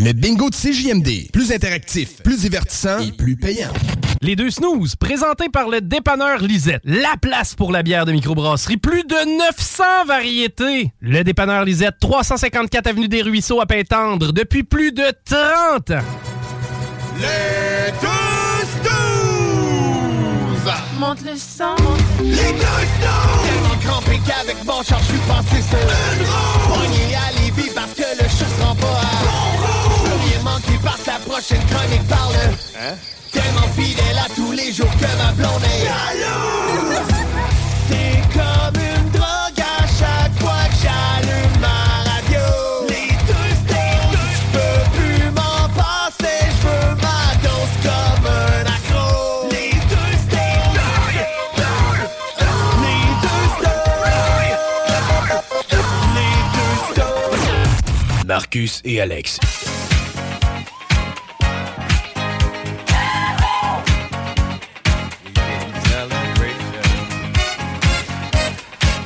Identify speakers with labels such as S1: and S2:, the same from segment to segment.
S1: Le bingo de CJMD. Plus interactif, plus divertissant et plus payant.
S2: Les deux snooze, présentés par le dépanneur Lisette. La place pour la bière de microbrasserie. Plus de 900 variétés. Le dépanneur Lisette, 354 Avenue des Ruisseaux à Pintendre, depuis plus de 30 ans.
S3: Les deux snooze!
S4: Monte le sang.
S3: Les deux snooze! Tellement crampé qu'avec mon char, je suis passé sur une roue. Prochaine chronique parle. Hein? Tellement fidèle à tous les jours que ma blonde est jalouse. C'est comme une drogue à chaque fois que j'allume ma radio. Les deux snooze, je peux plus m'en passer, je veux ma dose comme un accro. Les deux snooze, les deux snooze, les deux snooze.
S5: Marcus et Alex.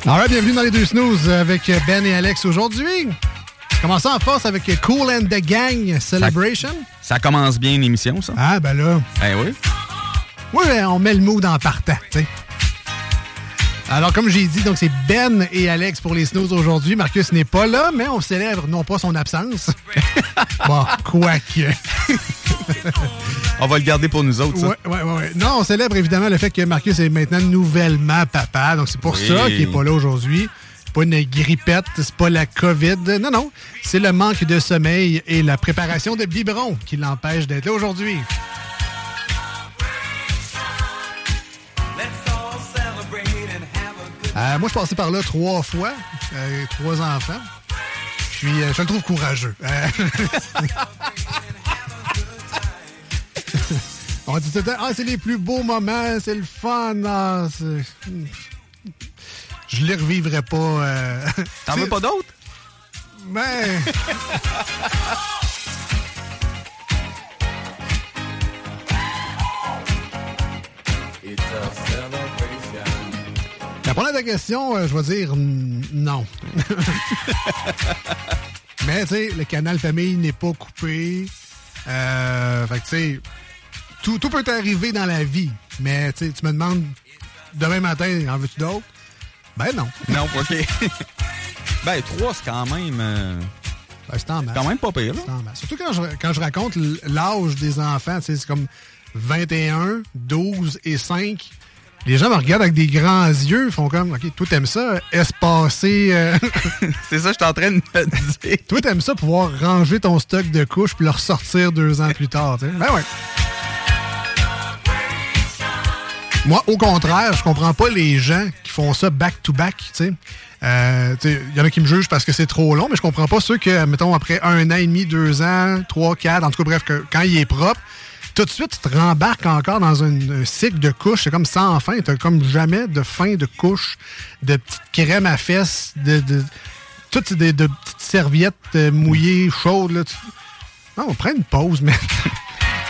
S6: Alors, bienvenue dans les deux snooze avec Ben et Alex aujourd'hui. Commençons en force avec Cool and the Gang Celebration.
S7: Ça commence bien l'émission, ça?
S6: Ah, ben là.
S7: Eh oui.
S6: Oui, on met le mood en partant, tu sais. Alors, comme j'ai dit, donc c'est Ben et Alex pour les snooze aujourd'hui. Marcus n'est pas là, mais on célèbre non pas son absence. bon, quoique.
S7: On va le garder pour nous autres, ça.
S6: Ouais, ouais, ouais. Non, on célèbre évidemment le fait que Marcus est maintenant nouvellement papa. Donc, c'est pour
S7: Oui.
S6: ça qu'il n'est pas là aujourd'hui. Pas une grippette, c'est pas la COVID. Non, non. C'est le manque de sommeil et la préparation de biberon qui l'empêche d'être là aujourd'hui. Euh, moi, je suis passé par là trois fois, euh, trois enfants. Puis, euh, je le trouve courageux. Euh, On dit tout le temps, ah, c'est les plus beaux moments, c'est le fun. ah, je les revivrai pas.
S7: T'en veux pas d'autres?
S6: Mais. À ta question, euh, je vais dire non. Mais, tu sais, le canal famille n'est pas coupé. Euh, fait que, tu sais, tout, tout peut arriver dans la vie. Mais, tu me demandes demain matin, en veux-tu d'autres? Ben non.
S7: Non, OK. ben, trois, c'est quand même... euh,
S6: Ben, c'est en masse.
S7: quand même pas pire,
S6: en masse. Surtout quand je, quand je raconte l'âge des enfants, c'est comme 21, 12 et 5. Les gens me regardent avec des grands yeux, font comme, OK, toi, t'aimes ça, espacer. euh,
S7: C'est ça, je suis en train de me dire.
S6: toi, t'aimes ça pouvoir ranger ton stock de couches puis le ressortir deux ans plus tard, tu sais. Ben ouais. Moi, au contraire, je comprends pas les gens qui font ça back-to-back, tu sais. Euh, tu sais, Il y en a qui me jugent parce que c'est trop long, mais je comprends pas ceux que, mettons, après un an et demi, deux ans, trois, quatre, en tout cas, bref, que, quand il est propre, tout de suite, tu te rembarques encore dans un, un cycle de couches. C'est comme sans fin. Tu comme jamais de fin de couches, de petites crèmes à fesses, de, de, toutes des de petites serviettes euh, mouillées, chaudes. Là. Non, on prend une pause, mais.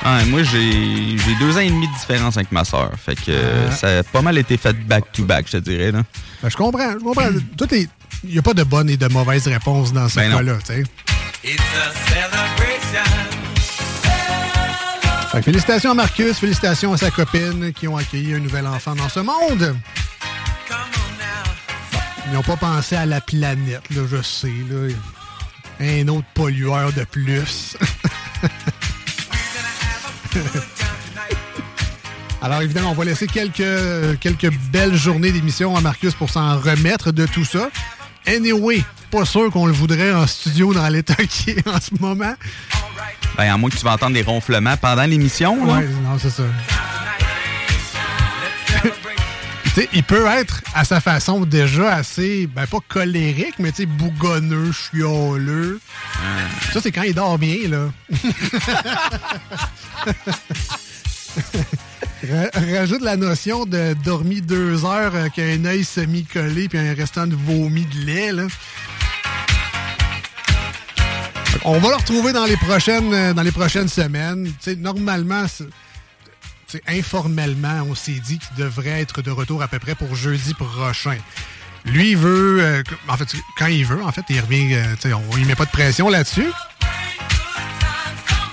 S7: Ouais, moi, j'ai j'ai deux ans et demi de différence avec ma soeur. Fait que euh,
S6: Ah.
S7: ça a pas mal été fait back-to-back, je te dirais. Là.
S6: Ben, je comprends, je comprends. Tout est. Il n'y a pas de bonne et de mauvaise réponse dans ce
S7: Ben
S6: cas-là, tu sais. Félicitations à Marcus, félicitations à sa copine qui ont accueilli un nouvel enfant dans ce monde. Ils n'ont pas pensé à la planète, là, je sais. Là. Un autre pollueur de plus. Alors évidemment, on va laisser quelques, quelques belles journées d'émission à Marcus pour s'en remettre de tout ça. Anyway, pas sûr qu'on le voudrait en studio dans l'état qui est en ce moment.
S7: Ben, à moins que tu vas entendre des ronflements pendant l'émission. là.
S6: Ouais, non, c'est ça. Il peut être à sa façon déjà assez, ben pas colérique, mais tu sais, bougonneux, chioleux. Ça, c'est quand il dort bien, là. Ra- Rajoute la notion de dormi deux heures avec un œil semi-collé puis un restant de vomi de lait, là. On va le retrouver dans les prochaines, euh, dans les prochaines semaines. Normalement, informellement, on s'est dit qu'il devrait être de retour à peu près pour jeudi prochain. Lui, il veut, euh, en fait, quand il veut, en fait, il revient, euh, on ne met pas de pression là-dessus.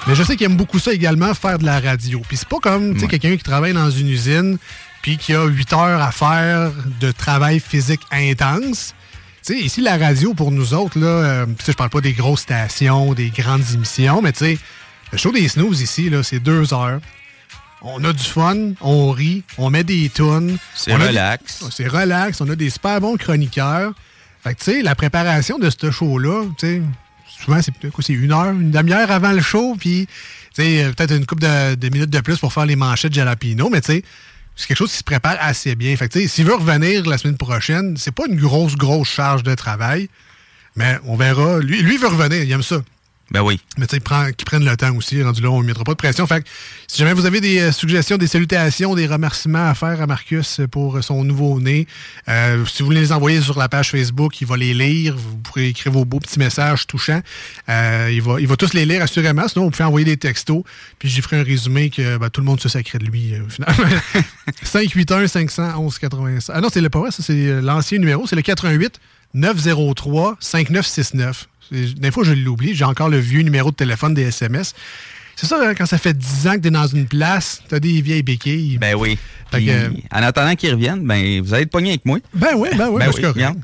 S6: Mais je sais qu'il aime beaucoup ça également, faire de la radio. Puis c'est pas comme quelqu'un qui travaille dans une usine puis qui a 8 heures à faire de travail physique intense. Sais, ici, la radio, pour nous autres, là, euh, je parle pas des grosses stations, des grandes émissions, mais tu sais, le show des snooze ici, là, c'est deux heures. On a du fun, on rit, on met des tunes.
S7: C'est
S6: des-
S7: relax.
S6: C'est relax, on a des super bons chroniqueurs. Fait que, tu sais, la préparation de ce show-là, tu sais, souvent, c'est peut-être quoi, c'est une heure, une demi-heure avant le show, puis, tu sais, euh, peut-être une couple de, de minutes de plus pour faire les manchettes de Jalapino, mais tu sais, c'est quelque chose qui se prépare assez bien. Fait s'il veut revenir la semaine prochaine, c'est pas une grosse, grosse charge de travail, mais on verra. Lui, lui veut revenir, il aime ça.
S7: Ben oui.
S6: Mais tu sais, qu'ils prennent le temps aussi. Rendu là, on ne mettra pas de pression. Fait que, si jamais vous avez des euh, suggestions, des salutations, des remerciements à faire à Marcus pour son nouveau-né, euh, si vous voulez les envoyer sur la page Facebook, il va les lire. Vous pourrez écrire vos beaux petits messages touchants. Euh, il, va, il va tous les lire assurément. Sinon, vous pouvez envoyer des textos. Puis j'y ferai un résumé que ben, tout le monde se sacrait de lui, euh, finalement. 581 511 85. Ah non, c'est le pas vrai, ça, c'est euh, l'ancien numéro. C'est le 88 903 5969. Des fois, je l'oublie. J'ai encore le vieux numéro de téléphone des SMS. C'est ça, hein, quand ça fait 10 ans que tu es dans une place, tu as des vieilles béquilles.
S7: Ben oui.
S6: Fait
S7: Puis,
S6: que-
S7: En attendant qu'ils reviennent, ben vous allez être pogné avec moi.
S6: Ben oui, ben oui,
S7: Ben oui, regarde.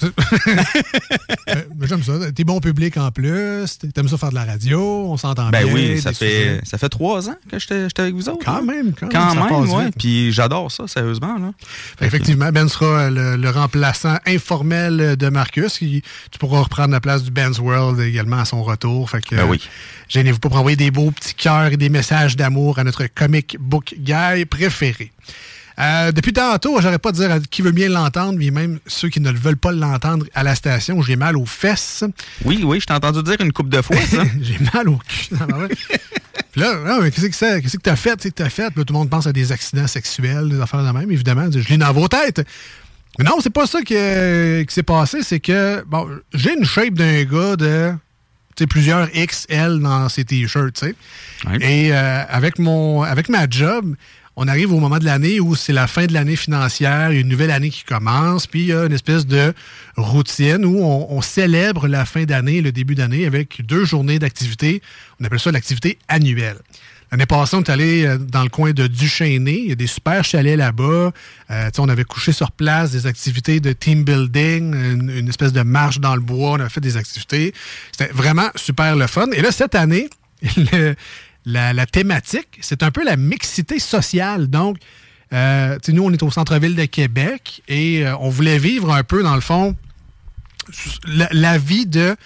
S6: J'aime ça. T'es bon public en plus. T'aimes ça faire de la radio. On s'entend
S7: Ben
S6: bien.
S7: oui, ça fait, ça fait trois ans que j'étais avec vous autres.
S6: Quand
S7: hein.
S6: même, quand même,
S7: Quand même, ouais. Puis j'adore ça, sérieusement. Là.
S6: Effectivement, Ben sera le, le remplaçant informel de Marcus. tu pourras reprendre la place du Ben's World également à son retour. Fait que,
S7: Ben oui.
S6: Gênez-vous pas pour envoyer des beaux petits cœurs et des messages d'amour à notre comic book guy préféré. Euh, depuis tantôt, j'aurais pas de dire à qui veut bien l'entendre, mais même ceux qui ne le veulent pas l'entendre à la station, j'ai mal aux fesses.
S7: Oui, oui, je t'ai entendu dire une coupe de fois, ça.
S6: j'ai mal au cul. Là, ah, mais qu'est-ce que c'est? Qu'est-ce que t'as fait? Qu'est-ce que t'as fait? Là, tout le monde pense à des accidents sexuels, des affaires de même, évidemment. Je lis dans vos têtes. Mais non, c'est pas ça qui s'est passé. C'est que, bon, j'ai une shape d'un gars de plusieurs XL dans ses t-shirts, tu sais.
S7: Ouais.
S6: Et euh, avec, mon, avec ma job, on arrive au moment de l'année où c'est la fin de l'année financière, une nouvelle année qui commence, puis il y a une espèce de routine où on, célèbre la fin d'année, le début d'année, avec deux journées d'activité. On appelle ça l'activité annuelle. L'année passée, on est allé euh, dans le coin de Duchesnay. Il y a des super chalets là-bas. Euh, on avait couché sur place des activités de team building, une, une espèce de marche dans le bois. On a fait des activités. C'était vraiment super le fun. Et là, cette année, le- la, thématique, c'est un peu la mixité sociale. Donc, euh, nous, on est au centre-ville de Québec et euh, on voulait vivre un peu, dans le fond, la, vie de.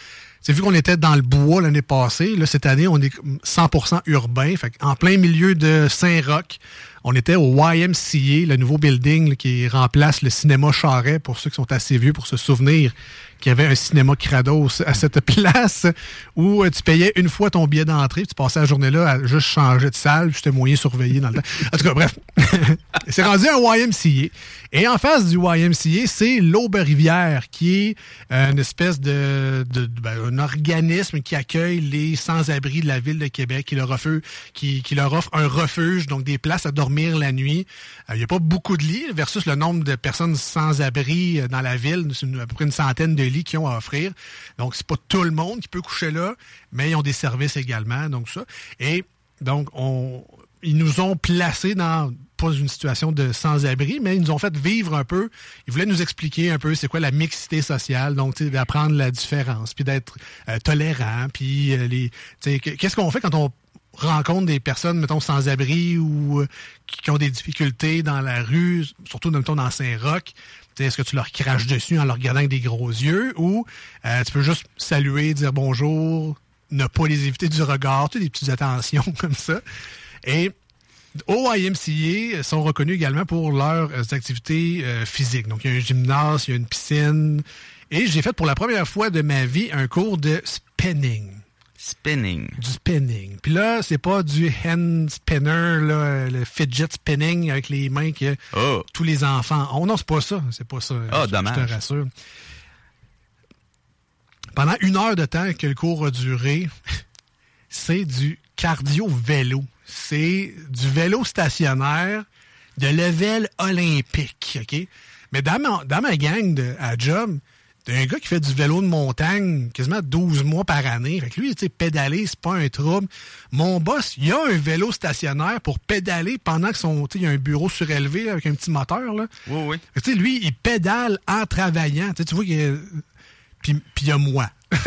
S6: C'est vu qu'on était dans le bois l'année passée. Là, cette année, on est 100% urbain. Fait en plein milieu de Saint-Roch. On était au YMCA, le nouveau building qui remplace le cinéma Charret, pour ceux qui sont assez vieux pour se souvenir qu'il y avait un cinéma Krados à cette place où euh, tu payais une fois ton billet d'entrée, tu passais la journée là à juste changer de salle, j'étais moyen surveillé dans le temps. En tout cas, bref. c'est rendu un YMCA. Et en face du YMCA, c'est l'Aube-Rivière, qui est euh, une espèce de, ben, un organisme qui accueille les sans-abri de la ville de Québec, qui leur, offre, qui, qui leur offre un refuge, donc des places à dormir la nuit. Euh, Il n'y a pas beaucoup de lits versus le nombre de personnes sans-abri dans la ville. C'est à peu près une centaine de lits qu'ils ont à offrir. Donc, c'est pas tout le monde qui peut coucher là, mais ils ont des services également, donc ça. Et donc, on, ils nous ont placés dans pas une situation de sans-abri, mais ils nous ont fait vivre un peu. Ils voulaient nous expliquer un peu c'est quoi la mixité sociale, donc d'apprendre la différence, puis d'être euh, tolérant, puis euh, les, qu'est-ce qu'on fait quand on rencontre des personnes, mettons, sans-abri ou euh, qui, ont des difficultés dans la rue, surtout, mettons, dans Saint-Roch? Est-ce que tu leur craches dessus en leur regardant avec des gros yeux ou tu peux juste saluer, dire bonjour, ne pas les éviter du regard, tu sais, des petites attentions comme ça. Et au YMCA sont reconnus également pour leurs activités euh, physiques. Donc, il y a un gymnase, il y a une piscine. Et j'ai fait pour la première fois de ma vie un cours de spinning.
S7: Spinning.
S6: Du spinning. Puis là, c'est pas du hand spinner, là, le fidget spinning avec les mains que
S7: oh.
S6: tous les enfants ont. Non, c'est pas ça. C'est pas ça.
S7: Oh, dommage.
S6: Je te rassure. Pendant une heure de temps que le cours a duré, c'est du cardio-vélo. C'est du vélo stationnaire de level olympique, OK? Mais dans ma, dans ma gang de, à job, t'as un gars qui fait du vélo de montagne quasiment 12 mois par année. Fait que lui, tu sais, pédaler, c'est pas un trouble. Mon boss, il a un vélo stationnaire pour pédaler pendant que son, tu sais, il y a un bureau surélevé avec un petit moteur, là.
S7: Oui, oui.
S6: Tu sais, lui, il pédale en travaillant. Tu, vois qu'il puis il y a moi.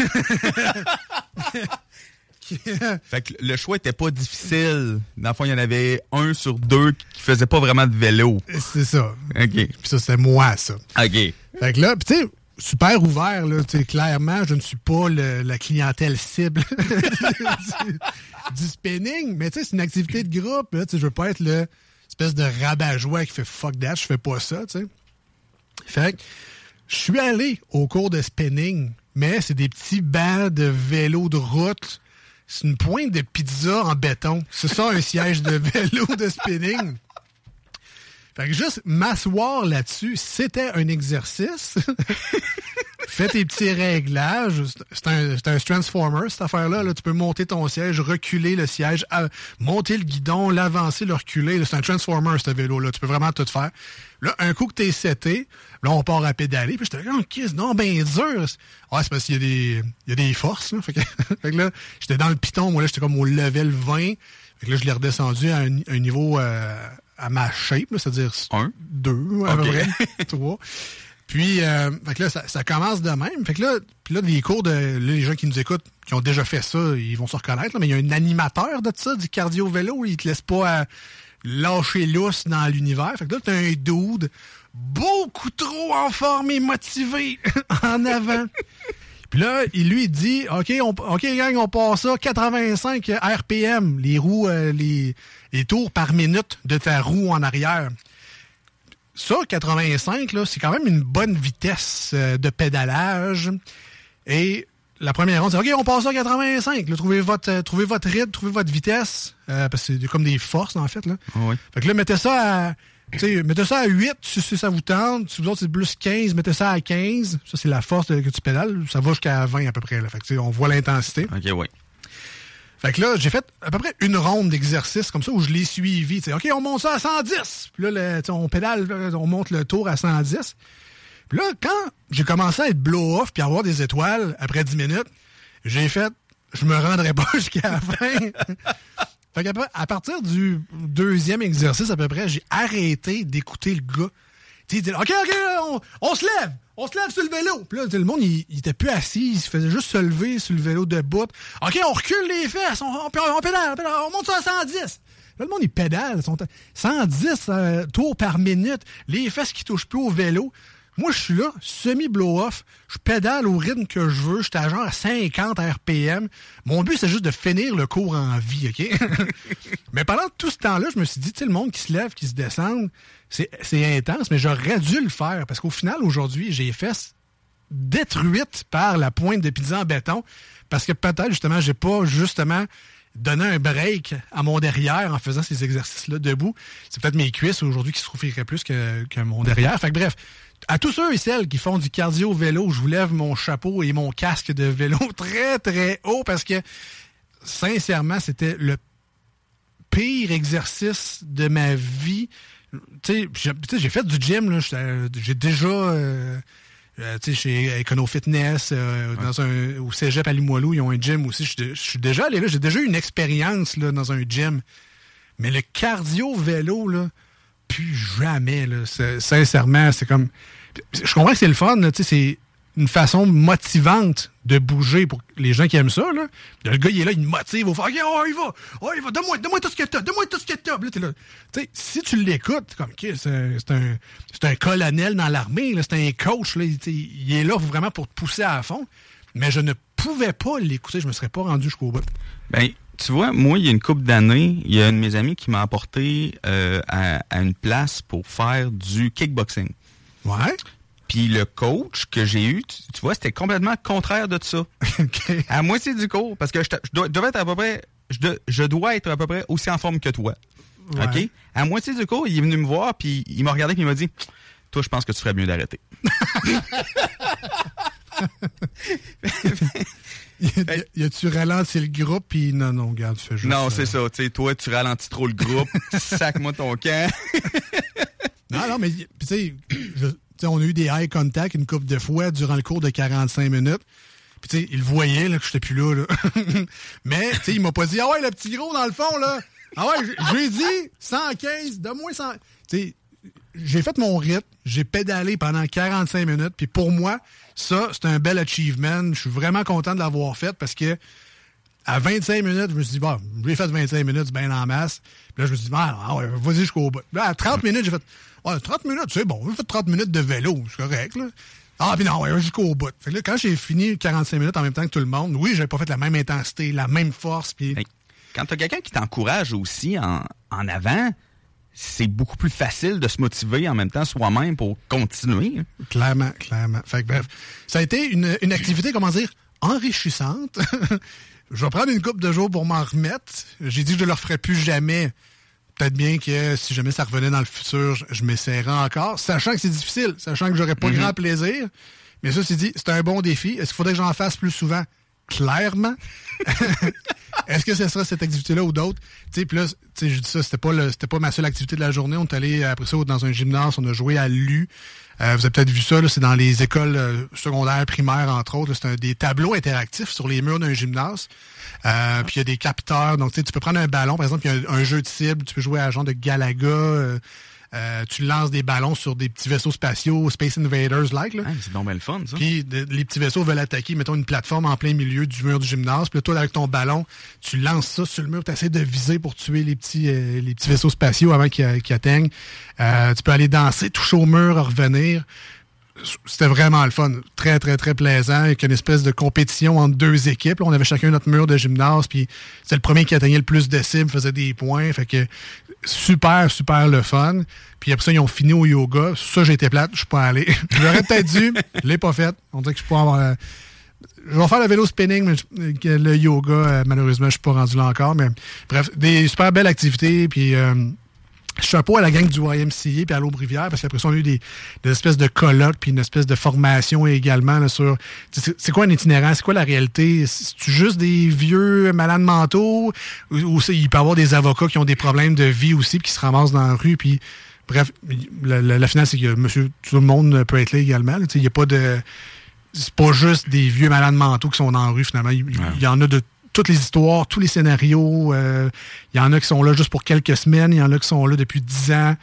S7: fait que le choix était pas difficile. Dans le fond, il y en avait un sur deux qui faisait pas vraiment de vélo.
S6: C'est ça.
S7: OK.
S6: Puis ça, c'est moi, ça.
S7: OK.
S6: Fait que là, tu sais, super ouvert, là. Clairement, je ne suis pas la clientèle cible du, spinning, mais c'est une activité de groupe, je veux pas être le espèce de rabat-joie qui fait fuck that, je fais pas ça, tu sais. Fait je suis allé au cours de spinning, mais c'est des petits bancs de vélo de route. C'est une pointe de pizza en béton. C'est ça un siège de vélo de spinning. Fait que juste m'asseoir là-dessus, c'était un exercice. Fais tes petits réglages. C'est un, un, Transformer, cette affaire-là. Là. Tu peux monter ton siège, reculer le siège, monter le guidon, l'avancer, le reculer. C'est un Transformer, ce vélo-là. Tu peux vraiment tout faire. Là, un coup que t'es seté, là, on part à pédaler. Puis j'étais là, oh, non, ben dur. Ouais, c'est parce qu'il y a des, il y a des forces. Là. Fait que là, j'étais dans le piton. Moi, là, j'étais comme au level 20. Fait que là, je l'ai redescendu à un, niveau euh, à ma shape, c'est-à-dire
S7: un,
S6: deux, à peu près, trois. Puis, euh, fait que là, ça, commence de même. Fait que là, puis là, les cours de les gens qui nous écoutent, qui ont déjà fait ça, ils vont se reconnaître. mais il y a un animateur de ça, du cardio-vélo. Il te laisse pas euh, lâcher lousse dans l'univers. Fait que là, t'as un dude beaucoup trop en forme et motivé en avant. Puis là, il lui dit, OK, on, OK, gang, on passe ça 85 RPM, les roues, euh, les, les tours par minute de ta roue en arrière ça, 85, c'est quand même une bonne vitesse euh, de pédalage. Et la première ronde, c'est OK, on passe à 85. trouvez, votre, euh, trouvez votre rythme, trouvez votre vitesse. Euh, parce que c'est comme des forces, en fait. Là.
S7: oui.
S6: Fait que là, mettez ça à. mettez ça à 8 si, ça vous tente. Si vous autres, c'est plus 15, mettez ça à 15. Ça, c'est la force que tu pédales. Ça va jusqu'à 20 à peu près. Là. Fait que, on voit l'intensité.
S7: OK, oui.
S6: Fait que là, j'ai fait à peu près une ronde d'exercice comme ça où je l'ai suivi. T'sais, OK, on monte ça à 110. Puis là, on pédale, on monte le tour à 110. Puis là, quand j'ai commencé à être blow-off puis avoir des étoiles après 10 minutes, j'ai fait, je me rendrai pas jusqu'à la fin. fait qu'à à partir du deuxième exercice à peu près, j'ai arrêté d'écouter le gars. Il dit, OK, OK, on, on se lève on se lève sur le vélo. Puis là, le monde, il, était plus assis, il se faisait juste se lever sur le vélo debout. OK, on recule les fesses, on, on, pédale, on monte ça à 110. Là, le monde, il pédale. 110 euh, tours par minute. Les fesses qui touchent plus au vélo. Moi, je suis là, semi-blow-off. Je pédale au rythme que je veux. J'étais à genre à 50 RPM. Mon but, c'est juste de finir le cours en vie, OK? mais pendant tout ce temps-là, je me suis dit, tu sais, le monde qui se lève, qui se descend, c'est intense, mais j'aurais dû le faire parce qu'au final, aujourd'hui, j'ai les fesses détruites par la pointe de pizza en béton parce que peut-être, justement, j'ai pas, justement, donné un break à mon derrière en faisant ces exercices-là debout. C'est peut-être mes cuisses aujourd'hui qui se souffriraient plus que, que mon derrière. Fait que bref, à tous ceux et celles qui font du cardio vélo, je vous lève mon chapeau et mon casque de vélo très, très haut parce que, sincèrement, c'était le pire exercice de ma vie tu sais, j'ai fait du gym, j'ai déjà... Euh, euh, tu sais, chez Econo Fitness, euh, dans un, au Cégep à Limoilou, ils ont un gym aussi. Je suis déjà allé là, j'ai déjà eu une expérience là, dans un gym. Mais le cardio vélo, là, plus jamais. Là. Sincèrement, c'est comme. Je comprends que c'est le fun, c'est une façon motivante de bouger pour les gens qui aiment ça. Là. Le gars, il est là, il motive au fond. Oh, il va, oh, il va, donne-moi, donne-moi tout ce que t'as, donne-moi tout ce que t'as. Là, là. Si tu l'écoutes, t'es comme, c'est, un, un colonel dans l'armée, c'est un coach, là, il est là vraiment pour te pousser à fond. Mais je ne pouvais pas l'écouter, je me serais pas rendu jusqu'au bout.
S7: Ben, tu vois, moi, il y a une couple d'années, il y a un de mes amis qui m'a apporté euh, à, à une place pour faire du kickboxing.
S6: Ouais.
S7: Puis le coach que j'ai eu, tu, tu vois, c'était complètement contraire de ça. À moitié du cours, parce que je, je dois, je être à peu près, je, de- je dois être à peu près aussi en forme que toi.
S6: Ouais.
S7: OK? À moitié du cours, il est venu me voir, puis il m'a regardé, puis il m'a dit, toi, je pense que tu ferais mieux d'arrêter.
S6: Y a-tu ralenti le groupe, puis non, non, regarde, tu fais juste.
S7: non,
S6: euh,
S7: c'est ça. Tu sais, toi, tu ralentis trop le groupe, sac-moi ton camp.
S6: Non, non, mais tu sais, on a eu des eye contact une couple de fois durant le cours de 45 minutes. Puis tu sais, il voyait là, que j'étais plus là. là. mais tu sais, il m'a pas dit Ah ouais, le petit gros dans le fond, là. Ah ouais, je- je lui ai dit 115, donne-moi 100. Tu sais, j'ai fait mon rythme, j'ai pédalé pendant 45 minutes, puis pour moi, ça, c'est un bel achievement. Je suis vraiment content de l'avoir fait parce que à 25 minutes, je me suis dit, bon, j'ai fait 25 minutes, bien en masse. Puis là, je me suis dit, ah, ouais, vas-y jusqu'au bout. Là, à 30 minutes, j'ai fait, ouais, 30 minutes, c'est bon, j'ai fait 30 minutes de vélo, c'est correct, là. Ah, puis non, ouais, jusqu'au bout. Fait que là, quand j'ai fini 45 minutes en même temps que tout le monde, oui, j'avais pas fait la même intensité, la même force, puis...
S7: Quand tu as quelqu'un qui t'encourage aussi en, en avant, c'est beaucoup plus facile de se motiver en même temps soi-même pour continuer.
S6: Clairement, clairement. Fait que bref, ça a été une, une activité, comment dire, enrichissante. je vais prendre une couple de jours pour m'en remettre. J'ai dit que je ne le referai plus jamais. Peut-être bien que si jamais ça revenait dans le futur, je, je m'essayerais encore, sachant que c'est difficile, sachant que j'aurais pas grand plaisir. Mais ça, c'est dit, c'est un bon défi. Est-ce qu'il faudrait que j'en fasse plus souvent? Clairement. Est-ce que ce sera cette activité-là ou d'autres? Tu sais, puis là, tu sais, je dis ça, c'était pas, le- pas ma seule activité de la journée. On est allé après ça dans un gymnase, on a joué à l'U. Euh, vous avez peut-être vu ça, c'est dans les écoles euh, secondaires, primaires, entre autres. C'est des tableaux interactifs sur les murs d'un gymnase. Euh, puis il y a des capteurs. Donc, tu sais, tu peux prendre un ballon, par exemple, il y a un, un jeu de cible. Tu peux jouer à un genre de Galaga. Euh, euh, tu lances des ballons sur des petits vaisseaux spatiaux, Space Invaders-like. là.
S7: Ah, c'est le fun, ça.
S6: Puis de- les petits vaisseaux veulent attaquer, mettons, une plateforme en plein milieu du mur du gymnase. Puis là, toi, avec ton ballon, tu lances ça sur le mur, tu essaies de viser pour tuer les petits, euh, les petits vaisseaux spatiaux avant qu'ils qu'ils atteignent. Euh, tu peux aller danser, toucher au mur, revenir. C'était vraiment le fun. Très, très, très plaisant. Avec une espèce de compétition entre deux équipes. On avait chacun notre mur de gymnase. Puis c'est le premier qui atteignait le plus de cibles, faisait des points. Fait que super, super le fun. Puis après ça, ils ont fini au yoga. Ça, été plate. Je suis pas allé. J'aurais peut-être dû. Je l'ai pas fait. On dirait que je peux avoir. euh, je vais faire le vélo spinning, mais le yoga, euh, malheureusement, je suis pas rendu là encore. Mais bref, des super belles activités. Euh, je suis un peu à la gang du YMCA puis à l'Aube-Rivière parce qu'après ça, on a eu des, des espèces de colloques puis une espèce de formation également là, sur c'est quoi un itinérant, c'est quoi la réalité, c'est juste des vieux malades mentaux? Ou, il peut y avoir des avocats qui ont des problèmes de vie aussi puis qui se ramassent dans la rue puis bref, la, la, la finale c'est que monsieur tout le monde peut être là également, là, tu sais, il n'y a pas de c'est pas juste des vieux malades mentaux qui sont dans la rue finalement, il, il y en a de toutes les histoires, tous les scénarios. euh, Il y en a qui sont là juste pour quelques semaines, il y en a qui sont là depuis dix ans.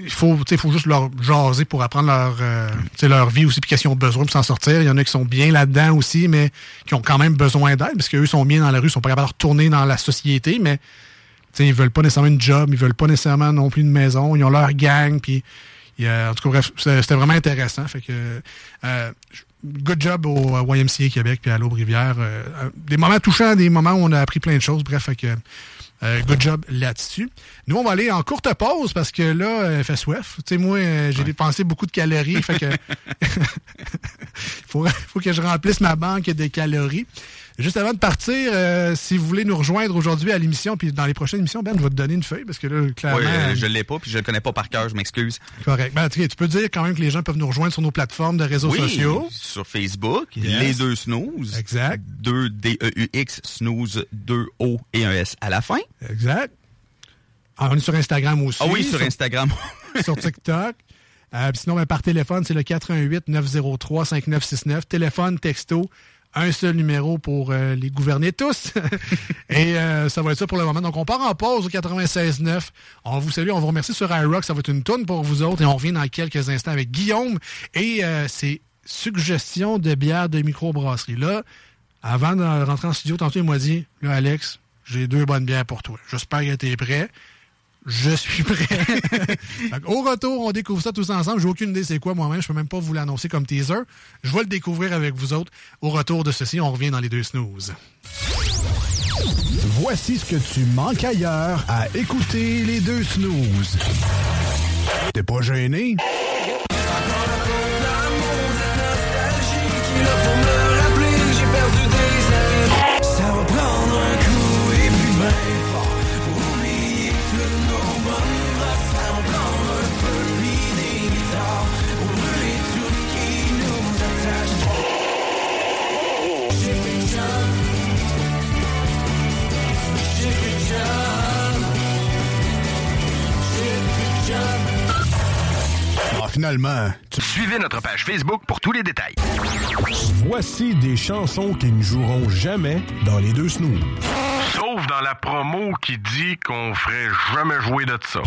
S6: Il faut, tu sais, il faut juste leur jaser pour apprendre leur, euh, tu sais, leur vie aussi, puis qu'est-ce qu'ils ont besoin pour s'en sortir. Il y en a qui sont bien là-dedans aussi, mais qui ont quand même besoin d'aide, parce qu'eux sont bien dans la rue, ils sont pas capables de retourner dans la société, mais tu sais, ils veulent pas nécessairement une job, ils veulent pas nécessairement non plus une maison, ils ont leur gang, puis en tout cas, bref, c'était c'était vraiment intéressant. Fait que, euh, good job au YMCA Québec puis à l'Aube-Rivière. Euh, euh, des moments touchants, des moments où on a appris plein de choses. Bref, fait que, euh, good job là-dessus. Nous, on va aller en courte pause parce que là, euh, fait soif. Tu sais, moi, euh, j'ai dépensé beaucoup de calories. fait que, faut, faut que je remplisse ma banque de calories. Juste avant de partir, euh, si vous voulez nous rejoindre aujourd'hui à l'émission, puis dans les prochaines émissions, Ben, je vais te donner une feuille parce que là, clairement.
S7: Ouais, euh, je l'ai pas, puis je le connais pas par cœur, je m'excuse.
S6: Correct. Ben, tu peux dire quand même que les gens peuvent nous rejoindre sur nos plateformes de réseaux
S7: Oui,
S6: sociaux.
S7: sur Facebook,
S6: Yes.
S7: les deux snooze.
S6: Exact.
S7: Deux D-E-U-X, snooze, deux O et un S à la fin.
S6: Exact. Ah, on est sur Instagram aussi.
S7: Ah oui, sur Instagram.
S6: sur TikTok. Euh, sinon, ben, par téléphone, c'est le 88 903 5969. Téléphone, texto un seul numéro pour euh, les gouverner tous. Et euh, ça va être ça pour le moment. Donc, on part en pause au 96.9. On vous salue, on vous remercie sur iRock. Ça va être une tonne pour vous autres. Et on revient dans quelques instants avec Guillaume. Et euh, c'est suggestions de bière de microbrasserie. Là, avant de rentrer en studio, tantôt, il m'a dit, là, Alex, j'ai deux bonnes bières pour toi. J'espère que tu es prêt. Je suis prêt. Donc, au retour, on découvre ça tous ensemble. J'ai aucune idée c'est quoi moi-même. Je peux même pas vous l'annoncer comme teaser. Je vais le découvrir avec vous autres. Au retour de ceci, on revient dans les deux snooze.
S1: Voici ce que tu manques ailleurs à écouter les deux snooze. T'es pas gêné? Finalement, tu...
S4: Suivez notre page Facebook pour tous les détails.
S1: voici des chansons qui ne joueront jamais dans les deux snooze.
S4: Sauf dans la promo qui dit qu'on ferait jamais jouer de ça.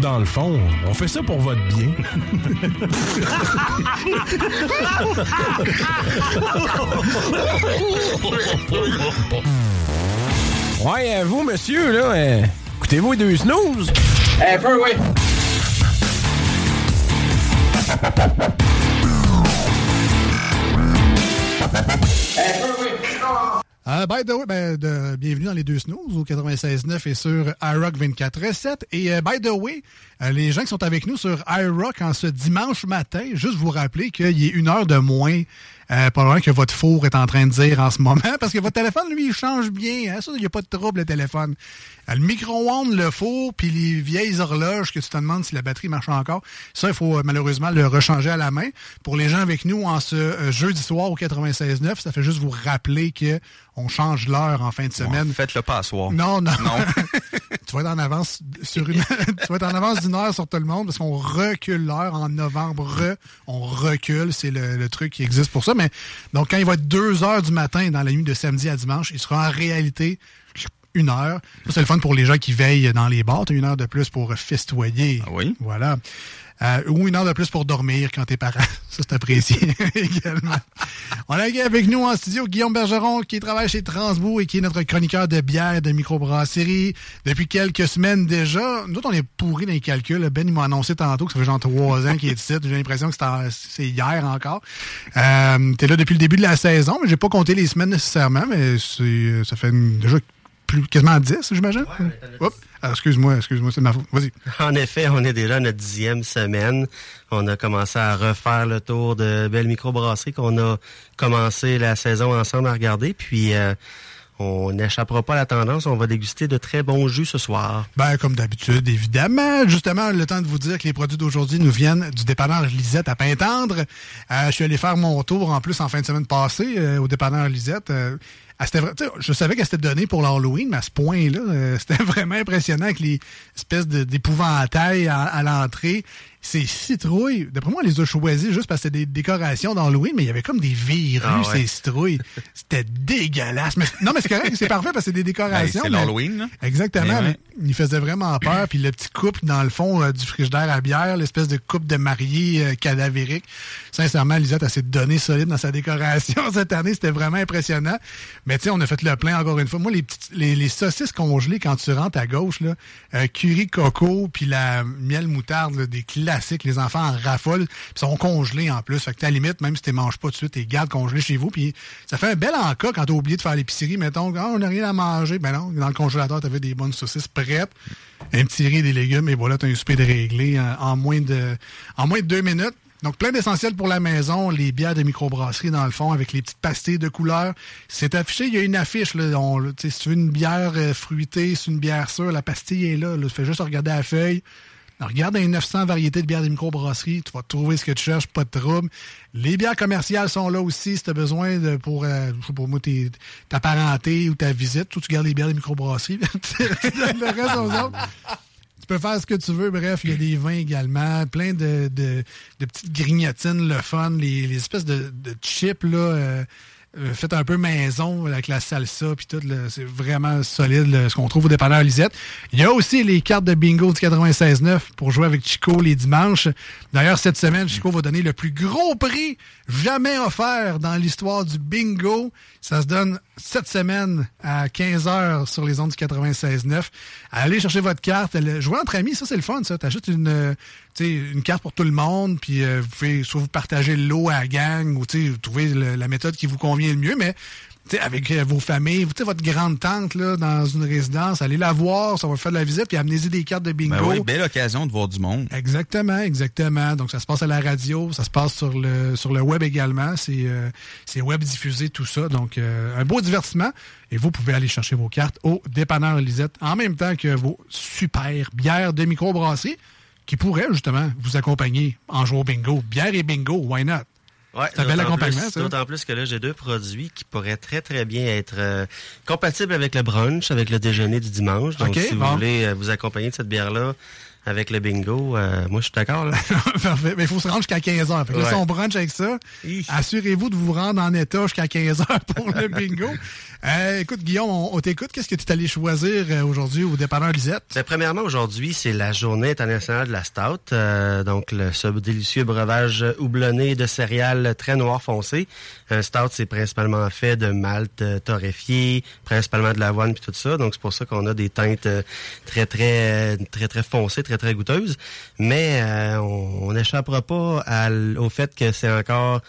S1: Dans le fond, on fait ça pour votre bien.
S5: Ouais, euh, vous, monsieur, là, euh, écoutez-vous les deux snooze?
S8: Peu, oui.
S6: Euh, by the way, ben, de- bienvenue dans les deux snooze au 96.9 et sur iRock 24.7. Et euh, by the way, euh, les gens qui sont avec nous sur iRock en ce dimanche matin, juste vous rappeler qu'il y a une heure de moins euh, loin que votre four est en train de dire en ce moment, parce que votre téléphone, lui, il change bien. Hein? Ça, il n'y a pas de trouble, le téléphone. Le micro-ondes, le four, puis les vieilles horloges que tu te demandes si la batterie marche encore, ça, il faut malheureusement le rechanger à la main. Pour les gens avec nous en ce jeudi soir au 96.9, ça fait juste vous rappeler que on change l'heure en fin de semaine.
S7: Faites-le pas à soir.
S6: Non, non.
S7: Non.
S6: tu vas être en avance sur une, tu vas être en avance d'une heure sur tout le monde parce qu'on recule l'heure en novembre. Re, on recule, c'est le, le truc qui existe pour ça. Mais donc quand il va être 2 heures du matin dans la nuit de samedi à dimanche, il sera en réalité une heure. Ça, c'est le fun pour les gens qui veillent dans les bars. Une heure de plus pour festoyer.
S7: Ah oui.
S6: Voilà. Euh, ou une heure de plus pour dormir quand t'es parent. Ça, c'est apprécié également. On a avec nous en studio Guillaume Bergeron qui travaille chez Transbo et qui est notre chroniqueur de bière de microbrasserie depuis quelques semaines déjà. Nous autres, on est pourris dans les calculs. Ben, il m'a annoncé tantôt que ça fait genre trois ans qu'il est ici. J'ai l'impression que c'est hier encore. Euh, t'es là depuis le début de la saison, mais j'ai pas compté les semaines nécessairement, mais c'est, ça fait une- déjà plus, quasiment 10, j'imagine. Oups. Ah, excuse-moi, excuse-moi, c'est ma faute. Vas-y.
S8: En effet, on est déjà à notre dixième semaine. On a commencé à refaire le tour de belle microbrasserie qu'on a commencé la saison ensemble à regarder. Puis, euh, on n'échappera pas à la tendance. On va déguster de très bons jus ce soir.
S6: Ben, comme d'habitude, évidemment. Justement, le temps de vous dire que les produits d'aujourd'hui nous viennent du dépanneur Lisette à Pintendre. Euh, je suis allé faire mon tour en plus en fin de semaine passée euh, au dépanneur Lisette. Ah, je savais qu'elle s'était donnée pour l'Halloween, mais à ce point-là, euh, c'était vraiment impressionnant avec les espèces à, à l'entrée. Ces citrouilles, d'après moi, on les a choisis juste parce que c'était des décorations d'Halloween, mais il y avait comme des verrues,
S7: Ah ouais.
S6: ces citrouilles. C'était dégueulasse. Mais, non, mais c'est correct, c'est parfait parce que c'est des décorations.
S7: Ben, c'est l'Halloween, là.
S6: Exactement.
S7: Mais ouais.
S6: mais il faisait vraiment peur. Puis le petit couple dans le fond euh, du frigidaire à bière, l'espèce de couple de mariés euh, cadavérique. Sincèrement, Lisette a s'est donné solide dans sa décoration cette année. C'était vraiment impressionnant. Mais tu sais, on a fait le plein encore une fois. Moi, les, petites, les, les saucisses congelées quand tu rentres à gauche, là, euh, curry coco, puis la miel moutarde, là, des classiques Les enfants en raffolent, puis sont congelés en plus. Fait que à la limite, même si tu manges pas tout de suite, tu les gardes congelés chez vous. Puis ça fait un bel encas quand tu as oublié de faire l'épicerie. Mettons, Ah, on n'a rien à manger. Ben non, dans le congélateur, tu avais des bonnes saucisses prêtes, un petit riz, des légumes, et voilà, tu as un souper de réglé en, en moins de en moins de deux minutes. Donc, plein d'essentiels pour la maison, les bières de microbrasserie dans le fond, avec les petites pastilles de couleurs. C'est affiché, il y a une affiche. Là, si tu veux une bière euh, fruitée, c'est une bière sûre, la pastille est là. là. Tu fais juste regarder la feuille. Regarde les 900 variétés de bières de microbrasserie. Tu vas trouver ce que tu cherches, pas de trouble. Les bières commerciales sont là aussi si tu as besoin pour, euh, moi, ta parenté ou ta visite. Toi, tu gardes les bières de microbrasserie. le reste aux autres. Tu peux faire ce que tu veux. Bref, il y a des vins également, plein de, de, petites grignotines, le fun, les, espèces de, de chips là, euh, euh, faites un peu maison avec la salsa puis tout. C'est vraiment solide là, ce qu'on trouve au dépanneur Lisette. Il y a aussi les cartes de bingo du 96.9 pour jouer avec Chico les dimanches. D'ailleurs, cette semaine, Chico va donner le plus gros prix jamais offert dans l'histoire du bingo. Ça se donne cette semaine à 15h sur les ondes du 96.9. Allez chercher votre carte. Jouer entre amis, ça c'est le fun, ça. T'achètes une, euh, une carte pour tout le monde, puis euh, vous pouvez soit vous partager le lot à la gang, ou trouvez le- la méthode qui vous convient le mieux, mais avec euh, vos familles, votre grande tante là, dans une résidence, allez la voir, ça va faire de la visite, puis amenez-y des cartes de bingo.
S7: Ben oui, belle occasion de voir du monde.
S6: Exactement, exactement. Donc, ça se passe à la radio, ça se passe sur le, sur le web également. C'est euh, c'est web diffusé, tout ça. Donc, euh, un beau divertissement. Et vous pouvez aller chercher vos cartes au dépanneur Lisette en même temps que vos super bières de microbrasserie qui pourraient justement vous accompagner en jouant au bingo. Bière et bingo, why not?
S8: Ouais,
S6: C'est un bel accompagnement,
S8: plus-
S6: ça.
S8: D'autant plus que là, j'ai deux produits qui pourraient très, très bien être euh, compatibles avec le brunch, avec le déjeuner du dimanche. Donc, si
S6: bon.
S8: vous voulez euh, vous accompagner de cette bière-là avec le bingo, euh, moi, je suis d'accord.
S6: Parfait. Mais il faut se rendre jusqu'à 15 heures. Fait que là, si on brunch avec ça, assurez-vous de vous rendre en état jusqu'à 15 heures pour le bingo. Euh, écoute, Guillaume, on, on t'écoute. Qu'est-ce que tu es allé choisir euh, aujourd'hui au dépanneur Lisette?
S8: Ben, premièrement, aujourd'hui, c'est la journée internationale de la stout. Euh, donc, le, ce délicieux breuvage houblonné de céréales très noir foncé. Un stout, c'est principalement fait de malt euh, torréfié, principalement de l'avoine puis tout ça. Donc, c'est pour ça qu'on a des teintes euh, très, très, euh, très, très foncées, très, très goûteuses. Mais euh, on n'échappera pas à au fait que c'est encore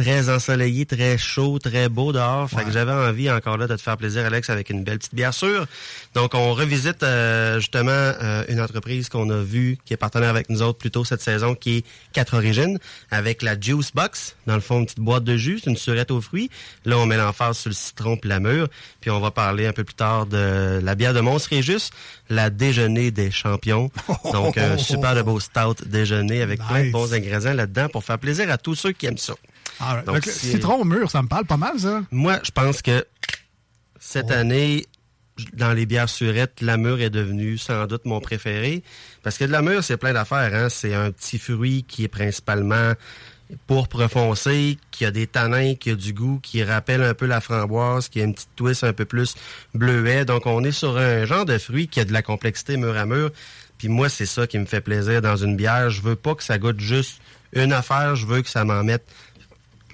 S8: très ensoleillé, très chaud, très beau dehors. Fait que j'avais envie encore là de te faire plaisir, Alex, avec une belle petite bière sûre. Donc, on revisite euh, justement euh, une entreprise qu'on a vue, qui est partenaire avec nous autres plus tôt cette saison, qui est Quatre Origines, avec la Juice Box. Dans le fond, une petite boîte de jus, une surette aux fruits. Là, on met l'emphase sur le citron puis la mûre. Puis on va parler un peu plus tard de la bière de Mons Régis, la déjeuner des champions. Donc, un super de beau stout déjeuner avec plein de bons ingrédients là-dedans pour faire plaisir à tous ceux qui aiment ça.
S6: Ah.
S8: Donc,
S6: citron mûr, ça me parle pas mal, ça.
S8: Moi, je pense que cette année, dans les bières surettes, la mûre est devenue sans doute mon préféré. Parce que de la mûre, c'est plein d'affaires. Hein? C'est un petit fruit qui est principalement pourpre foncé, qui a des tanins, qui a du goût, qui rappelle un peu la framboise, qui a une petite twist un peu plus bleuet. Donc, on est sur un genre de fruit qui a de la complexité mûr à mûr. Puis moi, c'est ça qui me fait plaisir dans une bière. Je veux pas que ça goûte juste une affaire. Je veux que ça m'en mette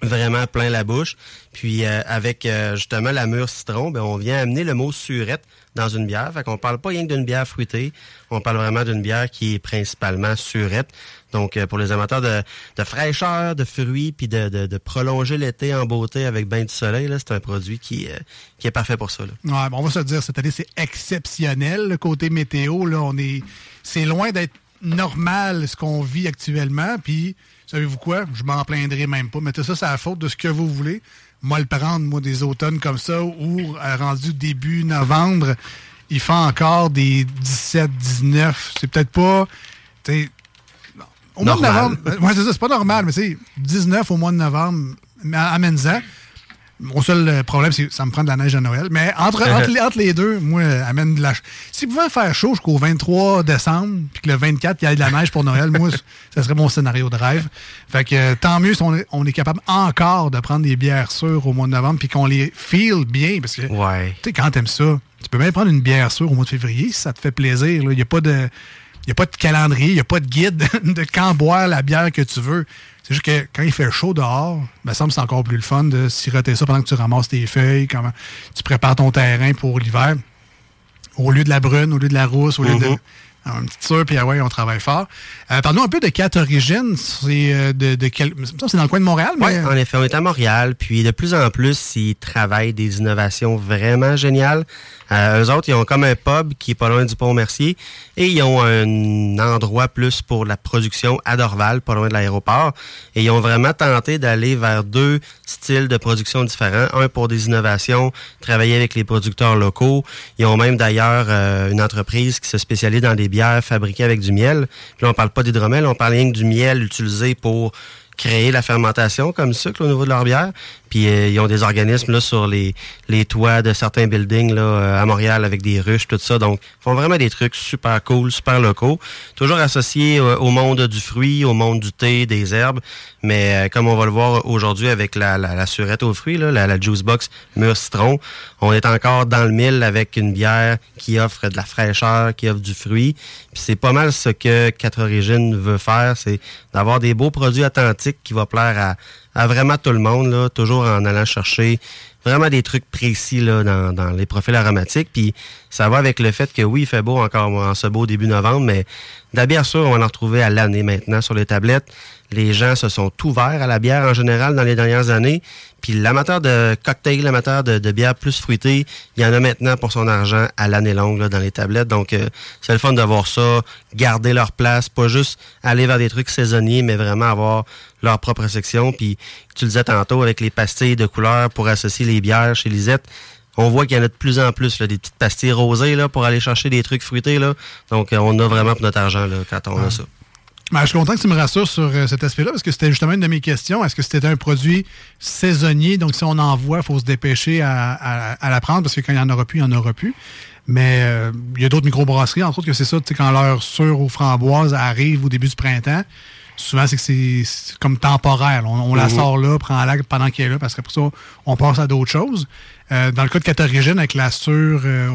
S8: vraiment plein la bouche. Puis euh, avec euh, justement la mûre citron, ben, on vient amener le mot surette dans une bière. Fait qu'on parle pas rien que d'une bière fruitée, on parle vraiment d'une bière qui est principalement surette. Donc euh, pour les amateurs de, de fraîcheur, de fruits, puis de, de, de prolonger l'été en beauté avec bain du soleil, là, c'est un produit qui, euh, qui est parfait pour ça. Là.
S6: Ouais, bon, on va se dire, cette année, c'est exceptionnel. Le côté météo, là, on est. C'est loin d'être normal ce qu'on vit actuellement. Puis, savez-vous quoi? Je m'en plaindrai même pas. Mettez ça, c'est la faute de ce que vous voulez. Moi, le prendre, moi, des automnes comme ça, ou euh, rendu début novembre, il fait encore des 17, 19. C'est peut-être pas. Au mois de novembre. euh, Ouais, c'est ça, c'est pas normal, mais c'est 19 au mois de novembre, amène-en. Mon seul euh, problème, c'est que ça me prend de la neige à Noël. Mais entre, entre, les, entre les deux, moi, euh, amène de la. S'il pouvait faire chaud jusqu'au 23 décembre, puis que le 24, il y ait de la neige pour Noël, moi, ça serait mon scénario de rêve. Fait que euh, tant mieux si on est, on est capable encore de prendre des bières sûres au mois de novembre, puis qu'on les feel bien. Parce que,
S8: Ouais.
S6: tu sais, quand t'aimes ça, tu peux même prendre une bière sûre au mois de février si ça te fait plaisir. Il n'y a pas de. Il y a pas de calendrier, il n'y a pas de guide de quand boire la bière que tu veux. C'est juste que quand il fait chaud dehors, ben, ça me semble c'est encore plus le fun de siroter ça pendant que tu ramasses tes feuilles, comment tu prépares ton terrain pour l'hiver. Au lieu de la brune, au lieu de la rousse, au lieu de.
S8: Mhm.
S6: une petite sœur, puis ah ouais, on travaille fort. Euh, Parle-nous un peu de Cat Origine. C'est euh, de, quel... dans le coin de Montréal, mais...
S8: Oui, en effet, on est à Montréal, puis de plus en plus, ils travaillent des innovations vraiment géniales. Euh, eux autres, ils ont comme un pub qui est pas loin du pont Mercier et ils ont un endroit plus pour la production à Dorval, pas loin de l'aéroport. Et ils ont vraiment tenté d'aller vers deux styles de production différents. Un pour des innovations, travailler avec les producteurs locaux. Ils ont même d'ailleurs euh, une entreprise qui se spécialise dans des bières fabriquées avec du miel. Puis là, on parle pas d'hydromel, on parle rien que du miel utilisé pour créer la fermentation comme sucre au niveau de leur bière. Puis euh, ils ont des organismes là sur les, les toits de certains buildings là euh, à Montréal avec des ruches, tout ça. Donc, ils font vraiment des trucs super cool, super locaux. Toujours associés euh, au monde du fruit, au monde du thé, des herbes. Mais comme on va le voir aujourd'hui avec la, la, la, surette aux fruits, là, la, la juice box mûr citron, on est encore dans le mille avec une bière qui offre de la fraîcheur, qui offre du fruit. Puis c'est pas mal ce que Quatre Origines veut faire, c'est d'avoir des beaux produits qui vont plaire à vraiment tout le monde, là, toujours en allant chercher vraiment des trucs précis dans les profils aromatiques. Puis ça va avec le fait que oui, il fait beau encore en ce beau début novembre, mais de la bière sûre, on va en retrouver à l'année maintenant sur les tablettes. Les gens se sont ouverts à la bière en général dans les dernières années. Puis l'amateur de cocktail, l'amateur de, de, bière plus fruitée, il y en a maintenant pour son argent à l'année longue là, dans les tablettes. Donc euh, c'est le fun de voir ça, garder leur place, pas juste aller vers des trucs saisonniers, mais vraiment avoir leur propre section. Puis tu le disais tantôt avec les pastilles de couleurs pour associer les bières chez Lisette on voit qu'il y en a de plus en plus, là, des petites pastilles rosées là, pour aller chercher des trucs fruités. Là. Donc, euh, on a vraiment pour notre argent là, quand on a ça.
S6: Ben, je suis content que tu me rassures sur euh, cet aspect-là, parce que c'était justement une de mes questions. Est-ce que c'était un produit saisonnier? Donc, si on en voit, il faut se dépêcher à, à, à, la prendre, parce que quand il n'y en aura plus, il n'y en aura plus. Mais euh, il y a d'autres microbrasseries, entre autres, que c'est ça, quand leur sur aux framboises arrive au début du printemps, souvent, c'est que c'est comme temporaire. On, on la sort là, prend la pendant qu'elle est là, parce qu'après ça, on passe à d'autres choses. Euh, dans le cas de Catorigène, avec la sur euh,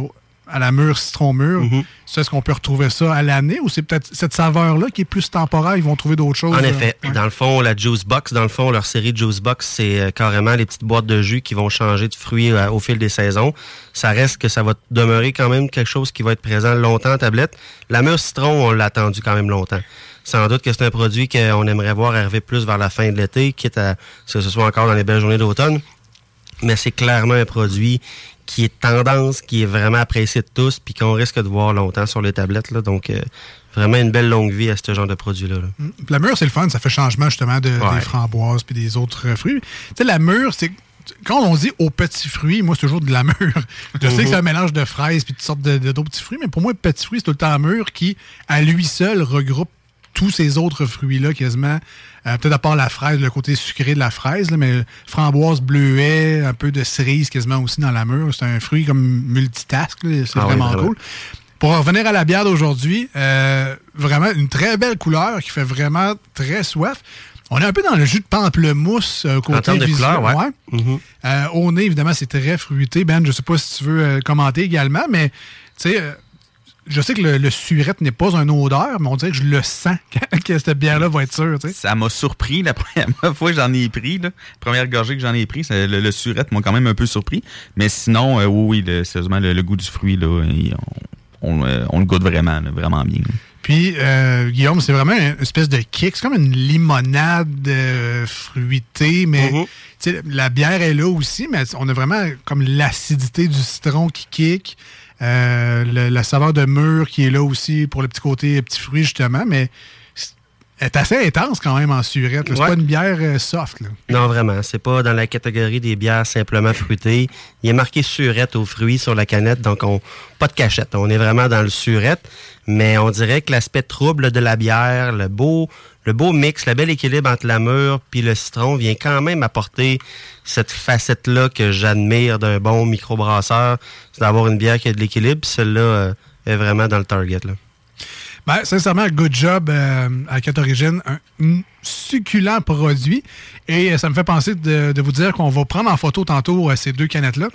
S6: à la mûre, citron mûr, mm -hmm. est-ce qu'on peut retrouver ça à l'année ou c'est peut-être cette saveur-là qui est plus temporaire, ils vont trouver d'autres choses?
S8: En effet. Euh, ouais. Dans le fond, la Juice Box, dans le fond, leur série Juice Box, c'est euh, carrément les petites boîtes de jus qui vont changer de fruits euh, au fil des saisons. Ça reste que ça va demeurer quand même quelque chose qui va être présent longtemps en tablette. La mûre citron, on l'a attendu quand même longtemps. Sans doute que c'est un produit qu'on aimerait voir arriver plus vers la fin de l'été, quitte à ce que ce soit encore dans les belles journées d'automne. Mais c'est clairement un produit qui est tendance, qui est vraiment apprécié de tous, puis qu'on risque de voir longtemps sur les tablettes. Là. Donc, euh, vraiment une belle longue vie à ce genre de produit-là. Là.
S6: La mûre, c'est le fun, ça fait changement justement de, ouais. des framboises puis des autres fruits. Tu sais, la mûre, c'est quand on dit aux petits fruits, moi, c'est toujours de la mûre. Je sais que c'est un mélange de fraises puis toutes sortes de, de, d'autres petits fruits, mais pour moi, petit fruit, c'est tout le temps mûr qui, à lui seul, regroupe tous ces autres fruits-là quasiment. Euh, Peut-être à part la fraise, le côté sucré de la fraise, là, mais framboise, bleuet, un peu de cerise quasiment aussi dans la mûre. C'est un fruit comme multitask. C'est ah vraiment oui, cool. Pour revenir à la bière d'aujourd'hui, euh, vraiment une très belle couleur qui fait vraiment très soif. On est un peu dans le jus de pamplemousse euh, côté
S8: visuel. Ouais.
S6: ouais. Mm -hmm. euh, au nez, évidemment, c'est très fruité. Ben, je sais pas si tu veux euh, commenter également, mais tu sais je sais que le, le surette n'est pas une odeur, mais on dirait que je le sens que cette bière-là va être sûre. Tu sais.
S7: Ça m'a surpris la première fois que j'en ai pris. La première gorgée que j'en ai pris, le, le surette m'a quand même un peu surpris. Mais sinon, euh, oui, oui, sérieusement, le, le, goût du fruit, là, on, on, euh, on le goûte vraiment, là, vraiment bien.
S6: Puis, euh, Guillaume, c'est vraiment une espèce de kick. C'est comme une limonade euh, fruitée, mais -hmm. la bière est là aussi, mais on a vraiment comme l'acidité du citron qui kick. Euh, le, la saveur de mûr qui est là aussi pour le petit côté petit fruit, justement, mais elle est assez intense quand même en surette. C'est ouais. pas une bière euh, soft. Là.
S8: Non, vraiment. C'est pas dans la catégorie des bières simplement fruitées. Il est marqué surette aux fruits sur la canette, donc on pas de cachette. On est vraiment dans le surette, mais on dirait que l'aspect trouble de la bière, le beau le beau mix, le bel équilibre entre la mûre puis le citron vient quand même apporter cette facette-là que j'admire d'un bon microbrasseur, c'est d'avoir une bière qui a de l'équilibre. Celle-là euh, est vraiment dans le target. Là.
S6: Ben, sincèrement, good job euh, à Quatre Origines. Un succulent produit. Et ça me fait penser de, vous dire qu'on va prendre en photo tantôt euh, ces deux canettes-là.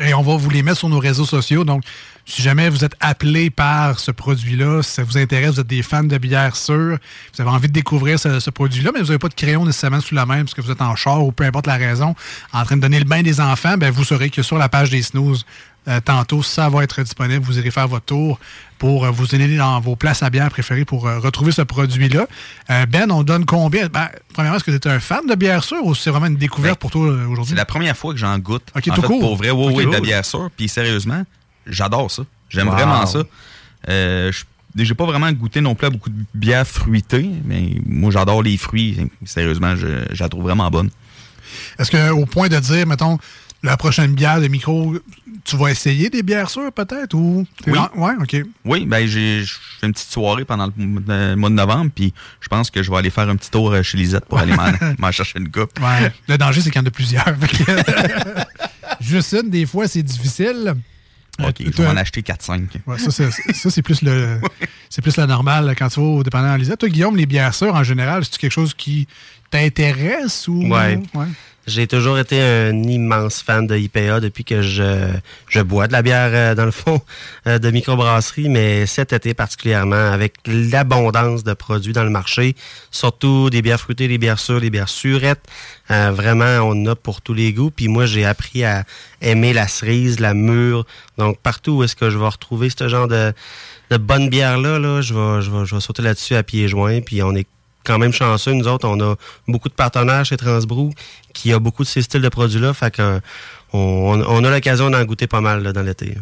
S6: Et on va vous les mettre sur nos réseaux sociaux. Donc, si jamais vous êtes appelé par ce produit-là, si ça vous intéresse, vous êtes des fans de bière sûre, vous avez envie de découvrir ce, ce produit-là, mais vous n'avez pas de crayon nécessairement sous la main parce que vous êtes en char ou peu importe la raison, en train de donner le bain des enfants, ben vous saurez que sur la page des snooze, euh, tantôt, ça va être disponible. Vous irez faire votre tour pour euh, vous donner dans vos places à bière préférées pour euh, retrouver ce produit-là. Ben, on donne combien? Ben, premièrement, est-ce que tu es un fan de bière sûre ou c'est vraiment une découverte pour toi aujourd'hui?
S7: C'est la première fois que j'en goûte.
S6: Ok,
S7: en
S6: tout
S7: fait,
S6: court.
S7: Pour vrai, oui, oui, de la bière sûre. Puis sérieusement, j'adore ça. J'aime
S6: Wow.
S7: vraiment ça. Euh, je- j'ai pas vraiment goûté non plus à beaucoup de bières fruitées, mais moi, j'adore les fruits. Sérieusement, je, je la trouve vraiment bonne.
S6: Est-ce qu'au point de dire, mettons, la prochaine bière de micro, tu vas essayer des bières sûres peut-être? Ou...
S7: Oui.
S6: Ouais, OK.
S7: Oui, ben j'ai je fais une petite soirée pendant le le mois de novembre, puis je pense que je vais aller faire un petit tour euh, chez Lisette pour aller m'en chercher une coupe.
S6: Ouais. Le danger, c'est qu'il y en a plusieurs. Fait Juste une, des fois, c'est difficile.
S7: OK, je vais m'en acheter 4-5.
S6: Ouais, ça, c'est, plus le c'est plus la normale quand tu vas au dépendant Lisette. Toi, Guillaume, les bières sûres, en général, c'est quelque chose qui t'intéresse ou.
S8: Ouais. J'ai toujours été un immense fan de IPA depuis que je, je bois de la bière, euh, dans le fond, euh, de microbrasserie, mais cet été particulièrement, avec l'abondance de produits dans le marché, surtout des bières fruitées, des bières sûres, des bières surettes, euh, vraiment, on a pour tous les goûts. Puis moi, j'ai appris à aimer la cerise, la mûre. Donc, partout où est-ce que je vais retrouver ce genre de, de bonne bière-là, là, je, vais, je, vais, je vais sauter là-dessus à pieds joints. Puis on est quand même chanceux. Nous autres, on a beaucoup de partenaires chez Transbrou qui a beaucoup de ces styles de produits-là. Fait qu'on on, on a l'occasion d'en goûter pas mal là, dans l'été.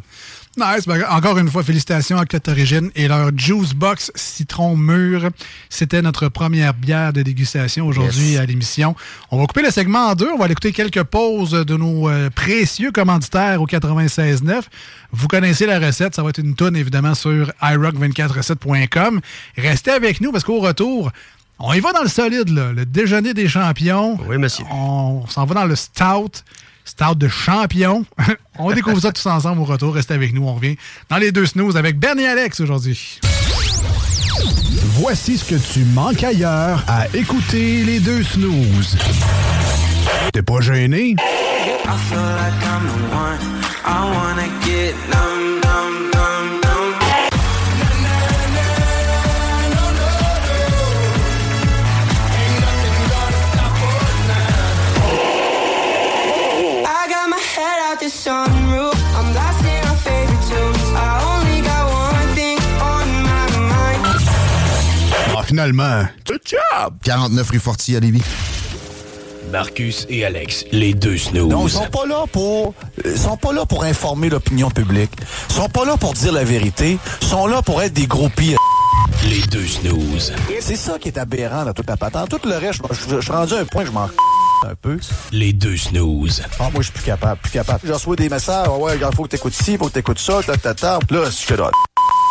S6: Nice. Ben, encore une fois, félicitations à Côte Origine et leur Juice Box Citron Mûr. C'était notre première bière de dégustation aujourd'hui
S8: Yes.
S6: à l'émission. On va couper le segment en deux. On va aller écouter quelques pauses de nos euh, précieux commanditaires au 96.9. Vous connaissez la recette. Ça va être une tonne, évidemment, sur iRock247.com. Restez avec nous parce qu'au retour, on y va dans le solide, là. Le déjeuner des champions.
S8: Oui, monsieur.
S6: On s'en va dans le stout. Stout de champion. on découvre ça tous ensemble au retour. Restez avec nous. On revient dans les deux snooze avec Ben et Alex aujourd'hui.
S1: Voici ce que tu manques ailleurs à écouter les deux snooze. T'es pas gêné?
S9: I feel like I'm the one. I wanna get
S1: finalement. Good job!
S10: 49 rue Forti à Lévis.
S11: Marcus et Alex, les deux snooze.
S12: Non, ils sont pas là pour ils sont pas là pour informer l'opinion publique. Ils sont pas là pour dire la vérité. Ils sont là pour être des groupies.
S11: Les deux snooze.
S12: C'est ça qui est aberrant dans toute la patente. Tout le reste, je, suis rendu à un point que je m'en un peu.
S11: Les deux snooze.
S12: Ah, moi, je suis plus capable, plus capable. Je reçois des messages. Ah ouais, il faut que t'écoutes ci, faut que t'écoutes ça, ta, ta, ta. Là, je fais là.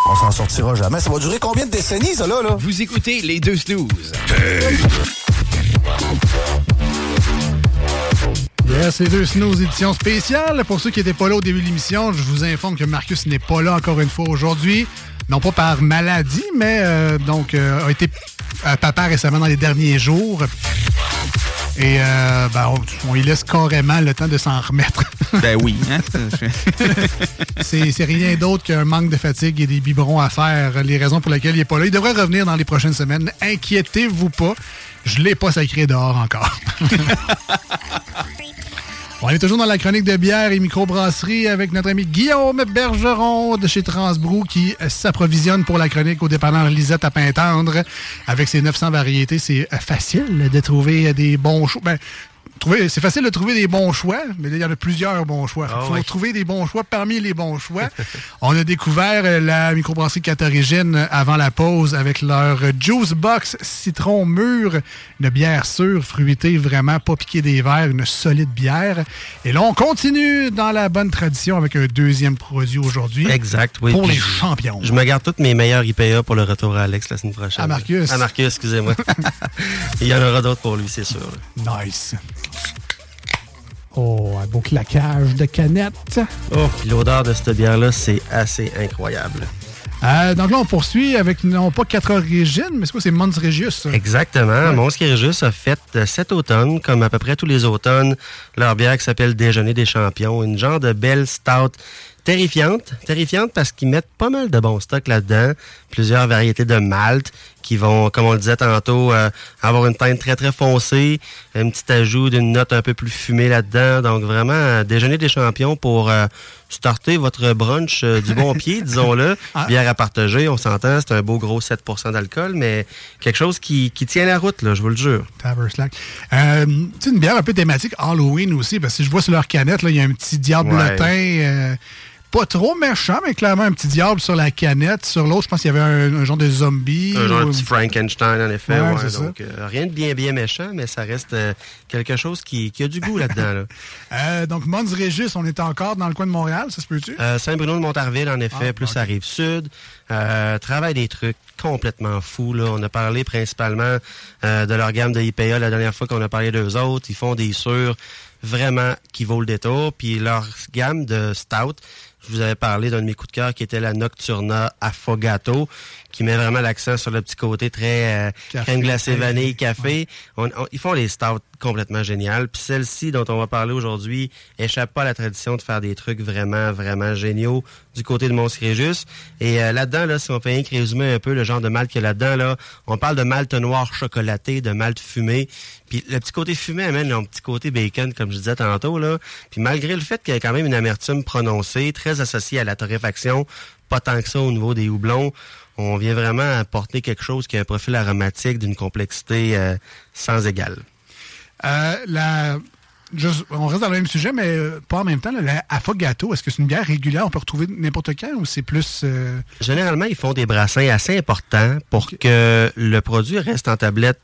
S12: On s'en sortira jamais. Ça va durer combien de décennies, ça, là, là?
S11: Vous écoutez les deux snooze.
S6: Yes, les deux snooze édition spéciale. Pour ceux qui n'étaient pas là au début de l'émission, je vous informe que Marcus n'est pas là encore une fois aujourd'hui. Non pas par maladie, mais euh, donc euh, a été euh, papa récemment dans les derniers jours. Et euh, ben, on, on lui laisse carrément le temps de s'en remettre.
S7: Ben oui. Hein?
S6: C'est c'est rien d'autre qu'un manque de fatigue et des biberons à faire. Les raisons pour lesquelles il n'est pas là. Il devrait revenir dans les prochaines semaines. Inquiétez-vous pas. Je l'ai pas sacré dehors encore. On est toujours dans la chronique de bière et microbrasserie avec notre ami Guillaume Bergeron de chez Transbrou qui s'approvisionne pour la chronique au dépanneur Lisette à Pintendre. Avec ses 900 variétés, c'est facile de trouver des bons choix. Ben, trouver- c'est facile de trouver des bons choix, mais il y en a plusieurs bons choix. Il
S8: Ah
S6: faut
S8: oui.
S6: trouver des bons choix parmi les bons choix. On a découvert euh, la microbrasserie Catorigine euh, avant la pause avec leur euh, Juice Box citron mûr, une bière sûre, fruitée, vraiment pas piquée des verres, une solide bière. Et là, on continue dans la bonne tradition avec un deuxième produit aujourd'hui.
S8: Exact, oui.
S6: Pour les champions.
S8: Je me garde toutes mes meilleures IPA pour le retour à Alex la semaine prochaine.
S6: À Marcus.
S8: À Marcus, excusez-moi. Il y en aura d'autres pour lui, c'est sûr.
S6: Nice. Oh, un beau claquage de canette.
S8: Oh, puis l'odeur de cette bière-là, c'est assez incroyable.
S6: Euh, donc là, on poursuit avec non pas quatre origines, mais c'est quoi, c'est Mons Regius?
S8: Exactement. Mons Kirgus a fait euh, cet automne, comme à peu près tous les automnes, leur bière qui s'appelle Déjeuner des champions. Une genre de belle stout terrifiante. Terrifiante parce qu'ils mettent pas mal de bons stocks là-dedans. Plusieurs variétés de malt qui vont, comme on le disait tantôt, euh, avoir une teinte très très foncée, un petit ajout d'une note un peu plus fumée là-dedans. Donc vraiment, euh, déjeuner des champions pour euh, starter votre brunch du bon pied, disons-le.
S6: Ah.
S8: Bière à partager, on s'entend, c'est un beau gros 7% d'alcool, mais quelque chose qui, qui tient la route, là, je vous le jure.
S6: Sais, une bière un peu thématique Halloween aussi, parce que je vois sur leur canette, là, il y a un petit diablotin. euh, pas trop méchant, mais clairement un petit diable sur la canette. Sur l'autre, je pense qu'il y avait un, un genre de zombie.
S8: Un genre de
S6: ou-
S8: petit Frankenstein, en effet.
S6: Ouais,
S8: donc, euh, rien de bien, bien méchant, mais ça reste euh, quelque chose qui, qui a du goût là-dedans. Là.
S6: Euh, donc, Mons Régis, on est encore dans le coin de Montréal, ça se peut-tu?
S8: Euh, Saint-Bruno de Montarville, en effet,
S6: Ah,
S8: plus ça arrive sud. Euh, travaille des trucs complètement fous. Là. On a parlé principalement euh, de leur gamme de IPA la dernière fois qu'on a parlé d'eux autres. Ils font des sûrs vraiment qui vaut le détour. Puis leur gamme de stout, je vous avais parlé d'un de mes coups de cœur qui était la Nocturna Affogato, qui met vraiment l'accent sur le petit côté très euh, crème glacée vanille, café. On- on- ils font les stouts complètement géniales. Puis celle-ci dont on va parler aujourd'hui échappe pas à la tradition de faire des trucs vraiment, vraiment géniaux du côté de Mons Régis. Et euh, là-dedans, là, si on peut rien que résumer un peu le genre de malt qu'il y a là-dedans, là, on parle de malt noir chocolaté, de malt fumé. Puis le petit côté fumé amène un petit côté bacon, comme je disais tantôt. Là. Puis malgré le fait qu'il y a quand même une amertume prononcée, très associée à la torréfaction, pas tant que ça au niveau des houblons, on vient vraiment apporter quelque chose qui a un profil aromatique d'une complexité euh, sans égale.
S6: Euh, la... juste- on reste dans le même sujet, mais euh, pas en même temps. là, la Affogato, est-ce que c'est une bière régulière? On peut retrouver n'importe quand ou c'est plus... euh,
S8: Généralement, ils font des brassins assez importants pour que le produit reste en tablette,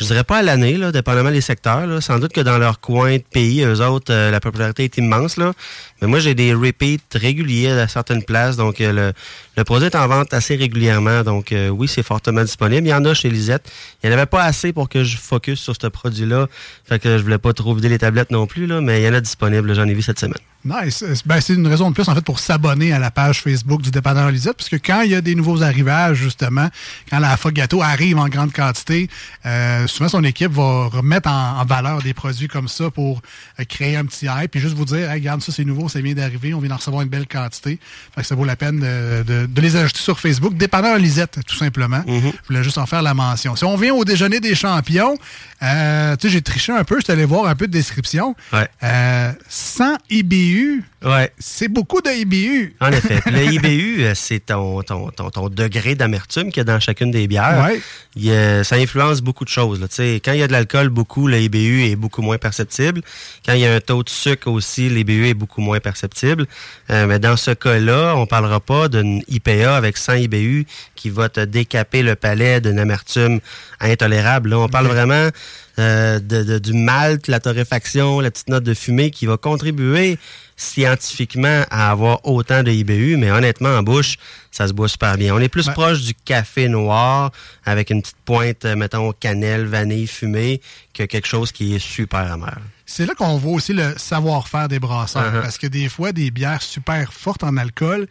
S8: je dirais pas à l'année, là, dépendamment des secteurs. là. Sans doute que dans leur coin de pays, eux autres, la popularité est immense. Là. Mais moi, j'ai des repeats réguliers à certaines places. Donc, le, le produit est en vente assez régulièrement. Donc, euh, oui, c'est fortement disponible. Il y en a chez Lisette. Il n'y en avait pas assez pour que je focus sur ce produit-là. Fait que je voulais pas trop vider les tablettes non plus, là, mais il y en a disponible. J'en ai vu cette semaine.
S6: Nice. Euh, Ben, c'est une raison de plus, en fait, pour s'abonner à la page Facebook du dépanneur Lisette, parce que quand il y a des nouveaux arrivages, justement, quand la Affogato arrive en grande quantité, euh, souvent son équipe va remettre en, valeur des produits comme ça pour créer un petit hype, puis juste vous dire, hey, regarde, ça c'est nouveau, ça vient d'arriver, on vient d'en recevoir une belle quantité. Fait que ça vaut la peine de- de les ajouter sur Facebook. Dépanneur Lisette, tout simplement. Je voulais juste en faire la mention. Si on vient au déjeuner des champions, euh, tu sais, j'ai triché un peu, je suis allé voir un peu de description.
S8: Ouais.
S6: Euh, 100 IBU,
S8: Ouais.
S6: c'est beaucoup de IBU.
S8: En effet. Le IBU, euh, c'est ton, ton, ton, ton degré d'amertume qu'il y a dans chacune des bières.
S6: Ouais.
S8: Il ça influence beaucoup de choses. Là. Tu sais, Quand il y a de l'alcool, beaucoup, le IBU est beaucoup moins perceptible. Quand il y a un taux de sucre aussi, l'IBU est beaucoup moins perceptible. Euh, mais dans ce cas-là, on parlera pas d'une IPA avec 100 IBU qui va te décaper le palais d'une amertume intolérable. Là, on parle vraiment euh, de, de- du malt, la torréfaction, la petite note de fumée qui va contribuer scientifiquement à avoir autant de IBU, mais honnêtement, en bouche, ça se boit super bien. On est plus proche du café noir avec une petite pointe, euh, mettons, cannelle, vanille, fumée, que quelque chose qui est super amer.
S6: C'est là qu'on voit aussi le savoir-faire des brasseurs.
S8: Uh-huh.
S6: Parce que des fois, des bières super fortes en alcool,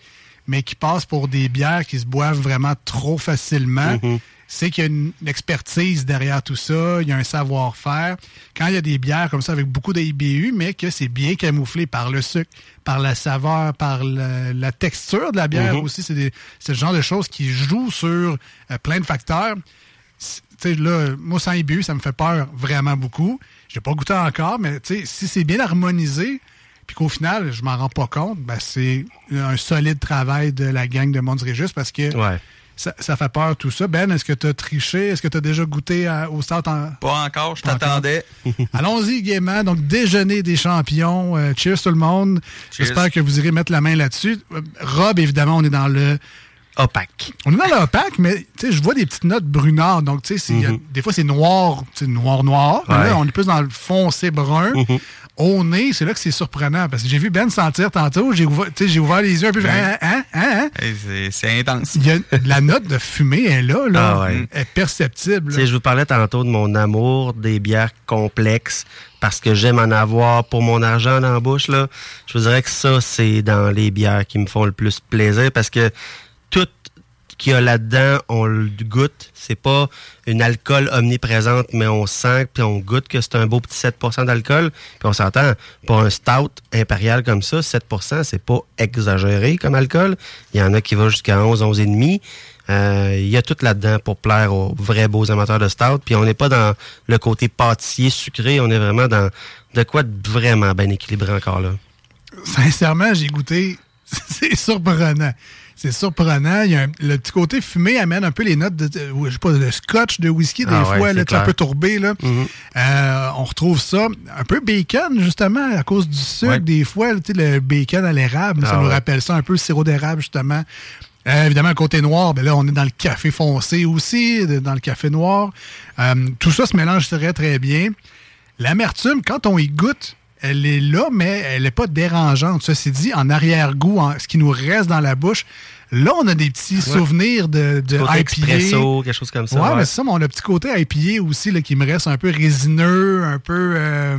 S6: mais qui passent pour des bières qui se boivent vraiment trop facilement,
S8: Mm-hmm.
S6: c'est qu'il y a une expertise derrière tout ça, il y a un savoir-faire. Quand il y a des bières comme ça avec beaucoup d'IBU, mais que c'est bien camouflé par le sucre, par la saveur, par la texture de la bière
S8: Mhm.
S6: aussi, c'est le genre de choses qui jouent sur euh, plein de facteurs. C- Tu sais, là, moi, sans IBU, ça me fait peur vraiment beaucoup. J'ai pas goûté encore, mais tu sais, si c'est bien harmonisé, puis qu'au final, je m'en rends pas compte, ben, c'est un solide travail de la gang de Mons Régis parce que
S8: Ouais.
S6: ça, ça fait peur tout ça. Ben, est-ce que tu as triché? Est-ce que tu as déjà goûté à- au start en.
S7: Pas encore, je t'attendais.
S6: Allons-y gaiement. Donc, déjeuner des champions. Euh, cheers tout le monde. J'espère que vous irez mettre la main là-dessus. Rob, évidemment, on est dans le
S8: opaque.
S6: On est dans l'opaque, mais tu sais, je vois des petites notes brunardes. Donc, tu sais, a- des fois, c'est noir, tu sais, noir, noir.
S8: Ouais.
S6: là, on est plus dans le foncé brun.
S8: Mhm.
S6: Au nez, c'est là que c'est surprenant. Parce que j'ai vu Ben sentir tantôt. J'ai ouvert, ouvert les yeux un peu.
S7: Ouais.
S6: Hein, hein, hein, hein?
S7: C'est- intense.
S6: Il y a la note de fumée est là, là.
S8: Ah ouais.
S6: Elle est perceptible.
S8: Tu sais, je vous parlais tantôt de mon amour des bières complexes parce que j'aime en avoir pour mon argent dans la bouche. Là. Je vous dirais que ça, c'est dans les bières qui me font le plus plaisir parce que tout qu'il y a là-dedans, on le goûte. C'est pas une alcool omniprésente, mais on sent puis on goûte que c'est un beau petit 7% d'alcool. Puis on s'entend, pour un stout impérial comme ça, 7% c'est pas exagéré comme alcool. Il y en a qui va jusqu'à 11, 11,5. Euh, Il y a tout là-dedans pour plaire aux vrais beaux amateurs de stout. Puis on n'est pas dans le côté pâtissier sucré, on est vraiment dans de quoi de vraiment bien équilibré encore là.
S6: Sincèrement, j'ai goûté. C'est surprenant. C'est surprenant. Il y a un- le petit côté fumé amène un peu les notes de, de- je sais pas, de scotch, de whisky, des
S8: Ah ouais,
S6: fois, là, sais, un peu tourbé. Là. Euh, on retrouve ça. Un peu bacon, justement, à cause du sucre,
S8: Ouais.
S6: des fois. le bacon à l'érable, ça
S8: Ah
S6: nous
S8: ouais.
S6: rappelle ça un peu, sirop d'érable, justement. Euh, évidemment, le côté noir, ben là, on est dans le café foncé aussi, dans le café noir. Euh, tout ça se mélange très, très bien. L'amertume, quand on y goûte, elle est là, mais elle n'est pas dérangeante. Ceci dit, en arrière-goût, en- ce qui nous reste dans la bouche, là, on a des petits souvenirs de, de IPA.
S8: expresso, quelque chose comme ça,
S6: Ouais,
S8: ouais.
S6: mais c'est ça, mais on a le petit côté IPA aussi là, qui me reste un peu résineux, un peu euh,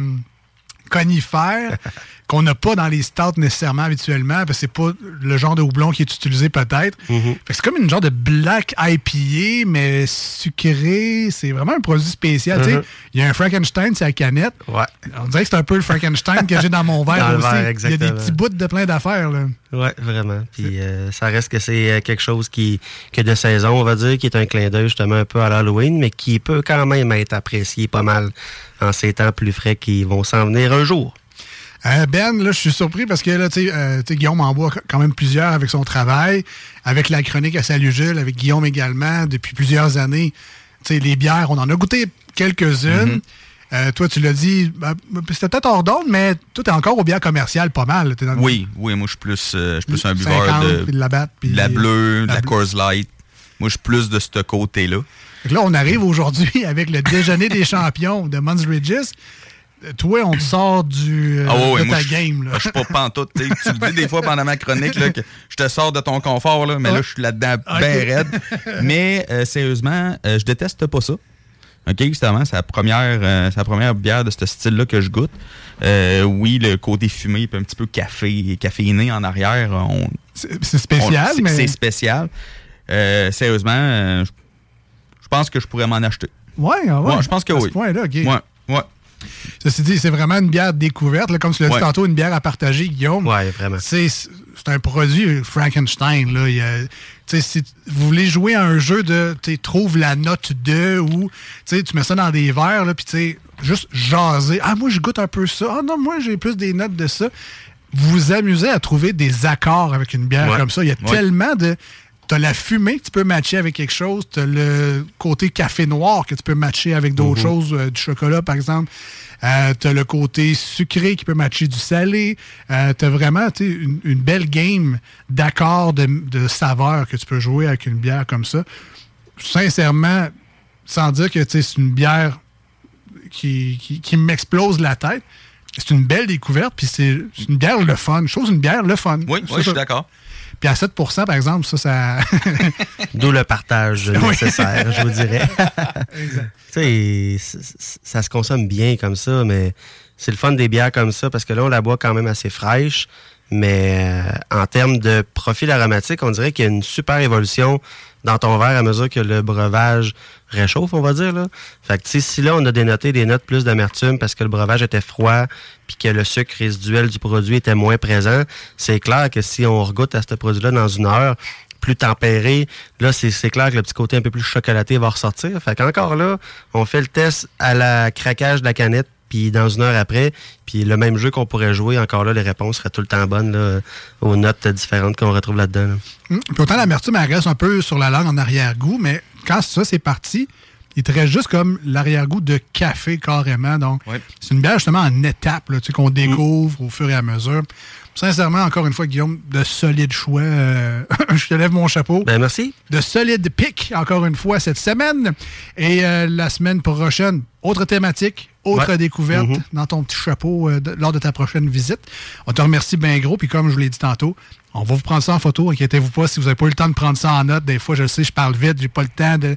S6: conifère, qu'on n'a pas dans les stouts nécessairement habituellement, parce que c'est pas le genre de houblon qui est utilisé peut-être. Que C'est comme une genre de black IPA, mais sucré. C'est vraiment un produit spécial. tu sais.
S8: Mhm.
S6: Il y a un Frankenstein, c'est la canette.
S8: Ouais.
S6: On dirait que c'est un peu le Frankenstein que j'ai dans mon verre
S8: Dans
S6: aussi. Il y a des petits bouts de plein d'affaires. là.
S8: Oui, vraiment. Puis euh, ça reste que c'est euh, quelque chose qui, qui est de saison, on va dire, qui est un clin d'œil justement un peu à l'Halloween, mais qui peut quand même être apprécié pas mal en ces temps plus frais qui vont s'en venir un jour.
S6: Euh, ben, là, je suis surpris parce que là, tu euh, Guillaume en boit quand même plusieurs avec son travail, avec la chronique à Salut Jules, avec Guillaume également, depuis plusieurs années. Les bières, on en a goûté quelques-unes.
S7: Mhm.
S6: Euh, toi, tu l'as dit, ben, c'était peut-être hors d'onde, mais toi, t'es encore aux bières commerciales pas mal. T'es dans le-
S7: Oui, oui, moi je suis plus, euh, plus un
S6: 50,
S7: buveur de,
S6: la batte, puis
S7: de la bleue, de
S6: la
S7: la
S6: bleue.
S7: Coors Light. Moi je suis plus de ce côté-là.
S6: Là, on arrive aujourd'hui avec le déjeuner des champions de Mons Ridges. Euh, Toi, on te sort du, euh,
S7: Ah ouais,
S6: de ta game. Là.
S7: Je suis pas pantoute. tu le dis des fois pendant ma chronique là, que je te sors de ton confort, là, mais là, je suis là-dedans
S6: Ok.
S7: bien raide. Mais euh, sérieusement, euh, je déteste pas ça. OK, justement, c'est la première, la première bière de ce style-là que je goûte. Oui, le côté fumé, puis un petit peu café, caféiné en arrière. on-
S6: C'est spécial,
S7: on-
S6: mais.
S7: C'est spécial. Sérieusement, je pense que je pourrais m'en acheter.
S6: Ouais, ah ouais.
S7: Ouais, je pense que
S6: à
S7: oui.
S6: ce point-là, OK.
S7: Ouais, ouais.
S6: Ceci dit, c'est vraiment une bière découverte. là, comme tu l'as dit tantôt, une bière à partager, Guillaume.
S8: Ouais, vraiment.
S6: C'est un produit Frankenstein. Là. Il y a- tu sais, si vous voulez jouer à un jeu de trouve la note de ou tu mets ça dans des verres, puis juste jaser. Ah, moi, je goûte un peu ça. Ah non, moi, j'ai plus des notes de ça. Vous vous amusez à trouver des accords avec une bière
S8: Ouais.
S6: comme ça. Il y a
S8: Ouais.
S6: tellement de. T'as la fumée que tu peux matcher avec quelque chose. T'as le côté café noir que tu peux matcher avec d'autres
S8: Mhm.
S6: choses, euh, du chocolat par exemple. Euh, t'as le côté sucré qui peut matcher du salé. Euh, t'as vraiment tu sais, une, une belle game d'accords de, de saveurs que tu peux jouer avec une bière comme ça. Sincèrement, sans dire que tu c'est une bière qui, qui, qui m'explose la tête, c'est une belle découverte, puis c'est une bière le fun. Je trouve une bière le fun.
S7: Oui, oui, je suis d'accord.
S6: Puis à 7% par exemple, ça, ça.
S8: D'où le partage
S6: Oui.
S8: nécessaire, je vous dirais. Tu sais, ça se consomme bien comme ça, mais c'est le fun des bières comme ça parce que là, on la boit quand même assez fraîche. Mais euh, en termes de profil aromatique, on dirait qu'il y a une super évolution dans ton verre à mesure que le breuvage réchauffe, on va dire. Là. Fait que si là, on a dénoté des notes plus d'amertume parce que le breuvage était froid puis que le sucre résiduel du produit était moins présent, c'est clair que si on regoute à ce produit-là dans une heure, plus tempéré, là, c'est c'est clair que le petit côté un peu plus chocolaté va ressortir. Fait qu'encore là, on fait le test à la craquage de la canette, puis dans une heure après, puis le même jeu qu'on pourrait jouer, encore là, les réponses seraient tout le temps bonnes là, aux notes différentes qu'on retrouve là-dedans. là.
S6: Hum, Puis autant l'amertume, elle reste un peu sur la langue en arrière-goût, mais quand ça, c'est parti, il te reste juste comme l'arrière-goût de café carrément. Donc, c'est une bière justement en étapes là, tu sais, qu'on découvre au fur et à mesure. Sincèrement, encore une fois, Guillaume, de solides choix. euh, je te lève mon chapeau.
S8: Ben, merci.
S6: De solides pics, encore une fois, cette semaine. Et euh, la semaine prochaine, autre thématique, autre
S8: Ouais.
S6: découverte
S8: Mhm.
S6: dans ton petit chapeau euh, de- lors de ta prochaine visite. On te remercie bien gros. Puis comme je vous l'ai dit tantôt, on va vous prendre ça en photo. Inquiétez-vous pas si vous n'avez pas eu le temps de prendre ça en note. Des fois, je le sais, je parle vite, j'ai pas le temps de.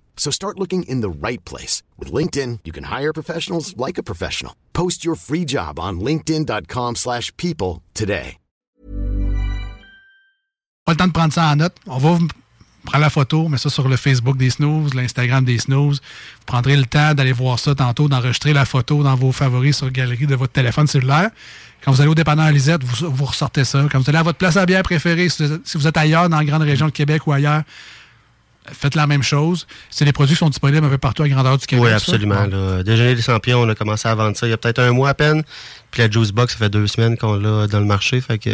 S13: So start looking in the right place. With LinkedIn, you can hire professionals like a professional. Post your free job on linkedin.com/people slash people today.
S6: Pas le temps de prendre ça en note. On va prendre la photo, mettre ça sur le Facebook des Snooze, l'Instagram des Snooze. Vous prendrez le temps d'aller voir ça tantôt, d'enregistrer la photo dans vos favoris sur la galerie de votre téléphone cellulaire. Quand vous allez au dépanneur Lisette, vous, vous ressortez ça. Quand vous allez à votre place à bière préférée, si vous êtes ailleurs, dans la grande région de Québec ou ailleurs, faites la même chose. C'est des produits qui sont disponibles un peu partout à grandeur du Québec.
S8: Oui, absolument. Là. Déjeuner des champions, on a commencé à vendre ça il y a peut-être un mois à peine. Puis la Juice Box, ça fait deux semaines qu'on l'a dans le marché. Fait que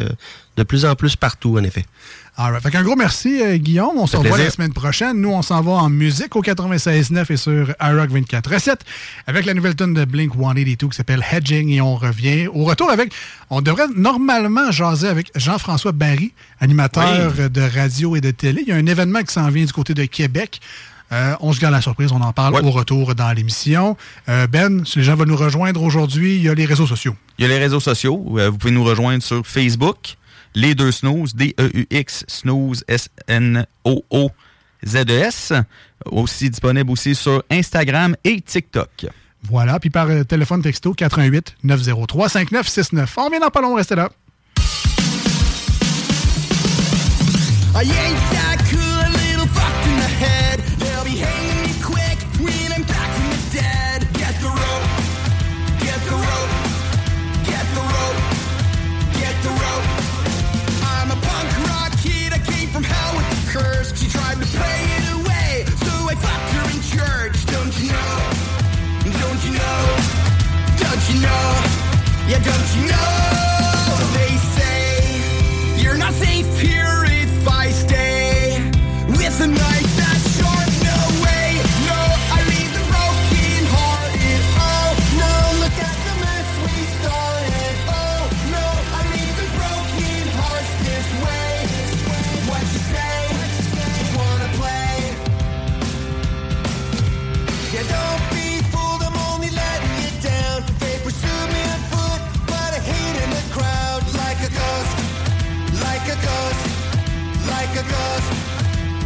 S8: de plus en plus partout, en effet.
S6: All right. Fait qu'un gros merci, euh, Guillaume. On se revoit la semaine prochaine. Nous, on s'en va en musique au 96.9 et sur iRock 24.7 avec la nouvelle tune de Blink 182 qui s'appelle Hedging et on revient. Au retour avec, on devrait normalement jaser avec Jean-François Barry, animateur
S7: Oui.
S6: de radio et de télé. Il y a un événement qui s'en vient du côté de Québec. Euh, on se garde la surprise, on en parle au retour dans l'émission. Euh, ben, si les gens veulent nous rejoindre aujourd'hui, il y a les réseaux sociaux.
S7: Il y a les réseaux sociaux. Vous pouvez nous rejoindre sur Facebook, les deux snooze, D-E-U-X, snooze, S-N-O-O-Z-E-S. E Aussi disponible aussi sur Instagram et TikTok.
S6: Voilà, puis par euh, téléphone texto 88 903 5969. On vient dans pas long, restez là.
S3: Ain't know? Yeah, don't you know? They say you're not safe here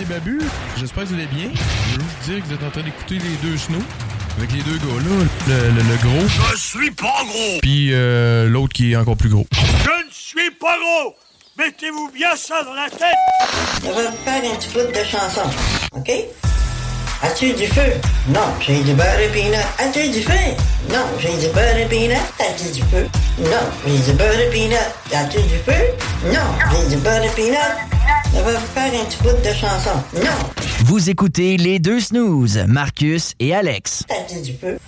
S14: c'est Babu. J'espère que vous allez bien. Je veux juste dire que vous êtes en train d'écouter les deux snows. Avec les deux gars-là, le, le- le gros.
S15: Je suis pas gros!
S14: Puis euh, l'autre qui est encore plus gros.
S15: Je ne suis pas gros! Mettez-vous bien ça dans la tête
S16: On va faire un petit bout de chanson, OK? As-tu du feu? Non, j'ai du beurre et peanut. As-tu du feu? Non, j'ai du beurre et peanut. As-tu du feu? Non, j'ai du beurre et peanut. As-tu du feu? Non, j'ai du beurre et peanut. On va faire un petit bout de chanson. Non,
S17: Vous écoutez les deux snooze, Marcus et Alex.
S16: as-tu du feu?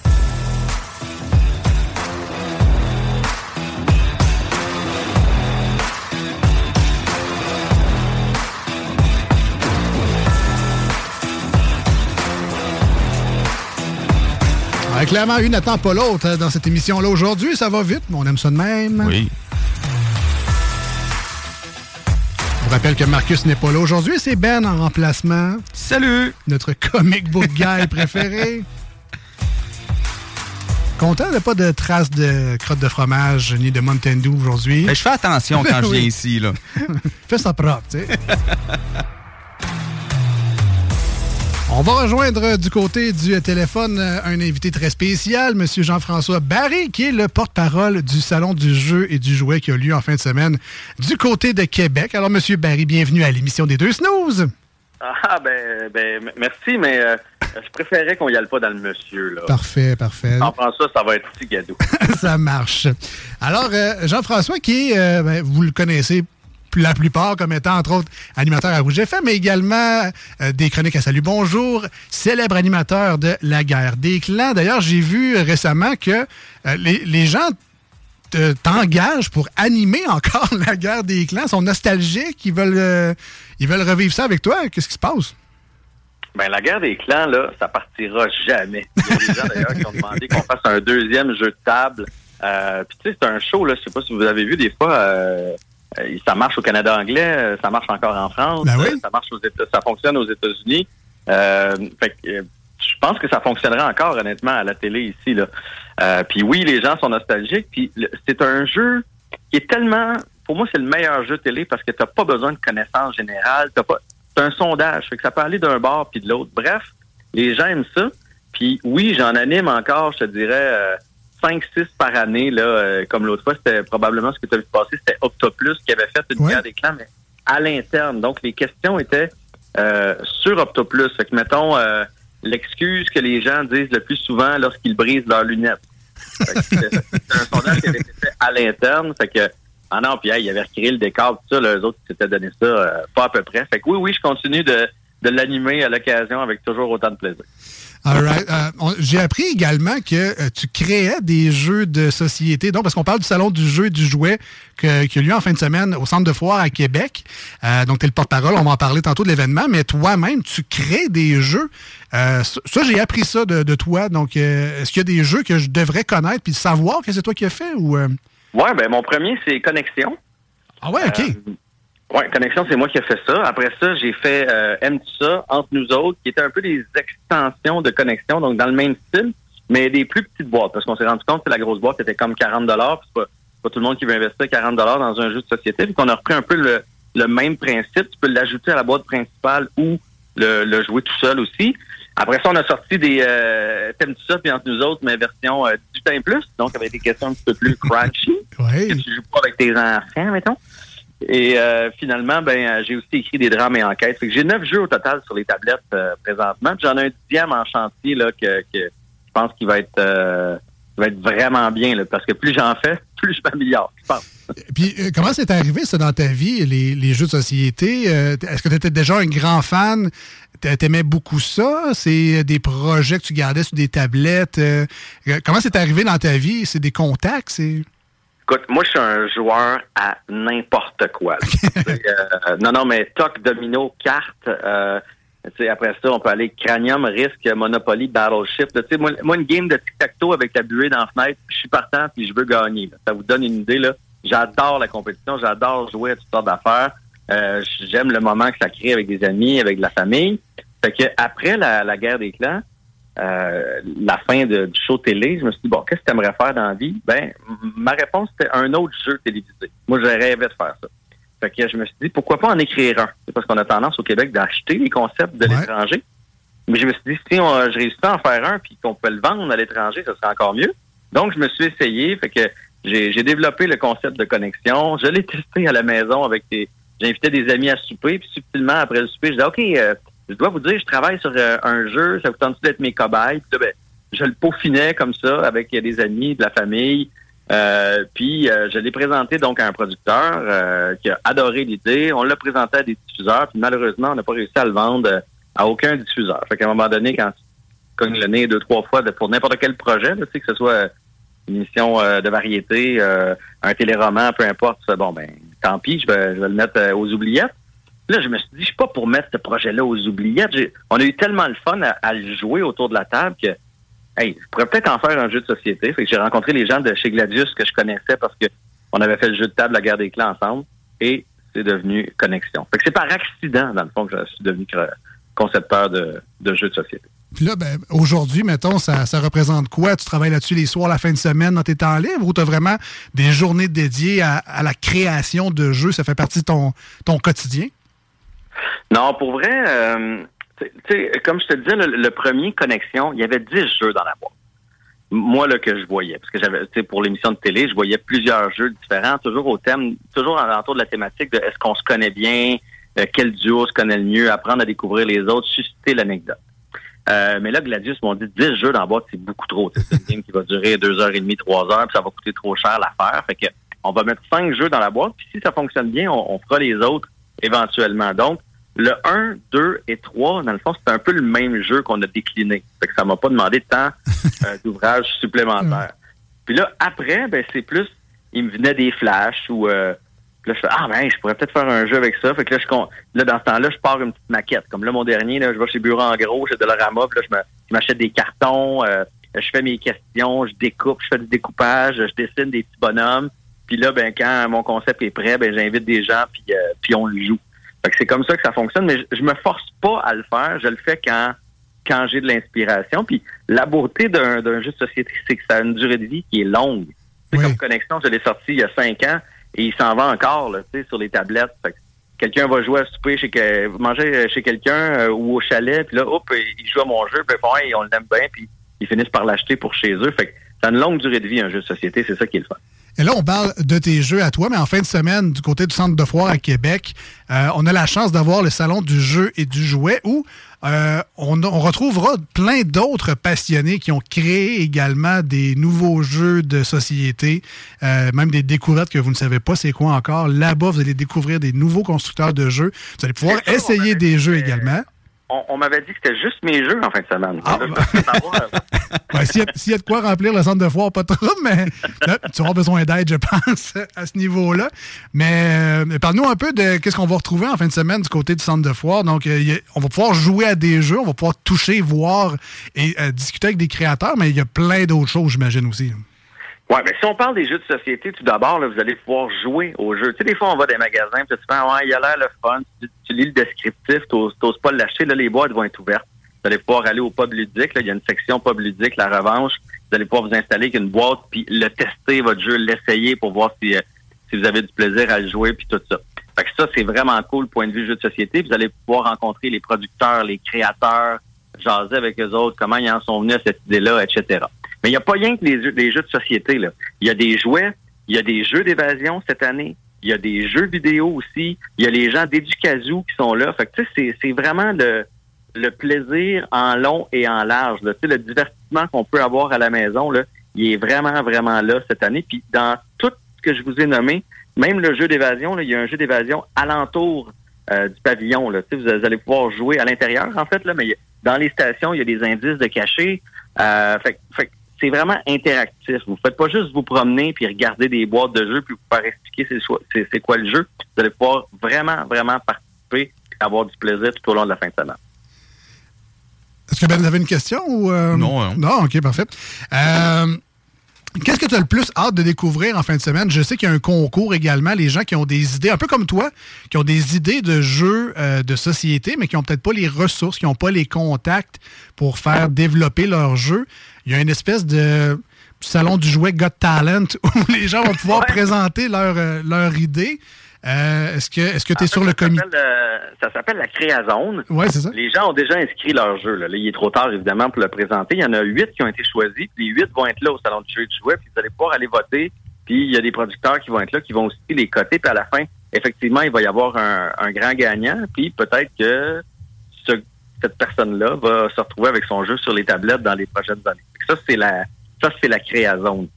S6: Ouais, clairement, une n'attend pas l'autre euh, dans cette émission-là aujourd'hui. Ça va vite, mais on aime ça de même.
S7: Oui.
S6: Rappelle que Marcus n'est pas là aujourd'hui. C'est Ben en remplacement.
S7: Salut!
S6: Notre comic book guy préféré. Content de pas de traces de crotte de fromage ni de Mountain Dew aujourd'hui.
S7: Ben, je fais attention quand je
S6: Oui.
S7: viens ici, là.
S6: Fais ça propre, tu sais. On va rejoindre du côté du téléphone euh, un invité très spécial, M. Jean-François Barry, qui est le porte-parole du Salon du jeu et du jouet qui a lieu en fin de semaine du côté de Québec. Alors, M. Barry, bienvenue à l'émission des deux snooze.
S18: Ah, ben, ben merci, mais euh, je préférais qu'on y aille pas dans le monsieur, là.
S6: Parfait, parfait.
S18: Jean-François, ça va être petit gadou.
S6: Ça marche. Alors, euh, Jean-François, qui est, euh, ben, vous le connaissez la plupart comme étant, entre autres, animateur à Rouge FM, mais également euh, des chroniques à Salut Bonjour, célèbre animateur de La guerre des clans. D'ailleurs, j'ai vu récemment que euh, les, gens te- t'engagent pour animer encore La guerre des clans, sont nostalgiques, ils veulent, euh, ils veulent revivre ça avec toi. Qu'est-ce qui se passe?
S18: Ben, la guerre des clans, là, ça partira jamais. Il y a des gens, d'ailleurs, qui ont demandé qu'on fasse un deuxième jeu de table. Puis, tu sais, c'est un show, là, je sais pas si vous avez vu, des fois, ça marche au Canada anglais, euh, ça marche encore en France,
S6: Ben oui.
S18: euh, ça marche aux États, ça fonctionne aux États-Unis. Euh, fait que, euh, je pense que ça fonctionnerait encore, honnêtement, à la télé ici, là. Euh, puis oui, les gens sont nostalgiques. Puis c'est un jeu qui est tellement, pour moi, c'est le meilleur jeu télé parce que t'as pas besoin de connaissances générales. T'as pas, c'est un sondage, fait que ça peut aller d'un bord puis de l'autre. Bref, les gens aiment ça. Puis oui, j'en anime encore, je te dirais, euh, 5-6 par année, là, euh, comme l'autre fois, c'était probablement ce que tu as vu passer, c'était Octoplus qui avait fait une
S6: Ouais.
S18: guerre des clans, mais à l'interne. Donc, les questions étaient euh, sur Octoplus. Fait que, mettons, euh, l'excuse que les gens disent le plus souvent lorsqu'ils brisent leurs lunettes. C'était un sondage qui avait été fait à l'interne. Fait que, ah non, puis hey, il avait recréé le décor, tout ça, là, eux autres qui s'étaient donné ça, euh, pas à peu près. Fait que oui, oui, je continue de, de l'animer à l'occasion avec toujours autant de plaisir.
S6: Right. Euh, J'ai appris également que euh, tu créais des jeux de société. Donc, parce qu'on parle du salon du jeu et du jouet que- qui a lieu en fin de semaine au centre de foire à Québec. Euh, donc, tu es le porte-parole. On va en parler tantôt de l'événement. Mais toi-même, tu crées des jeux. Euh, ça, ça, j'ai appris ça de, de toi. Donc, euh, est-ce qu'il y a des jeux que je devrais connaître puis savoir que c'est toi qui as fait ou. euh?
S18: Ouais, ben mon premier, c'est Connexion.
S6: Ah ouais, OK.
S18: Ouais, Connexion, c'est moi qui ai fait ça. Après ça, j'ai fait euh, ça, Entre nous autres, qui était un peu des extensions de Connexion, donc dans le même style, mais des plus petites boîtes, parce qu'on s'est rendu compte que la grosse boîte était comme 40 puis c'est pas, pas tout le monde qui veut investir 40 dans un jeu de société, puis qu'on a repris un peu le, le même principe. Tu peux l'ajouter à la boîte principale ou le, le jouer tout seul aussi. Après ça, on a sorti des euh, ça, puis entre nous autres, mais version euh, 18 ans et plus, donc avec des questions un petit peu plus crunchy. Que tu joues pas avec tes enfants, mettons. Et euh, finalement, ben euh, j'ai aussi écrit des drames et enquêtes. J'ai neuf jeux au total sur les tablettes euh, présentement. J'en ai un dixième en chantier là que, je pense qu'il va être va être vraiment bien parce que plus j'en fais, plus je m'améliore. Je pense.
S6: Puis, comment c'est arrivé, ça, dans ta vie, les, jeux de société? Est-ce que tu étais déjà un grand fan? T'a- T'aimais beaucoup ça? C'est des projets que tu gardais sur des tablettes? Comment c'est arrivé dans ta vie? C'est des contacts?
S18: Écoute, moi, je suis un joueur à n'importe quoi. euh, non, non, mais toc, domino, carte. Euh, après ça, on peut aller cranium, risque, Monopoly, Battleship. moi, moi, une game de tic-tac-toe avec la buée dans la fenêtre, je suis partant puis je veux gagner. là. Ça vous donne une idée. là. J'adore la compétition, j'adore jouer à toutes sortes d'affaires. Euh, J'aime le moment que ça crée avec des amis, avec de la famille. Fait que après la, la guerre des clans, euh, la fin de- du show télé, je me suis dit, bon, qu'est-ce que tu aimerais faire dans la vie? Ben, ma réponse, c'était un autre jeu télévisé. Moi, je rêvais de faire ça. Fait que je me suis dit, pourquoi pas en écrire un? C'est parce qu'on a tendance au Québec d'acheter les concepts de l'étranger. Mais je me suis dit, si on, je réussis à en faire un puis qu'on peut le vendre à l'étranger, ça serait encore mieux. Donc, je me suis essayé. Fait que j'ai j'ai développé le concept de connexion. Je l'ai testé à la maison avec des. J'invitais des amis à souper, puis subtilement après le souper, je disais OK, euh, je dois vous dire, je travaille sur euh, un jeu, ça vous tente d'être mes cobayes? Ben, je le peaufinais comme ça avec des amis, de la famille. Euh, puis euh, je l'ai présenté donc à un producteur euh, qui a adoré l'idée. On l'a présenté à des diffuseurs, puis malheureusement, on n'a pas réussi à le vendre euh, à aucun diffuseur. Fait qu'à un moment donné, quand tu cognes le nez deux, trois fois pour n'importe quel projet, que ce soit euh, une émission euh, de variété, euh, un téléroman, peu importe, bon ben tant pis, je vais, le mettre euh, aux oubliettes. Là, je me suis dit, je suis pas pour mettre ce projet-là aux oubliettes. On a eu tellement le fun à, le jouer autour de la table que Hey, je pourrais peut-être en faire un jeu de société. J'ai rencontré les gens de chez Gladius que je connaissais parce que on avait fait le jeu de table La guerre des clans ensemble et c'est devenu Connexion. Fait que c'est par accident, dans le fond, que je suis devenu concepteur de, jeux de société.
S6: Puis là, ben, aujourd'hui, mettons, ça, représente quoi? Tu travailles là-dessus les soirs, la fin de semaine, dans tes temps libres, ou tu as vraiment des journées dédiées à, la création de jeux? Ça fait partie de ton quotidien?
S18: Non, pour vrai, euh, comme je te disais, le, premier Connexion, il y avait 10 jeux dans la boîte. Moi, là, que je voyais. Parce que j'avais, tu pour l'émission de télé, je voyais plusieurs jeux différents, toujours au thème, toujours autour de la thématique de est-ce qu'on se connaît bien, euh, quel duo se connaît le mieux, apprendre à découvrir les autres, susciter l'anecdote. Euh, mais là, Gladius m'ont dit 10 jeux dans la boîte, c'est beaucoup trop. C'est une game qui va durer deux heures et demie, trois heures, puis ça va coûter trop cher l'affaire. Fait que on va mettre cinq jeux dans la boîte, puis si ça fonctionne bien, on fera les autres éventuellement. Donc, le 1, 2 et 3, dans le fond, c'est un peu le même jeu qu'on a décliné. Fait que ça m'a pas demandé tant euh, d'ouvrages supplémentaires. Puis là, après, ben c'est plus, il me venait des flashs ou euh, là, je fais Ah ben, je pourrais peut-être faire un jeu avec ça. Fait que là, je là, dans ce temps-là, je pars une petite maquette. Comme là, mon dernier, là, je vais chez Bureau en gros, chez Dollarama, puis là, je m'achète des cartons, euh, je fais mes questions, je découpe, je fais du découpage, je dessine des petits bonhommes. Puis là, ben, quand mon concept est prêt, ben, j'invite des gens, puis, euh, puis on le joue. Fait que c'est comme ça que ça fonctionne, mais je, je me force pas à le faire. Je le fais quand quand j'ai de l'inspiration. Puis la beauté d'un d'un jeu de société, c'est que ça a une durée de vie qui est longue. C'est comme Connexion, je l'ai sorti il y a cinq ans et il s'en va encore là, tu sais, sur les tablettes. Fait que quelqu'un va jouer à souper chez que, manger chez quelqu'un euh, ou au chalet, puis là, hop, il joue à mon jeu, puis bon, hey, on l'aime bien, puis ils finissent par l'acheter pour chez eux. Fait que ça a une longue durée de vie, un jeu de société, c'est ça qui est le fun.
S6: Et là, on parle de tes jeux à toi, mais en fin de semaine, du côté du centre de foire à Québec, euh, on a la chance d'avoir le salon du jeu et du jouet où euh, on, on retrouvera plein d'autres passionnés qui ont créé également des nouveaux jeux de société, euh, même des découvertes que vous ne savez pas c'est quoi encore. Là-bas, vous allez découvrir des nouveaux constructeurs de jeux. Vous allez pouvoir essayer des jeux également.
S18: On, on m'avait dit que c'était juste mes jeux en fin de semaine. Savoir,
S6: Ouais, S'il y, a- s'il y a de quoi remplir le centre de foire, pas trop, mais là, tu auras besoin d'aide, je pense, à ce niveau-là. Mais, euh, parle-nous un peu de qu'est-ce qu'on va retrouver en fin de semaine du côté du centre de foire. Donc, euh, a- on va pouvoir jouer à des jeux, on va pouvoir toucher, voir et euh, discuter avec des créateurs, mais il y a plein d'autres choses, j'imagine aussi.
S18: Ouais, mais si on parle des jeux de société, tout d'abord, vous allez pouvoir jouer aux jeux. Tu sais, des fois, on va dans des magasins, puis tu fais, ouais, il a l'air le fun. Tu, tu lis le descriptif, t'oses t'oses pas l'acheter, là, les boîtes vont être ouvertes. Vous allez pouvoir aller au pub ludique, là, il y a une section pub ludique, la revanche. Vous allez pouvoir vous installer avec une boîte, puis le tester, votre jeu, l'essayer pour voir si, euh, si vous avez du plaisir à le jouer, puis tout ça. Fait que ça, c'est vraiment cool, point de vue jeu de société. Vous allez pouvoir rencontrer les producteurs, les créateurs, jaser avec eux autres, comment ils en sont venus à cette idée-là, etc. Mais il n'y a pas rien que les, jeux- de société. Là. Il y a des jouets, il y a des jeux d'évasion cette année, il y a des jeux vidéo aussi, il y a les gens d'Educazou qui sont là. Fait que c'est, c'est vraiment le, le plaisir en long et en large. Là. Le divertissement qu'on peut avoir à la maison, là, il est vraiment, vraiment là cette année. Puis dans tout ce que je vous ai nommé, même le jeu d'évasion, là, il y a un jeu d'évasion alentour euh, du pavillon. Là. Vous, vous allez pouvoir jouer à l'intérieur, en fait, là, mais dans les stations, il y a des indices de cachet. Euh, fait, fait c'est vraiment interactif. Vous faites pas juste vous promener puis regarder des boîtes de jeux puis vous faire expliquer c'est, quoi le jeu. Vous allez pouvoir vraiment, vraiment participer et avoir du plaisir tout au long de la fin de semaine.
S6: Est-ce que Ben, vous avez une question? Ou, euh,
S7: Non,
S6: Non, OK, parfait. Euh, Qu'est-ce que tu as le plus hâte de découvrir en fin de semaine? Je sais qu'il y a un concours également, les gens qui ont des idées, un peu comme toi, qui ont des idées de jeux euh, de société, mais qui n'ont peut-être pas les ressources, qui n'ont pas les contacts pour faire développer leur jeu. Il y a une espèce de salon du jouet Got Talent où les gens vont pouvoir présenter leur, euh, leur idée. Euh, est-ce que est-ce que tu es sur le comité?
S18: euh, ça s'appelle la Créazone.
S6: Ouais, c'est ça.
S18: Les gens ont déjà inscrit leur jeu. Là. Là, il est trop tard, évidemment, pour le présenter. Il y en a huit qui ont été choisis. Puis les huit vont être là au Salon du jeu du jouet. Puis vous allez pouvoir aller voter Puis il y a des producteurs qui vont être là, qui vont aussi les coter. Puis à la fin, effectivement, il va y avoir un, un grand gagnant. Puis peut-être que ce- cette personne-là va se retrouver avec son jeu sur les tablettes dans les prochaines années. Ça, c'est la ça, c'est la créazone.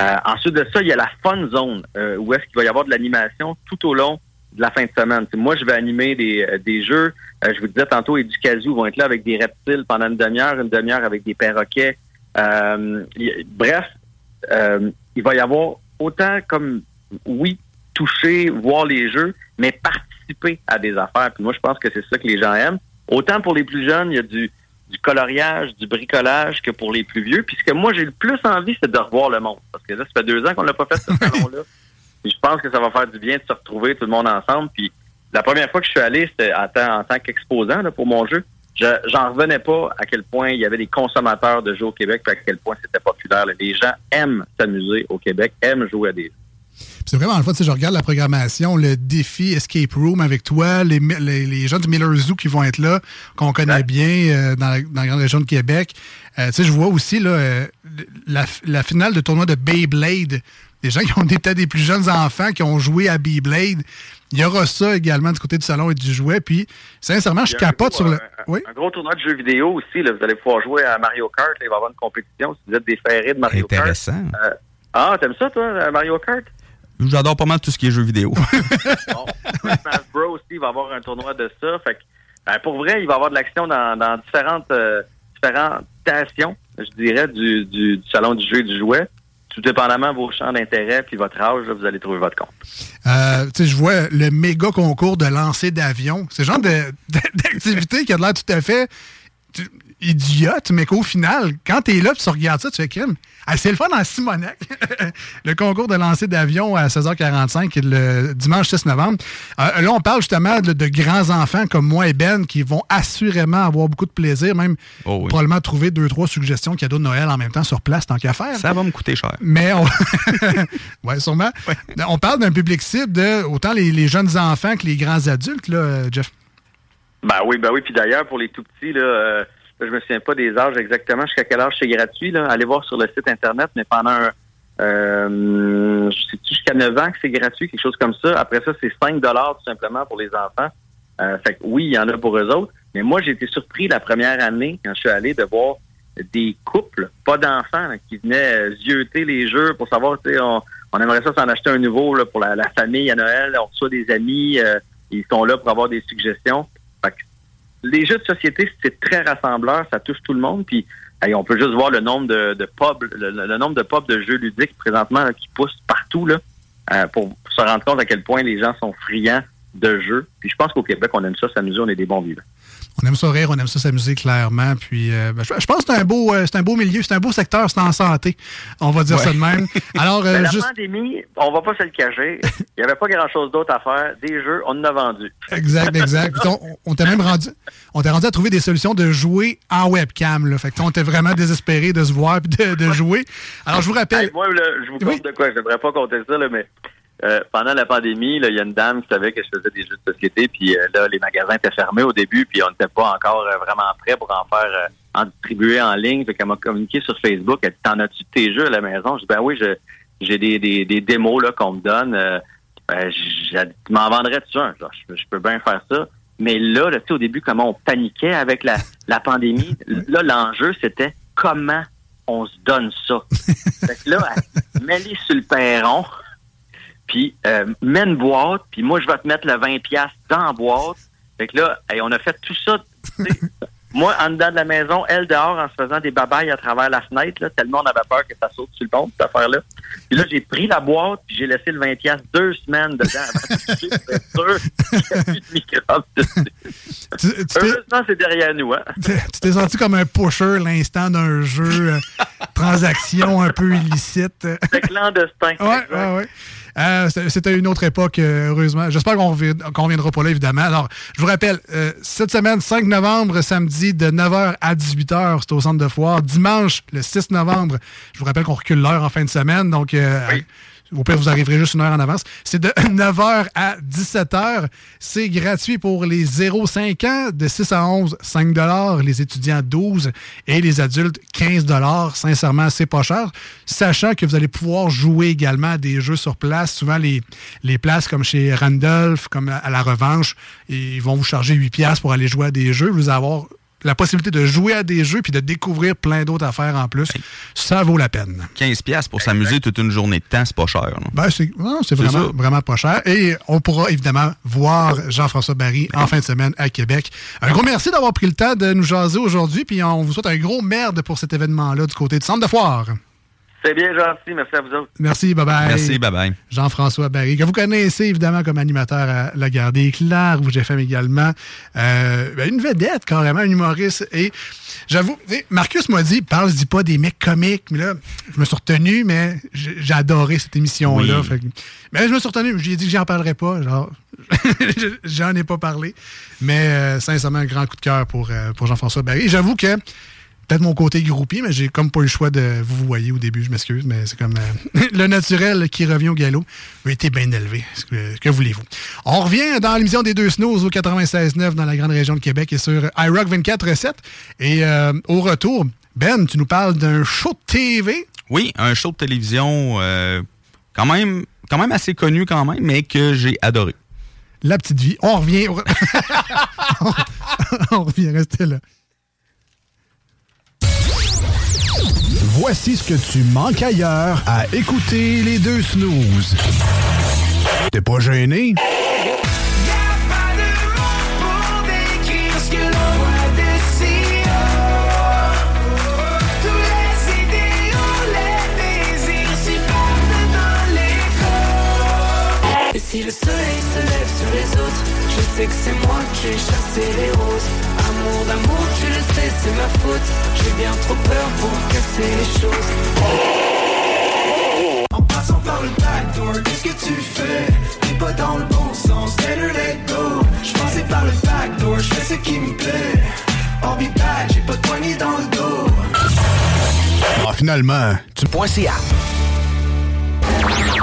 S18: Euh, ensuite de ça, il y a la fun zone, euh, où est-ce qu'il va y avoir de l'animation tout au long de la fin de semaine. Moi, je vais animer des, euh, des jeux. Je vous disais tantôt, et du casou vont être là avec des reptiles pendant une demi-heure, une demi-heure avec des perroquets. Bref, il va y avoir autant comme, oui, toucher, voir les jeux, mais participer à des affaires. Puis moi, je pense que c'est ça que les gens aiment. Autant pour les plus jeunes, il y a du, du coloriage, du bricolage que pour les plus vieux. Puis ce que moi, j'ai le plus envie, c'est de revoir le monde. Parce que là, ça fait deux ans qu'on l'a pas fait, ce salon-là. Puis je pense que ça va faire du bien de se retrouver tout le monde ensemble. Puis la première fois que je suis allé, c'était en tant, en tant qu'exposant là, pour mon jeu. Je- J'en revenais pas à quel point il y avait des consommateurs de jeux au Québec, puis à quel point c'était populaire. là. Les gens aiment s'amuser au Québec, aiment jouer à des jeux.
S6: C'est vraiment le fun, tu sais, je regarde la programmation, le défi Escape Room avec toi, les, les, les gens du Miller Zoo qui vont être là, qu'on connaît bien euh, dans, la, dans la grande région de Québec. Euh, tu sais, je vois aussi là, euh, la, la finale de tournoi de Beyblade. Des gens qui ont des- peut-être des plus jeunes enfants qui ont joué à Beyblade. Il y aura ça également du côté du salon et du jouet. Puis, sincèrement, je capote
S18: gros,
S6: sur le. Oui?
S18: Un gros tournoi de jeux vidéo aussi. Là, vous allez pouvoir jouer à Mario Kart. là, il va y avoir une compétition si vous êtes des ferrés de Mario
S7: Intéressant.
S18: Kart. Euh, ah, t'aimes ça, toi, Mario Kart?
S7: J'adore pas mal tout ce qui est jeux vidéo.
S18: Smash Bros. aussi, il va avoir un tournoi de ça. Fait que, ben, pour vrai, il va y avoir de l'action dans, dans différentes, euh, différentes stations, je dirais, du, du, du salon du jeu et du jouet. Tout dépendamment de vos champs d'intérêt puis votre âge, là, vous allez trouver votre compte.
S6: Euh, je vois le méga concours de lancer d'avion. C'est le genre d'activité qui a de l'air tout à fait idiote, mais qu'au final, quand t'es là, tu regardes ça, tu fais crime. Ah, c'est le fun en Simonac. le concours de lancer d'avion à 16h45 le dimanche 6 novembre. Euh, là, on parle justement de, de grands enfants comme moi et Ben qui vont assurément avoir beaucoup de plaisir, même
S7: Oh
S6: probablement trouver deux, trois suggestions cadeaux de Noël en même temps sur place, tant qu'à faire.
S7: Ça va me coûter cher.
S6: Mais on... ouais, sûrement. On parle d'un public cible de autant les, les jeunes enfants que les grands adultes, là, Jeff.
S18: Ben oui, ben oui. Puis d'ailleurs, pour les tout petits, là, euh, je me souviens pas des âges exactement, jusqu'à quel âge c'est gratuit. Allez voir sur le site Internet, mais pendant un, euh, jusqu'à 9 ans que c'est gratuit, quelque chose comme ça. Après ça, c'est 5 dollars tout simplement pour les enfants. Euh, fait que oui, il y en a pour eux autres. Mais moi, j'ai été surpris la première année, quand je suis allé, de voir des couples, pas d'enfants, qui venaient euh, zioter les jeux pour savoir, tu on, aimerait ça s'en acheter un nouveau pour la, la famille à Noël. On reçoit des amis, euh, ils sont là pour avoir des suggestions. Les jeux de société, c'est très rassembleur, ça touche tout le monde. Puis on peut juste voir le nombre de, de le, nombre de pubs de jeux ludiques présentement qui poussent partout là, euh, pour se rendre compte à quel point les gens sont friands de jeux. Puis je pense qu'au Québec, on aime ça s'amuser, on est des bons vivants.
S6: On aime ça rire, on aime ça s'amuser clairement. Puis, euh, ben, je, je pense que c'est un beau, euh, c'est un beau milieu, c'est un beau secteur, c'est en santé. On va dire
S18: Ouais.
S6: ça de même. Alors, euh,
S18: Mais la
S6: juste.
S18: pandémie, on va pas se le cacher. Il n'y avait pas grand-chose d'autre à faire. Des jeux, on en a vendu.
S6: Exact, exact. On on t'a même rendu, on t'a rendu à trouver des solutions de jouer en webcam. Là. Fait que on était vraiment désespéré de se voir et de, de jouer. Alors, je vous rappelle.
S18: Hey, moi, là, je vous compte de quoi? Je devrais pas compter ça, là, mais euh, pendant la pandémie, il y a une dame qui savait que je faisais des jeux de société, puis euh, là, les magasins étaient fermés au début, puis on n'était pas encore euh, vraiment prêts pour en faire, euh, en distribuer en ligne. Fait qu'elle m'a communiqué sur Facebook. Elle dit, t'en as-tu de tes jeux à la maison? Je dis, ben oui, je- j'ai des, des, des démos là, qu'on me donne. Euh, ben, tu m'en vendrais-tu un? Je, dis, je, je peux bien faire ça. Mais là, là tu sais, au début, comment on paniquait avec la, la pandémie, là, l'enjeu, c'était comment on se donne ça. fait que là, elle- sur le perron, puis euh, mets une boîte, puis moi, je vais te mettre le 20$ piastres dans la boîte. Fait que là, hey, on a fait tout ça. moi, en dedans de la maison, elle dehors, en se faisant des babayes à travers la fenêtre, là, tellement on avait peur que ça saute sur le pont, cette affaire-là. Puis là, j'ai pris la boîte, puis j'ai laissé le 20$ piastres deux semaines dedans avant de toucher, sûr qu'il n'y a plus de microbes dessus. Heureusement, c'est derrière nous, hein.
S6: Tu t'es senti comme un pusher l'instant d'un jeu, euh, transaction un peu illicite.
S18: C'est clandestin.
S6: Ouais, ouais, ouais. Euh, c'était une autre époque, euh, heureusement. J'espère qu'on revi- qu'on reviendra pas là, évidemment. Alors, je vous rappelle, euh, cette semaine, 5 novembre, samedi, de 9h à 18h, c'est au centre de foire. Dimanche, le 6 novembre, je vous rappelle qu'on recule l'heure en fin de semaine. Donc, euh, Au pire, vous arriverez juste une heure en avance. C'est de 9h à 17h. C'est gratuit pour les 0-5 ans, de 6 à 11, 5 les étudiants 12 et les adultes 15 Sincèrement, c'est pas cher. Sachant que vous allez pouvoir jouer également à des jeux sur place. Souvent, les, les places comme chez Randolph, comme à la revanche, ils vont vous charger 8 piastres pour aller jouer à des jeux. Vous allez avoir la possibilité de jouer à des jeux puis de découvrir plein d'autres affaires en plus, ça vaut la peine.
S7: 15 pièces pour s'amuser toute une journée de temps, c'est pas cher. non?
S6: Ben, c'est non, c'est vraiment, vraiment pas cher. Et on pourra évidemment voir Jean-François Barry en fin de semaine à Québec. Un gros merci d'avoir pris le temps de nous jaser aujourd'hui. Puis on vous souhaite un gros merde pour cet événement-là du côté du centre de foire.
S18: C'est bien gentil. Merci à vous autres.
S6: Merci, bye bye.
S7: Merci, bye bye.
S6: Jean-François Barry, que vous connaissez évidemment comme animateur à La Garde des Clairs, Rouge FM également. Euh, ben, une vedette, carrément, un humoriste. Et j'avoue, Marcus m'a dit, parle, dis pas des mecs comiques. Mais là, je me suis retenu, mais j'ai adoré cette émission-là.
S7: Oui.
S6: Mais je me suis retenu, j'ai dit que j'en parlerai pas. Genre, j'en ai pas parlé. Mais euh, sincèrement, un grand coup de cœur pour, euh, pour Jean-François Barry. J'avoue que peut-être mon côté groupie, mais j'ai comme pas eu le choix de vous vous voyez au début, je m'excuse, mais c'est comme euh, le naturel qui revient au galop. Vous été bien élevé. Que voulez-vous? On revient dans l'émission des deux snows au 96.9 dans la grande région de Québec et sur iRock 24.7. Et euh, au retour, Ben, tu nous parles d'un show de TV.
S7: Oui, un show de télévision euh, quand même quand même assez connu quand même, mais que j'ai adoré.
S6: La petite vie. On revient. On revient, restez là.
S19: Voici ce que tu manques ailleurs à écouter les deux snooze. T'es pas gêné?
S3: Sais que c'est moi qui ai chassé les roses. Amour d'amour, tu le sais, c'est ma faute. J'ai bien trop peur pour casser les choses. En passant par le backdoor, qu'est-ce que tu fais? T'es pas dans le bon sens, better let go Je passais par le backdoor, je fais ce qui me plaît back, j'ai pas de poignée dans le dos
S19: Ah, finalement, tu...
S20: .ca.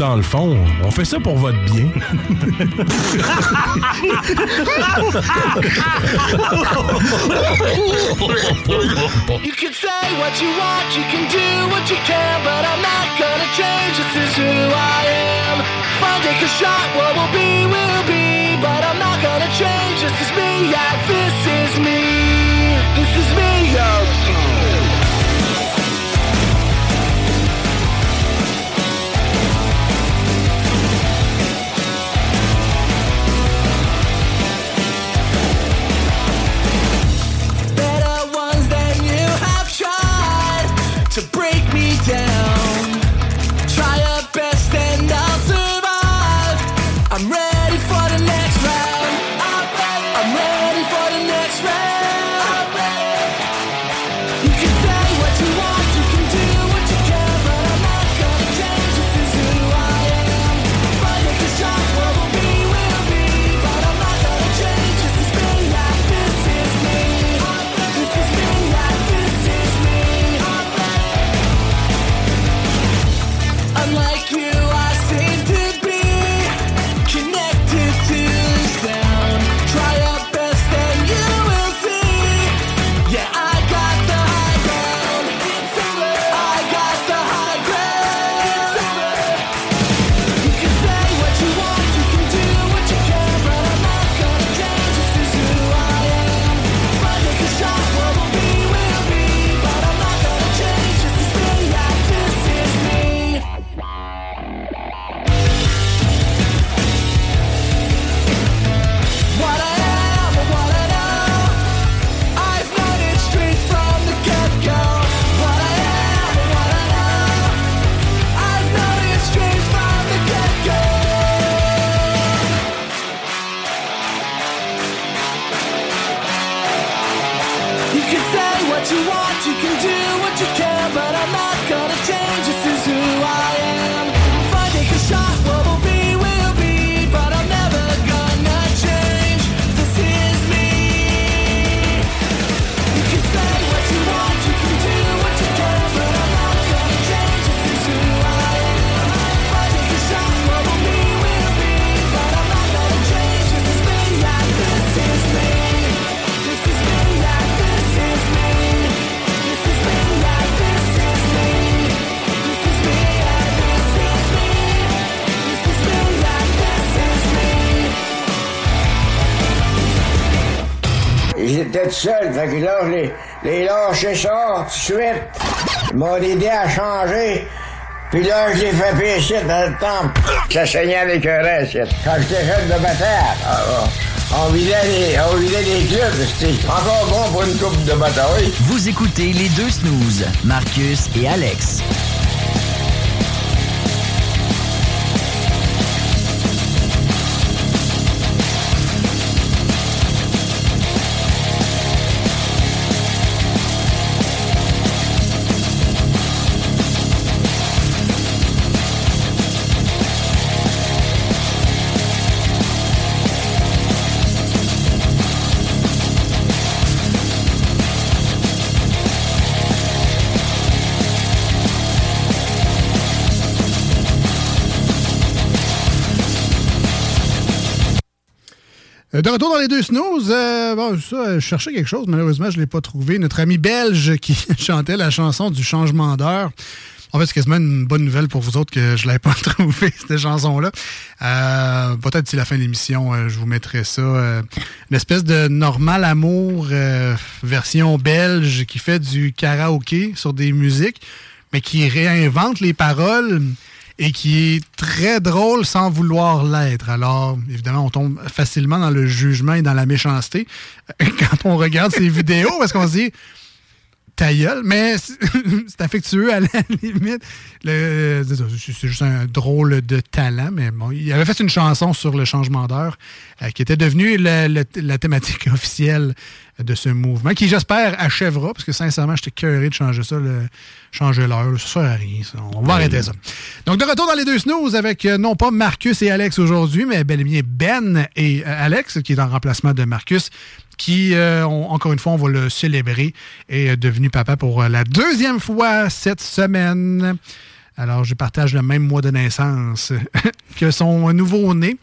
S1: dans le fond, on fait ça pour votre bien.
S3: You can say what you want, you can do what you can, but I'm not gonna change. This is who I am. Find take a shot, what will be, will be, but I'm not gonna change. This is me, yeah, this is me. To break me down.
S21: Fait que là, je l'ai lâché ça tout de suite. Il m'a aidé à changer. Puis là, je l'ai fait pécher dans le temple. Ça saignait avec un reste. Quand j'étais jeune de bataille, ah, ah, on vidait les, on vidait les clubs. C'était encore bon pour une coupe de bataille.
S17: Vous écoutez les deux snooze, Marcus et Alex.
S6: De retour dans les deux snooze, euh, bon, ça, euh, je cherchais quelque chose, malheureusement, je ne l'ai pas trouvé. Notre ami belge qui chantait la chanson du changement d'heure. En fait, c'est quasiment une bonne nouvelle pour vous autres que je ne l'avais pas trouvé, cette chanson-là. Euh, Peut-être d'ici la fin de l'émission, euh, je vous mettrai ça. euh, une espèce de normal amour euh, version belge qui fait du karaoké sur des musiques, mais qui réinvente les paroles et qui est très drôle sans vouloir l'être. Alors, évidemment, on tombe facilement dans le jugement et dans la méchanceté quand on regarde ces vidéos parce qu'on se dit ta gueule, mais c'est affectueux à la limite. C'est juste un drôle de talent, mais bon, il avait fait une chanson sur le changement d'heure euh, qui était devenue la thématique officielle de ce mouvement, qui j'espère achèvera, parce que sincèrement, j'étais curieux de changer ça, le, changer l'heure, ça sert à rien. ça. On va arrêter ça. Donc, de retour dans les deux snooze avec euh, non pas Marcus et Alex aujourd'hui, mais bel et bien Ben et euh, Alex, qui est en remplacement de Marcus, qui, euh, encore une fois, on va le célébrer, est euh, devenu papa pour euh, la deuxième fois cette semaine. Alors, je partage le même mois de naissance que son nouveau-né.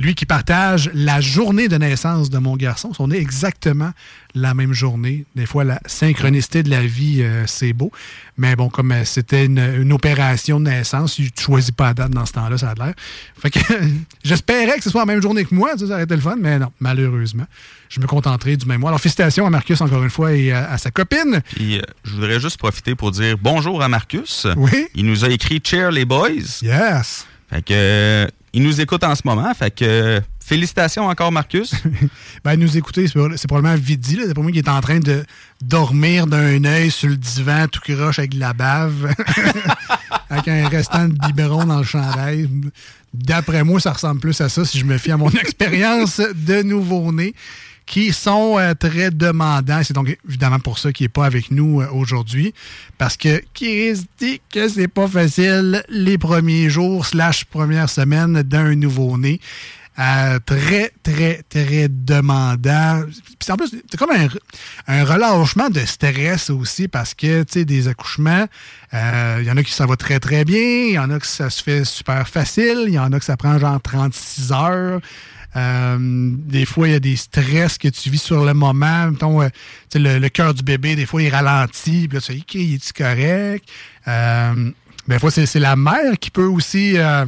S6: Lui qui partage la journée de naissance de mon garçon. On est exactement la même journée. Des fois, la synchronicité de la vie, euh, c'est beau. Mais bon, comme euh, c'était une, une opération de naissance, tu ne choisis pas la date dans ce temps-là, ça a l'air. Fait que j'espérais que ce soit la même journée que moi, ça, ça aurait été le fun, mais non, malheureusement. Je me contenterai du même mois. Alors, félicitations à Marcus encore une fois et à, à sa copine.
S7: Puis, euh, je voudrais juste profiter pour dire bonjour à Marcus.
S6: Oui.
S7: Il nous a écrit Cheer les boys.
S6: Yes.
S7: Fait que, euh, il nous écoute en ce moment. Fait que, félicitations encore, Marcus.
S6: Ben, nous écouter, c'est probablement Vidi. C'est pour moi qui est en train de dormir d'un œil sur le divan, tout croche avec de la bave, avec un restant de biberon dans le chandail. D'après moi, ça ressemble plus à ça si je me fie à mon expérience de nouveau-né qui sont euh, très demandants. C'est donc évidemment pour ça qu'il n'est pas avec nous euh, aujourd'hui. Parce que Chris dit que c'est pas facile les premiers jours slash première semaine d'un nouveau-né. Euh, très, très, très demandant. Puis en plus, c'est comme un, relâchement de stress aussi parce que, tu sais, des accouchements, il y en a qui ça va très, très bien, il y en a que ça se fait super facile, il y en a que ça prend genre 36 heures. Euh, des fois, il y a des stress que tu vis sur le moment. Mettons, euh, le, cœur du bébé, des fois, il ralentit. Puis là, tu sais, OK, il est correct? Euh, des fois, c'est la mère qui peut aussi euh,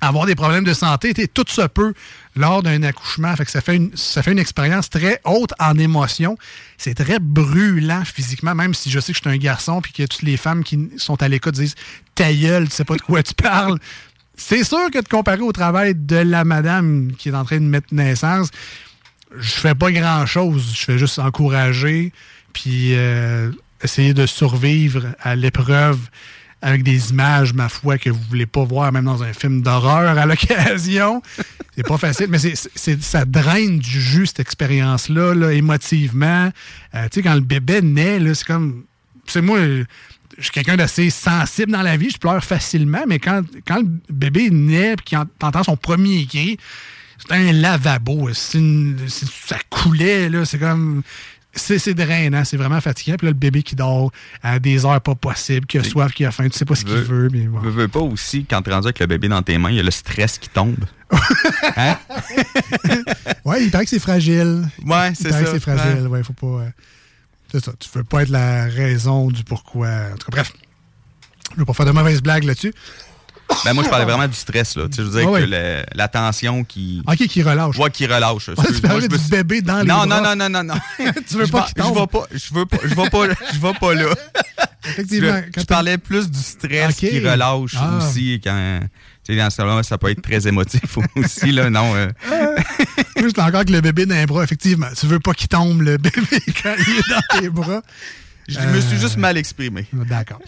S6: avoir des problèmes de santé. Tout se peut lors d'un accouchement. Fait ça fait une, ça fait une expérience très haute en émotion. C'est très brûlant physiquement, même si je sais que je suis un garçon puis que toutes les femmes qui sont à l'écoute disent Ta gueule, tu sais pas de quoi tu parles. C'est sûr que de comparer au travail de la madame qui est en train de mettre naissance, je fais pas grand-chose. Je fais juste encourager, puis euh, essayer de survivre à l'épreuve avec des images, ma foi, que vous voulez pas voir, même dans un film d'horreur à l'occasion. C'est pas facile, mais c'est, ça draine du jus, cette expérience-là, là, émotivement. Euh, tu sais, quand le bébé naît, c'est comme... C'est moi... Je suis quelqu'un d'assez sensible dans la vie, je pleure facilement, mais quand, quand le bébé naît et qu'il en- t'entends son premier cri, c'est un lavabo. une- ça coulait, là. C'est comme. C'est drainant, c'est vraiment fatigant. Puis là, le bébé qui dort à des heures pas possibles, qui a soif, qui a faim, tu sais pas ce qu'il veut. Mais bon.
S7: Veux, veux pas aussi, quand tu es rendu avec le bébé dans tes mains, il y a le stress qui tombe. Hein?
S6: Ouais, il paraît que c'est fragile.
S7: Ouais,
S6: Il
S7: c'est
S6: paraît
S7: ça.
S6: que c'est fragile, ouais, faut pas. euh, c'est ça, tu veux pas être la raison du pourquoi. En tout cas, bref. Je veux pas faire de mauvaises blagues là-dessus.
S7: Ben, moi, je parlais vraiment du stress, là. Tu sais, je veux dire
S6: Ah
S7: que le- la tension qui.
S6: OK, qui relâche.
S7: Ouais, qui relâche.
S6: Ouais, tu
S7: Excuse-moi,
S6: parlais
S7: je me
S6: du
S7: suis-
S6: bébé dans les
S7: non,
S6: bras.
S7: Non, non, non, non, non.
S6: Tu veux
S7: Je
S6: pas qu'il tombe?
S7: Je vais pas, je veux pas, je vais pas, je vais pas là.
S6: Effectivement,
S7: Je,
S6: quand
S7: je
S6: t'as-
S7: parlais plus du stress
S6: Ok.
S7: qui relâche
S6: Ah.
S7: aussi quand. Tu sais, dans ce cas-là, ça peut être très émotif aussi, là, non. euh.
S6: Moi, j'étais encore avec le bébé dans les bras. Effectivement, tu veux pas qu'il tombe, le bébé, quand il est dans tes bras.
S7: Je me suis
S6: Euh,
S7: juste mal exprimé.
S6: D'accord.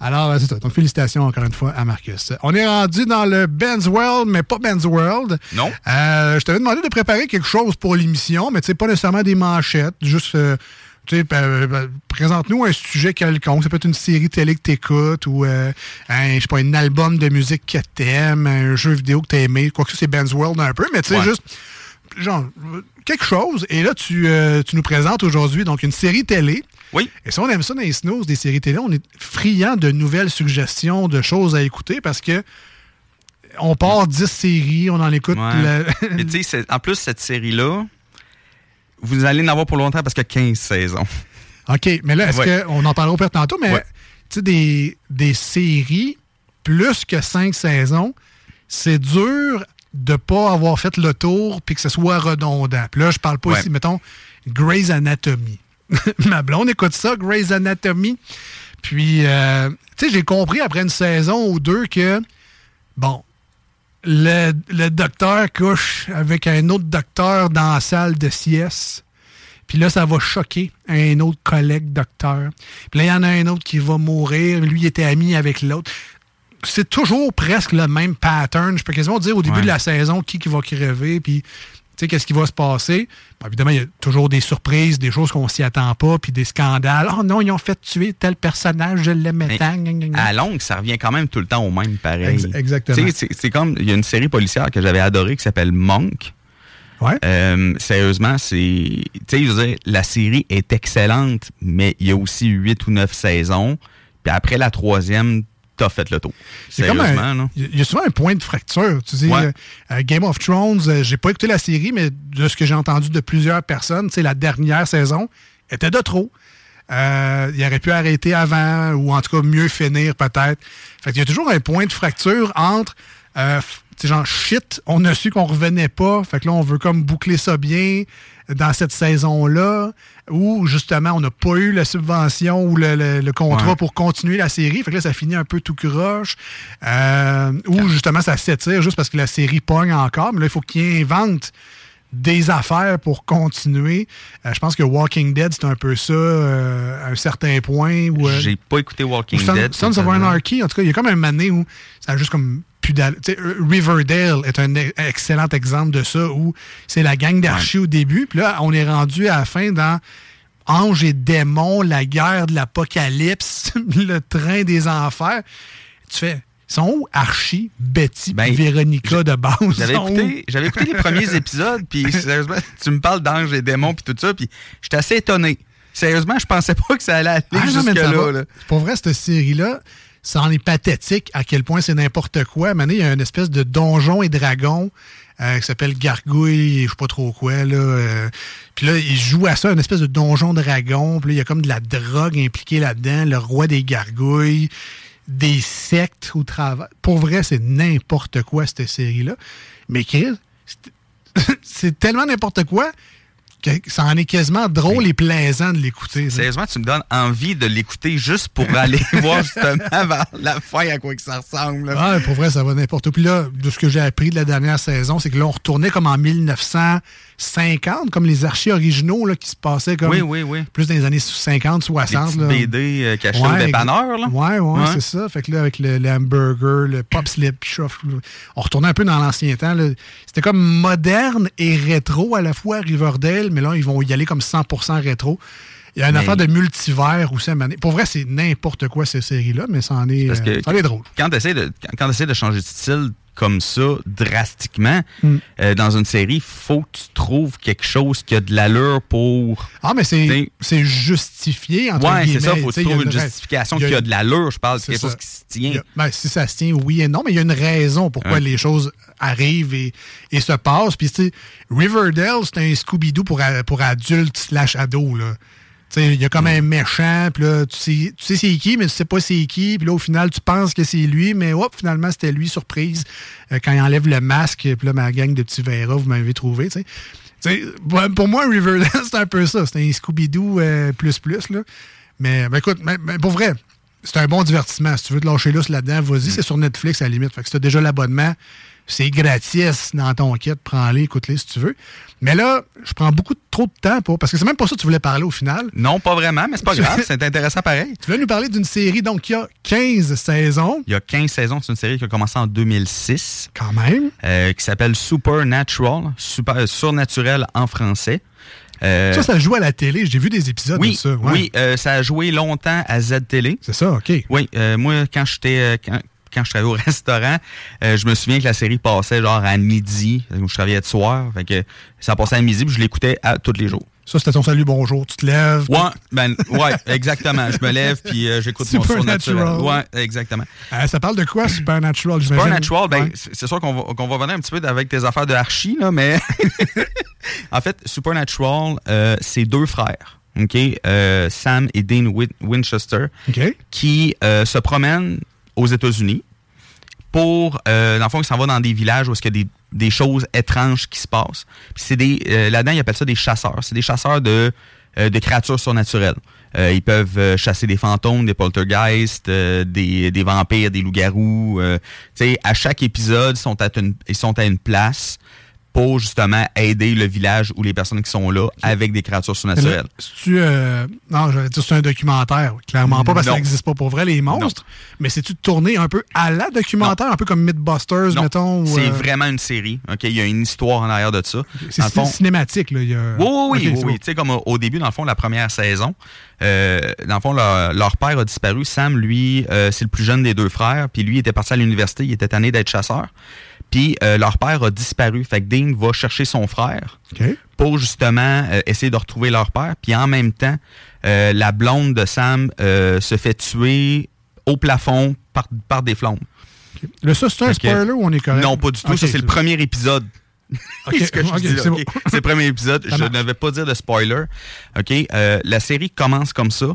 S6: Alors, euh, c'est ça. Donc, félicitations encore une fois à Marcus. On est rendu dans le Ben's World, mais pas Ben's World.
S7: Non.
S6: Euh, je t'avais demandé de préparer quelque chose pour l'émission, mais tu sais, pas nécessairement des manchettes, juste. Tu sais, euh, euh, présente-nous un sujet quelconque. Ça peut être une série télé que t'écoutes ou euh, un, je sais pas, un album de musique que t'aimes, un jeu vidéo que t'as aimé. Quoi que ce soit, c'est Ben's World un peu, mais tu sais,
S7: Ouais.
S6: juste genre quelque chose. Et là, tu, euh, tu nous présentes aujourd'hui donc une série télé.
S7: Oui.
S6: Et si on aime ça dans les snooze, des séries télé, on est friand de nouvelles suggestions, de choses à écouter parce que on part 10 séries, on en écoute.
S7: Ouais.
S6: la-
S7: tu sais, en plus, cette série-là, vous allez en avoir pour longtemps parce qu'il y a 15 saisons.
S6: OK, mais là, est-ce
S7: Ouais.
S6: qu'on en parlera au pire tantôt, mais
S7: Ouais.
S6: tu sais, des, des séries, plus que 5 saisons, c'est dur de pas avoir fait le tour puis que ce soit redondant. Puis là, je parle pas
S7: Ouais.
S6: ici, mettons, Grey's Anatomy. Ma blonde écoute ça, Grey's Anatomy. Puis, euh, tu sais, j'ai compris après une saison ou deux que, bon, le, le docteur couche avec un autre docteur dans la salle de sieste. Puis là, ça va choquer un autre collègue docteur. Puis là, il y en a un autre qui va mourir. Lui, il était ami avec l'autre. C'est toujours presque le même pattern. Je peux quasiment dire au début
S7: Ouais.
S6: de la saison qui, qui va crever, puis sais, qu'est-ce qui va se passer? Bon, évidemment, il y a toujours des surprises, des choses qu'on s'y attend pas, puis des scandales. Oh non, ils ont fait tuer tel personnage, je l'aimais
S7: Mais
S6: tant.
S7: À longue, ça revient quand même tout le temps au même pareil.
S6: Ex- exactement.
S7: C'est comme, il y a une série policière que j'avais adorée qui s'appelle Monk.
S6: Ouais.
S7: Euh, sérieusement, c'est. Tu sais, la série est excellente, mais il y a aussi huit ou neuf saisons. Puis après la troisième, t'as fait le tour.
S6: C'est comme. Il y a souvent un point de fracture. Tu
S7: Ouais.
S6: euh, euh, Game of Thrones, euh, j'ai pas écouté la série, mais de ce que j'ai entendu de plusieurs personnes, sais, la dernière saison était de trop. Euh, il aurait pu arrêter avant, ou en tout cas mieux finir peut-être. Fait qu'il y a toujours un point de fracture entre euh, genre shit, on a su qu'on revenait pas, fait que là on veut comme boucler ça bien dans cette saison-là, ou justement on n'a pas eu la subvention ou le, le- le contrat
S7: Ouais.
S6: pour continuer la série, fait que là ça finit un peu tout croche, euh, ou justement ça s'étire juste parce que la série pogne encore, mais là il faut qu'ils inventent des affaires pour continuer. Euh, je pense que Walking Dead, c'est un peu ça, euh, à un certain point. Où, euh,
S7: J'ai pas écouté Walking Dead.
S6: Sons of. Anarchy, en tout cas, il y a comme un mané où ça a juste comme plus euh, Riverdale est un e- excellent exemple de ça, où c'est la gang d'archis au début, puis là, on est rendu à la fin dans Ange et démons, la guerre de l'apocalypse, le train des enfers. Tu fais, sont où Archie, Betty, puis Véronica de base?
S7: Ben, J'avais écouté, j'avais écouté les premiers épisodes, puis sérieusement, tu me parles d'anges et démons, puis tout ça, puis j'étais assez étonné. Sérieusement, je pensais pas que ça allait aller
S6: Ah,
S7: jusque-là. là.
S6: Pour vrai, cette série-là, ça en est pathétique à quel point c'est n'importe quoi. Donné, il y a une espèce de donjon et dragon euh, qui s'appelle Gargouille, je sais pas trop quoi. Là, euh, puis là, il joue à ça, une espèce de donjon dragon. Puis là, il y a comme de la drogue impliquée là-dedans, le roi des gargouilles, des sectes au travail. Pour vrai, c'est n'importe quoi, cette série-là. Mais Chris, c'est- tellement n'importe quoi ça en est quasiment drôle et plaisant de l'écouter.
S7: Sérieusement, tu me donnes envie de l'écouter juste pour aller voir justement vers la fin à quoi que ça ressemble.
S6: Ah, pour vrai, ça va n'importe où. Puis là, de ce que j'ai appris de la dernière saison, c'est que là, on retournait comme en 1950, comme les archis originaux là, qui se passaient comme
S7: Oui, oui, oui.
S6: plus dans les années 50, 60.
S7: petites
S6: là.
S7: BD, euh, cachées au
S6: Ouais,
S7: dépanneur, là.
S6: Ouais, ouais,
S7: Ouais.
S6: c'est ça. Fait que là, avec le, le hamburger, le pop slip, on retournait un peu dans l'ancien temps. C'était comme moderne et rétro à la fois, Riverdale, mais là, ils vont y aller comme 100% rétro. Il y a une
S7: Mais-
S6: affaire de multivers aussi à donné. Pour vrai, c'est n'importe quoi, ces séries-là, mais ça en est,
S7: Parce que
S6: ça en est drôle.
S7: quand tu essaies, de, quand, de changer de style comme ça, drastiquement,
S6: Mm.
S7: euh, dans une série, faut que tu trouves quelque chose qui a de l'allure pour.
S6: Ah, mais c'est c'est justifié, entre
S7: Ouais, c'est ça,
S6: guillemets.
S7: faut que tu
S6: il a
S7: trouves une justification
S6: il y
S7: qui a de l'allure, je parle, quelque chose
S6: ça.
S7: qui se
S6: Il
S7: tient.
S6: a- ben, si ça se tient, oui et non, mais il y a une raison pourquoi
S7: Ouais.
S6: les choses arrivent et, et se passent. Puis, tu sais, Riverdale, c'est un Scooby-Doo pour, a- pour adultes slash ados, là. Il y a comme un méchant, puis là, tu sais, tu sais c'est qui, mais tu sais pas c'est qui, puis là, au final, tu penses que c'est lui, mais hop, finalement, c'était lui, surprise, euh, quand il enlève le masque, puis là, ma gang de petits verras, vous m'avez trouvé, tu sais. Pour- moi, Riverdale, c'est un peu ça. C'est un Scooby-Doo euh, plus plus, là. Mais, ben, écoute, pour vrai, c'est un bon divertissement. Si tu veux te lâcher lousse là-dedans, vas-y, c'est sur Netflix à la limite. Fait que si tu as déjà l'abonnement, c'est gratis dans ton kit, prends-les, écoute-les si tu veux. Mais là, je prends beaucoup trop de temps pour. Parce que c'est même pas ça que tu voulais parler au final.
S7: Non, pas vraiment, mais c'est pas grave, c'est intéressant pareil.
S6: Tu veux nous parler d'une série donc qui a 15 saisons.
S7: Il y a 15 saisons, c'est une série qui a commencé en 2006.
S6: Quand même.
S7: Euh, qui s'appelle Supernatural, super, euh, surnaturel en français. Euh,
S6: Ça, ça joue à la télé. J'ai vu des épisodes
S7: oui,
S6: de ça. ouais.
S7: Oui, euh, ça a joué longtemps à Z-Télé.
S6: C'est ça, OK.
S7: Oui, euh, moi, quand j'étais... quand, quand je travaillais au restaurant, euh, je me souviens que la série passait genre à midi, où je travaillais de soir. Fait que ça passait à midi, puis je l'écoutais à tous les jours.
S6: Ça, c'était ton salut, bonjour. Tu te lèves.
S7: Ouais, ben, ouais, exactement. Je me lève, puis euh, j'écoute mon.
S6: Supernatural.
S7: Ouais, exactement.
S6: Euh, ça parle de quoi, Supernatural?
S7: Supernatural, ben,
S6: Ouais.
S7: c'est sûr qu'on va, qu'on va venir un petit peu avec tes affaires de archi, là, mais en fait, Supernatural, euh, c'est deux frères, OK? Sam et Dean Win- Winchester, qui se promènent aux États-Unis pour, euh, dans le fond, ils s'en vont dans des villages où il y a des, des choses étranges qui se passent. C'est des, euh, là-dedans, ils appellent ça des chasseurs. C'est des chasseurs de, euh, de créatures surnaturelles. Euh, ils peuvent euh, chasser des fantômes, des poltergeists, euh, des, des vampires, des loups-garous. tu sais, à chaque épisode, ils sont à une, ils sont à une place pour justement aider le village ou les personnes qui sont là avec des créatures surnaturelles.
S6: tu euh, non, j'allais dire c'est un documentaire. Clairement pas parce que
S7: Non.
S6: ça n'existe pas pour vrai, les monstres. Mais c'est-tu tourné un peu à la documentaire, un peu comme Mythbusters, mettons?
S7: c'est
S6: euh,
S7: vraiment une série. Ok, il y a une histoire en arrière de ça.
S6: C'est
S7: fond-
S6: cinématique, là. il y a-
S7: Oui, oui, oui. Oui. Tu sais, comme au, début, dans le fond, la première saison, euh, dans le fond, leur, leur père a disparu. Sam, lui, euh, c'est le plus jeune des deux frères. Puis lui, il était parti à l'université. Il était tanné d'être chasseur. Puis euh, leur père a disparu. Fait que Dean va chercher son frère pour justement euh, essayer de retrouver leur père. Puis en même temps, euh, la blonde de Sam euh, se fait tuer au plafond par, par des flammes.
S6: Là, ça, c'est un
S7: que-
S6: spoiler ou on est correct?
S7: Non, pas du tout. Ça, c'est le premier épisode.
S6: Ok,
S7: ce que je
S6: ok,
S7: dis là,
S6: c'est bon.
S7: C'est le premier épisode. Je ne vais pas dire de spoiler. OK? Euh, la série commence comme ça.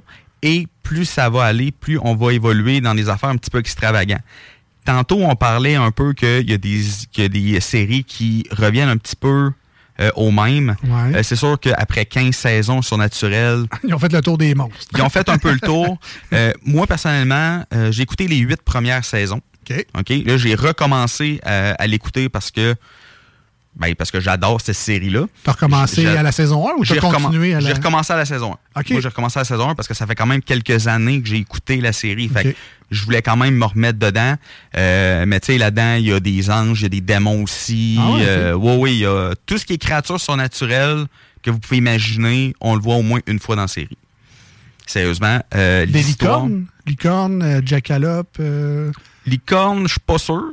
S7: Et plus ça va aller, plus on va évoluer dans des affaires un petit peu extravagantes. Tantôt, on parlait un peu qu'il y, a des- qu'il y a des séries qui reviennent un petit peu euh, au même.
S6: Ouais.
S7: Euh, c'est sûr qu'après 15 saisons surnaturelles,
S6: Ils ont fait le tour des monstres.
S7: ils ont fait un peu le tour. Euh, moi, personnellement, euh, j'ai écouté les huit premières saisons.
S6: OK.
S7: Là, j'ai recommencé à l'écouter parce que ben, parce que j'adore cette série-là.
S6: T'as recommencé à la saison 1 ou t'as continué à la...
S7: J'ai recommencé à la saison 1.
S6: OK.
S7: Moi, j'ai recommencé à la saison 1 parce que ça fait quand même quelques années que j'ai écouté la série. Fait que je voulais quand même me remettre dedans. Euh, mais tu sais, là-dedans, il y a des anges, il y a des démons aussi.
S6: Ah.
S7: Euh, ouais, ouais, il y a tout ce qui est créatures surnaturelles que vous pouvez imaginer, on le voit au moins une fois dans la série. Sérieusement, euh,
S6: Des licornes? Licornes, euh, jackalope... euh,
S7: Licorne, je suis pas sûr.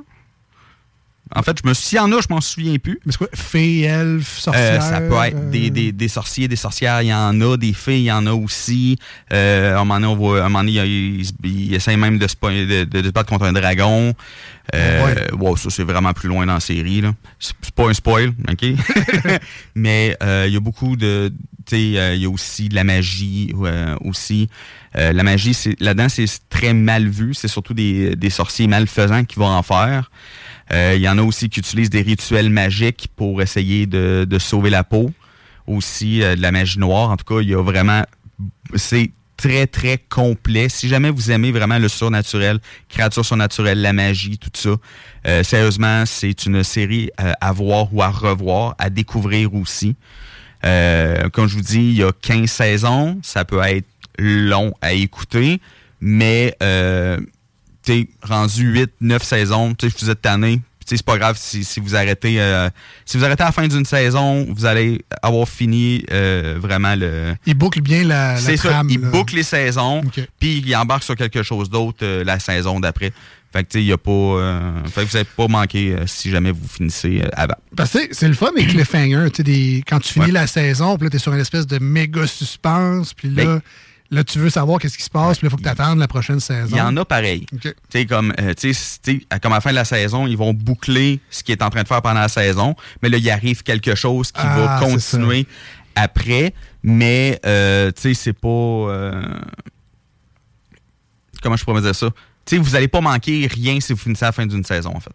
S7: En fait, je me s'il y en a, je m'en souviens plus.
S6: Mais c'est quoi? Fées, elfes, sorcières?
S7: Euh, ça peut être
S6: euh,
S7: des, des, des sorciers, des sorcières, il y en a, des filles, il y en a aussi. Euh, à un moment donné, on voit, à un moment donné, il, il, il essaie même de se, de, de- de battre contre un dragon. Euh, wow, ça, c'est vraiment plus loin dans la série. là. C'est c'est pas un spoil, OK? Mais euh, il y a beaucoup de... Tu sais, euh, il y a aussi de la magie euh, aussi. Euh, la magie, c'est là-dedans, c'est très mal vu. C'est surtout des, des sorciers malfaisants qui vont en faire. Euh, Il y en a aussi qui utilisent des rituels magiques pour essayer de, de sauver la peau. Aussi euh, de la magie noire. En tout cas, il y a vraiment... C'est très, très complet. Si jamais vous aimez vraiment le surnaturel, créatures surnaturelles, la magie, tout ça, euh, sérieusement, c'est une série euh, à voir ou à revoir, à découvrir aussi. Euh, comme je vous dis, il y a 15 saisons. Ça peut être long à écouter, mais t'es rendu 8, 9 saisons, tu sais, vous êtes tanné. Tu sais, C'est pas grave si, si vous arrêtez euh, si vous arrêtez à la fin d'une saison, vous allez avoir fini euh, vraiment le.
S6: Il boucle bien la, la trame.
S7: il boucle les saisons, puis il embarque sur quelque chose d'autre euh, la saison d'après. Fait que tu sais, il y a pas. euh, fait que vous n'avez pas manqué euh, si jamais vous finissez euh, avant.
S6: Parce que c'est le fun des cliffhangers. tu sais, Des, quand tu finis la saison, puis là, t'es sur une espèce de méga suspense, puis là,
S7: Ben-
S6: là, tu veux savoir qu'est-ce qui se passe, puis il faut que tu attendes la prochaine saison.
S7: Il y en a pareil. Tu sais, comme, euh, comme à la fin de la saison, ils vont boucler ce qu'il est en train de faire pendant la saison, mais là, il arrive quelque chose qui
S6: Ah,
S7: va
S6: c'est
S7: continuer après, mais euh, tu sais, c'est pas. euh, comment je pourrais dire ça? Tu sais, vous n'allez pas manquer rien si vous finissez à la fin d'une saison, en fait.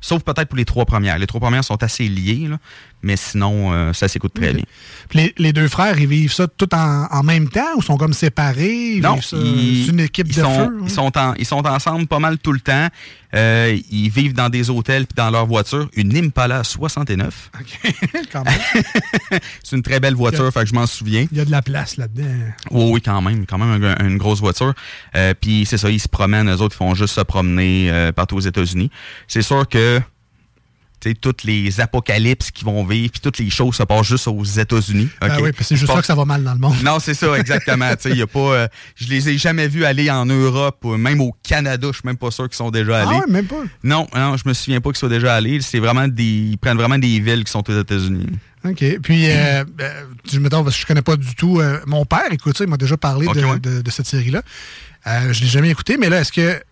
S7: Sauf peut-être pour les trois premières. Les trois premières sont assez liées, là, mais sinon, euh, ça s'écoute très
S6: Ok.
S7: bien.
S6: Les, les deux frères, ils vivent ça tout en, en même temps ou sont comme séparés? Ils
S7: Non,
S6: c'est une équipe
S7: ils
S6: de
S7: sont,
S6: feu?
S7: Ils sont, en- ils sont ensemble pas mal tout le temps. Euh, ils vivent dans des hôtels puis dans leur voiture. Une Impala 69.
S6: Quand même.
S7: C'est une très belle voiture, fait que je m'en souviens.
S6: Il y a de la place là-dedans.
S7: Oui, oui, quand même. Quand même un- une grosse voiture. Euh, puis c'est ça, ils se promènent, eux autres, ils font juste se promener euh, partout aux États-Unis. C'est sûr que toutes les apocalypses qui vont vivre, puis toutes les choses se passent juste aux États-Unis.
S6: Ben
S7: ok?
S6: oui, parce que c'est juste ça que ça va mal dans le monde.
S7: non, c'est ça, exactement. Y a pas, euh, je les ai jamais vus aller en Europe, même au Canada. Je suis même pas sûr qu'ils sont déjà
S6: Ah
S7: allés.
S6: ouais, même pas.
S7: Non, non, je me souviens pas qu'ils soient déjà allés. C'est vraiment des, ils prennent vraiment des villes qui sont aux États-Unis.
S6: OK. Puis, euh, euh, je, mettons, parce que je connais pas du tout. euh, mon père, écoute ça, il m'a déjà parlé
S7: Ok,
S6: de,
S7: ouais.
S6: de- de cette série-là. Euh, je l'ai jamais écouté, mais là, est-ce que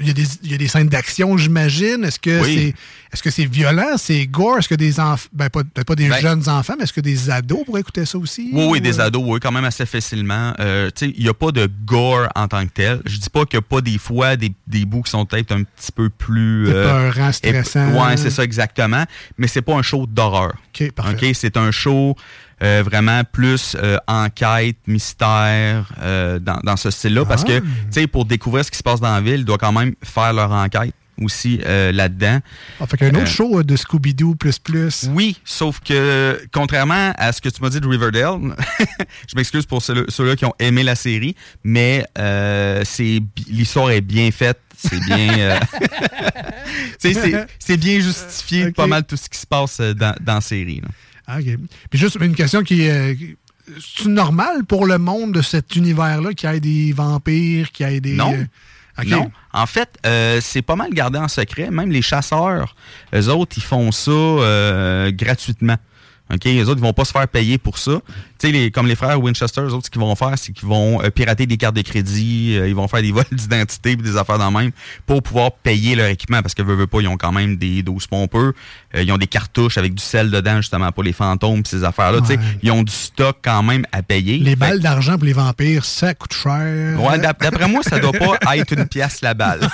S6: il y, a des, il y a des scènes d'action, j'imagine? Est-ce que
S7: Oui.
S6: c'est est-ce que c'est violent, c'est gore? Est-ce que des enfants, ben pas, peut-être pas des
S7: Ben-
S6: jeunes enfants, mais est-ce que des ados pourraient écouter ça aussi?
S7: Oui, oui,
S6: Ou,
S7: des
S6: euh,
S7: ados, oui, quand même assez facilement. Euh, tu sais, il n'y a pas de gore en tant que tel. Je dis pas qu'il n'y a pas des fois des, des bouts qui sont peut-être un petit peu plus...
S6: Épeurants,
S7: ép-
S6: stressants.
S7: Ouais, c'est ça, exactement. Mais c'est pas un show d'horreur.
S6: OK, parfait.
S7: OK, c'est un show euh, vraiment plus euh, enquête, mystère, euh, dans, dans ce style-là. Parce que,
S6: Ah.
S7: tu sais, pour découvrir ce qui se passe dans la ville, ils doivent quand même faire leur enquête aussi euh, là-dedans.
S6: Ah, fait qu'un autre
S7: Euh,
S6: show de Scooby-Doo plus plus.
S7: Oui, sauf que contrairement à ce que tu m'as dit de Riverdale, je m'excuse pour ceux- ceux-là qui ont aimé la série, mais euh, c'est l'histoire est bien faite, c'est bien, euh, c'est- bien justifié pas mal tout ce qui se passe dans, dans la série. là.
S6: Ah, OK. Puis juste une question qui est. C'est normal pour le monde de cet univers-là qu'il y ait des vampires, qu'il y ait des.
S7: Non.
S6: euh.
S7: Non. En fait, euh, c'est pas mal gardé en secret. Même les chasseurs, eux autres, ils font ça euh, gratuitement. OK? Les autres, ils vont pas se faire payer pour ça. Tu sais, les- comme les frères Winchester, eux autres, ce qu'ils vont faire, c'est qu'ils vont euh, pirater des cartes de crédit, euh, ils vont faire des vols d'identité et des affaires dans le même pour pouvoir payer leur équipement parce que veut, veut pas, ils ont quand même des 12 pompeux. Euh, ils ont des cartouches avec du sel dedans, justement, pour les fantômes et ces affaires-là. Tu sais,
S6: Ouais.
S7: Ils ont du stock quand même à payer.
S6: Les
S7: Fait-
S6: balles d'argent pour les vampires, ça coûte cher.
S7: Ouais, d'après moi, ça doit pas être une pièce la balle.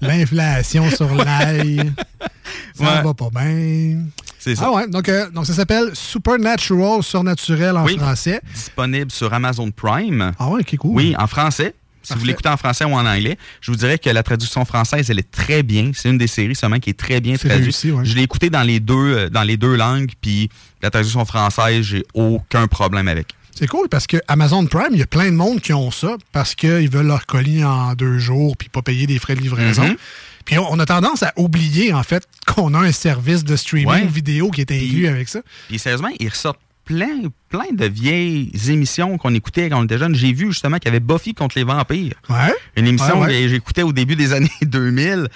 S6: L'inflation sur l'ail. Ça
S7: Ouais.
S6: va pas bien.
S7: C'est ça.
S6: Ah ouais, donc, donc ça s'appelle Supernatural, surnaturel en
S7: Oui.
S6: français.
S7: disponible sur Amazon Prime.
S6: Ah ouais, ok, cool.
S7: Oui, en français. Si vous l'écoutez en français ou en anglais, je vous dirais que la traduction française, elle est très bien. C'est une des séries seulement qui est très bien traduite.
S6: réussi, ouais.
S7: Je l'ai écouté dans les deux euh, dans les deux langues, puis la traduction française, j'ai aucun problème avec.
S6: C'est cool parce que Amazon Prime, il y a plein de monde qui ont ça parce qu'ils veulent leur colis en deux jours puis pas payer des frais de livraison.
S7: Mhm.
S6: Puis on, a tendance à oublier, en fait, qu'on a un service de streaming
S7: Ouais.
S6: vidéo qui est inclus avec ça.
S7: Puis sérieusement, ils ressortent plein, plein de vieilles émissions qu'on écoutait quand on était jeune. J'ai vu justement qu'il y avait Buffy contre les vampires.
S6: Ouais.
S7: Une émission
S6: Ouais, ouais.
S7: que j'écoutais au début des années 2000.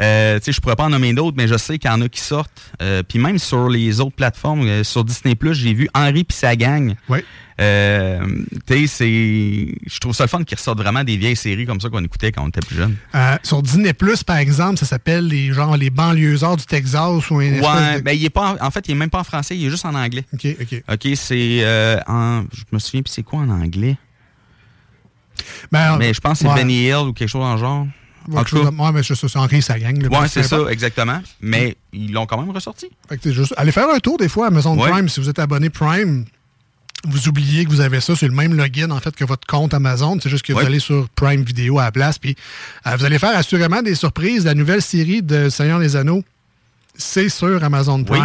S7: Euh, tu sais, je pourrais pas en nommer d'autres, mais je sais qu'il y en a qui sortent. Euh, puis même sur les autres plateformes, euh, sur Disney+, j'ai vu Henri puis sa gang.
S6: Ouais.
S7: Euh, tu sais, c'est... Je trouve ça le fun qu'ils ressortent vraiment des vieilles séries comme ça qu'on écoutait quand on était plus jeune.
S6: Euh, sur Disney Plus, par exemple, ça s'appelle les genre les banlieusards du Texas ou une
S7: Ouais,
S6: de-
S7: ben il est pas en, en fait, il est même pas en français, il est juste en anglais.
S6: OK, OK.
S7: OK, c'est euh, en je me souviens plus c'est quoi en anglais?
S6: Ben,
S7: mais je pense que c'est
S6: ouais.
S7: Benny Hill ou quelque chose dans le genre.
S6: Ouais,
S7: En tout cas,
S6: mais c'est ça, c'est Henri sa gang.
S7: ouais, c'est ça, exactement. Mais ils l'ont quand même ressorti.
S6: Fait que c'est juste, allez faire un tour des fois à Amazon
S7: Ouais.
S6: Prime. Si vous êtes abonné Prime, vous oubliez que vous avez ça sur le même login en fait que votre compte Amazon. C'est juste que vous allez sur Prime Vidéo à la place. Puis euh, vous allez faire assurément des surprises. La nouvelle série de Seigneur des Anneaux, c'est sur Amazon
S7: Oui.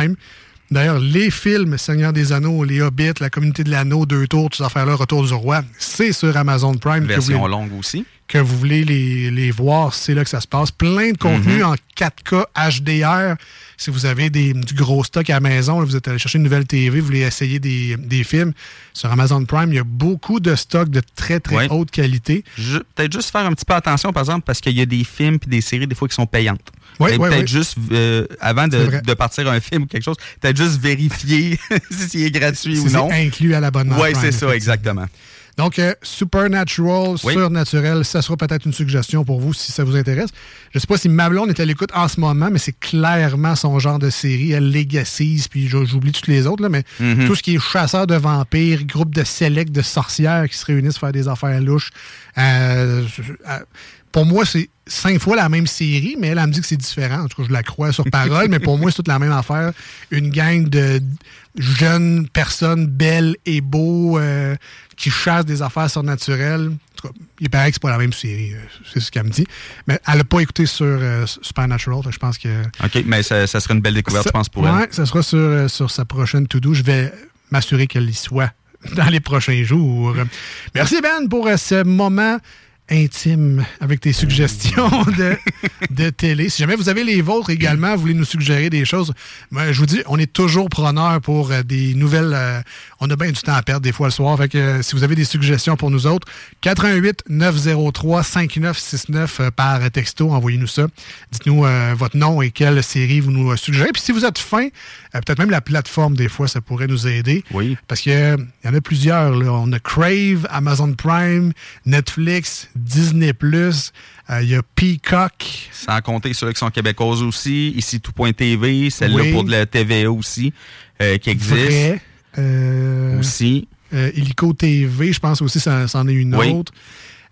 S6: D'ailleurs, les films Seigneur des Anneaux, Les Hobbits, La Communauté de l'Anneau, Deux Tours, toutes ces affaires-là, Retour du Roi, c'est sur Amazon Prime. que vous
S7: Version longue aussi.
S6: Que vous voulez les, les voir, c'est là que ça se passe. Plein de contenu
S7: Mhm.
S6: en 4K HDR. Si vous avez des, du gros stock à la maison, là, vous êtes allé chercher une nouvelle TV, vous voulez essayer des, des films, sur Amazon Prime, il y a beaucoup de stocks de très, très haute qualité.
S7: Peut-être juste faire un petit peu attention, par exemple, parce qu'il y a des films et des séries, des fois, qui sont payantes.
S6: Oui,
S7: peut-être juste, euh, avant de, de partir un film ou quelque chose, peut-être juste vérifier s'il est gratuit
S6: Si
S7: ou non.
S6: inclus à l'abonnement
S7: Oui, c'est ça, exactement.
S6: Donc, euh, Supernatural,
S7: Oui.
S6: surnaturel, ça sera peut-être une suggestion pour vous si ça vous intéresse. Je sais pas si ma blonde est à l'écoute en ce moment, mais c'est clairement son genre de série. Elle Legacies, puis j'oublie toutes les autres, là, mais
S7: Mhm.
S6: tout ce qui est chasseur de vampires, groupe de select de sorcières qui se réunissent pour faire des affaires louches. Euh, euh, pour moi, c'est cinq fois la même série, mais elle, elle me dit que c'est différent. En tout cas, je la crois sur parole, mais pour moi, c'est toute la même affaire. Une gang de jeunes personnes belles et beaux euh, qui chassent des affaires surnaturelles. En tout cas, il paraît que c'est pas la même série, euh, c'est ce qu'elle me dit. Mais elle n'a pas écouté sur euh, Supernatural, je pense que...
S7: OK, mais ça, ça serait une belle découverte,
S6: Ça-
S7: je pense, pour
S6: ouais,
S7: elle.
S6: ça sera sur, sur sa prochaine to-do. Je vais m'assurer qu'elle y soit dans les prochains jours. Merci, Ben, pour ce moment intime avec tes suggestions de, de télé. Si jamais vous avez les vôtres également, vous voulez nous suggérer des choses, moi, je vous dis, on est toujours preneur pour euh, des nouvelles. euh, on a bien du temps à perdre des fois le soir. Fait que euh, si vous avez des suggestions pour nous autres, 88 903 5969 euh, par texto, envoyez-nous ça. Dites-nous euh, votre nom et quelle série vous nous euh, suggérez. Puis si vous êtes fin, euh, peut-être même la plateforme, des fois, ça pourrait nous aider.
S7: Oui.
S6: Parce qu'il y en a plusieurs. Là. On a Crave, Amazon Prime, Netflix, Disney+, euh, il y a Peacock.
S7: Sans compter ceux qui sont québécoises aussi. Ici, tout.tv, celle-là
S6: Oui.
S7: pour de la TVA aussi, euh, qui existe.
S6: Vrai. Euh,
S7: Aussi.
S6: euh, Illico TV, je pense aussi, ça, c'en est une
S7: Oui.
S6: autre.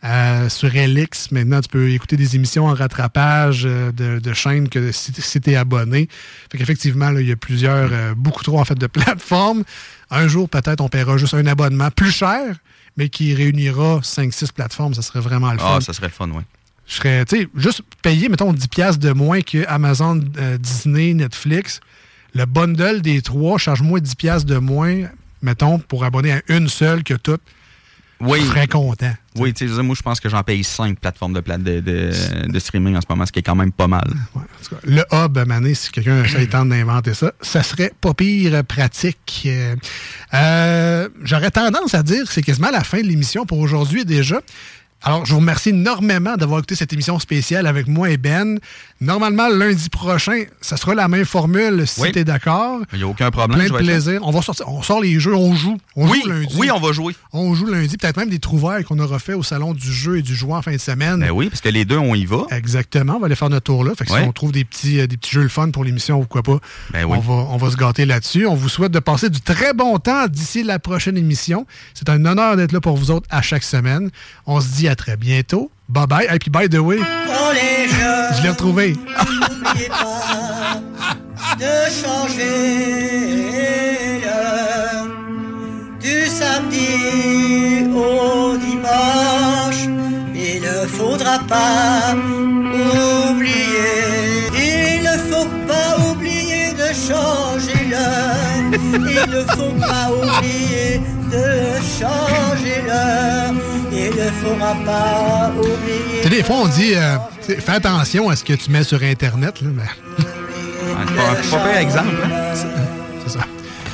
S6: Euh, sur Elix, maintenant, tu peux écouter des émissions en rattrapage euh, de, de chaînes que si, si tu es abonné. Fait qu'effectivement, il y a plusieurs, euh, beaucoup trop en fait de plateformes. Un jour, peut-être, on paiera juste un abonnement plus cher, mais qui réunira 5-6 plateformes. Ça serait vraiment le fun.
S7: Ah, ça serait le fun, oui.
S6: Je serais, tu sais, juste payer, mettons, 10$ piastres de moins que Amazon, Disney, Netflix. Le bundle des trois, charge-moi 10$ piastres de moins, mettons, pour abonner à une seule que toute.
S7: Oui.
S6: Je serais content.
S7: Oui, tu sais, moi, je pense que j'en paye cinq plateformes de, plate de, de, de streaming en ce moment, ce qui est quand même pas mal.
S6: Le hub, Mané, si quelqu'un a le temps d'inventer ça, ça serait pas pire pratique. Euh, euh, J'aurais tendance à dire que c'est quasiment la fin de l'émission pour aujourd'hui déjà. Alors, je vous remercie énormément d'avoir écouté cette émission spéciale avec moi et Ben. Normalement, lundi prochain, ça sera la même formule si
S7: Oui.
S6: tu es d'accord.
S7: Il n'y a aucun problème.
S6: Plein de plaisir. On va sortir, on sort les jeux, on joue. On
S7: Oui,
S6: joue lundi.
S7: oui, on va jouer.
S6: On joue lundi. Peut-être même des trouvailles qu'on aura fait au salon du jeu et du jouet en fin de semaine.
S7: Ben oui, parce que les deux, on y va.
S6: Exactement. On va aller faire notre tour là. Fait que si on trouve des petits, euh, des petits jeux le fun pour l'émission, pourquoi pas,
S7: Ben
S6: on, va, on va se gâter là-dessus. On vous souhaite de passer du très bon temps d'ici la prochaine émission. C'est un honneur d'être là pour vous autres à chaque semaine. On se dit à très bientôt. Bye bye. Et puis by the way,
S9: Pour les jeunes,
S6: je l'ai retrouvé.
S9: n'oubliez pas de changer l'heure du samedi au dimanche. Il ne faudra pas oublier, il ne faut pas oublier de changer l'heure. Il ne faut pas oublier de changer l'heure. Il ne faudra pas oublier.
S6: Tu sais, des fois, on dit euh, fais attention à ce que tu mets sur Internet. Là, mais-
S7: C'est pas, pas exemple. hein.
S6: C'est ça.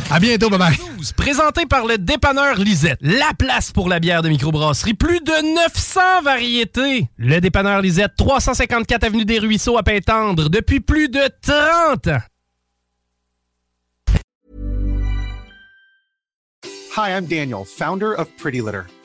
S6: À bientôt. Bye bye.
S2: Présenté par le dépanneur Lisette, la place pour la bière de microbrasserie. Plus de 900 variétés. Le dépanneur Lisette, 354 Avenue des Ruisseaux à Pintendre, depuis plus de 30 ans.
S22: Hi, I'm Daniel, founder of Pretty Litter.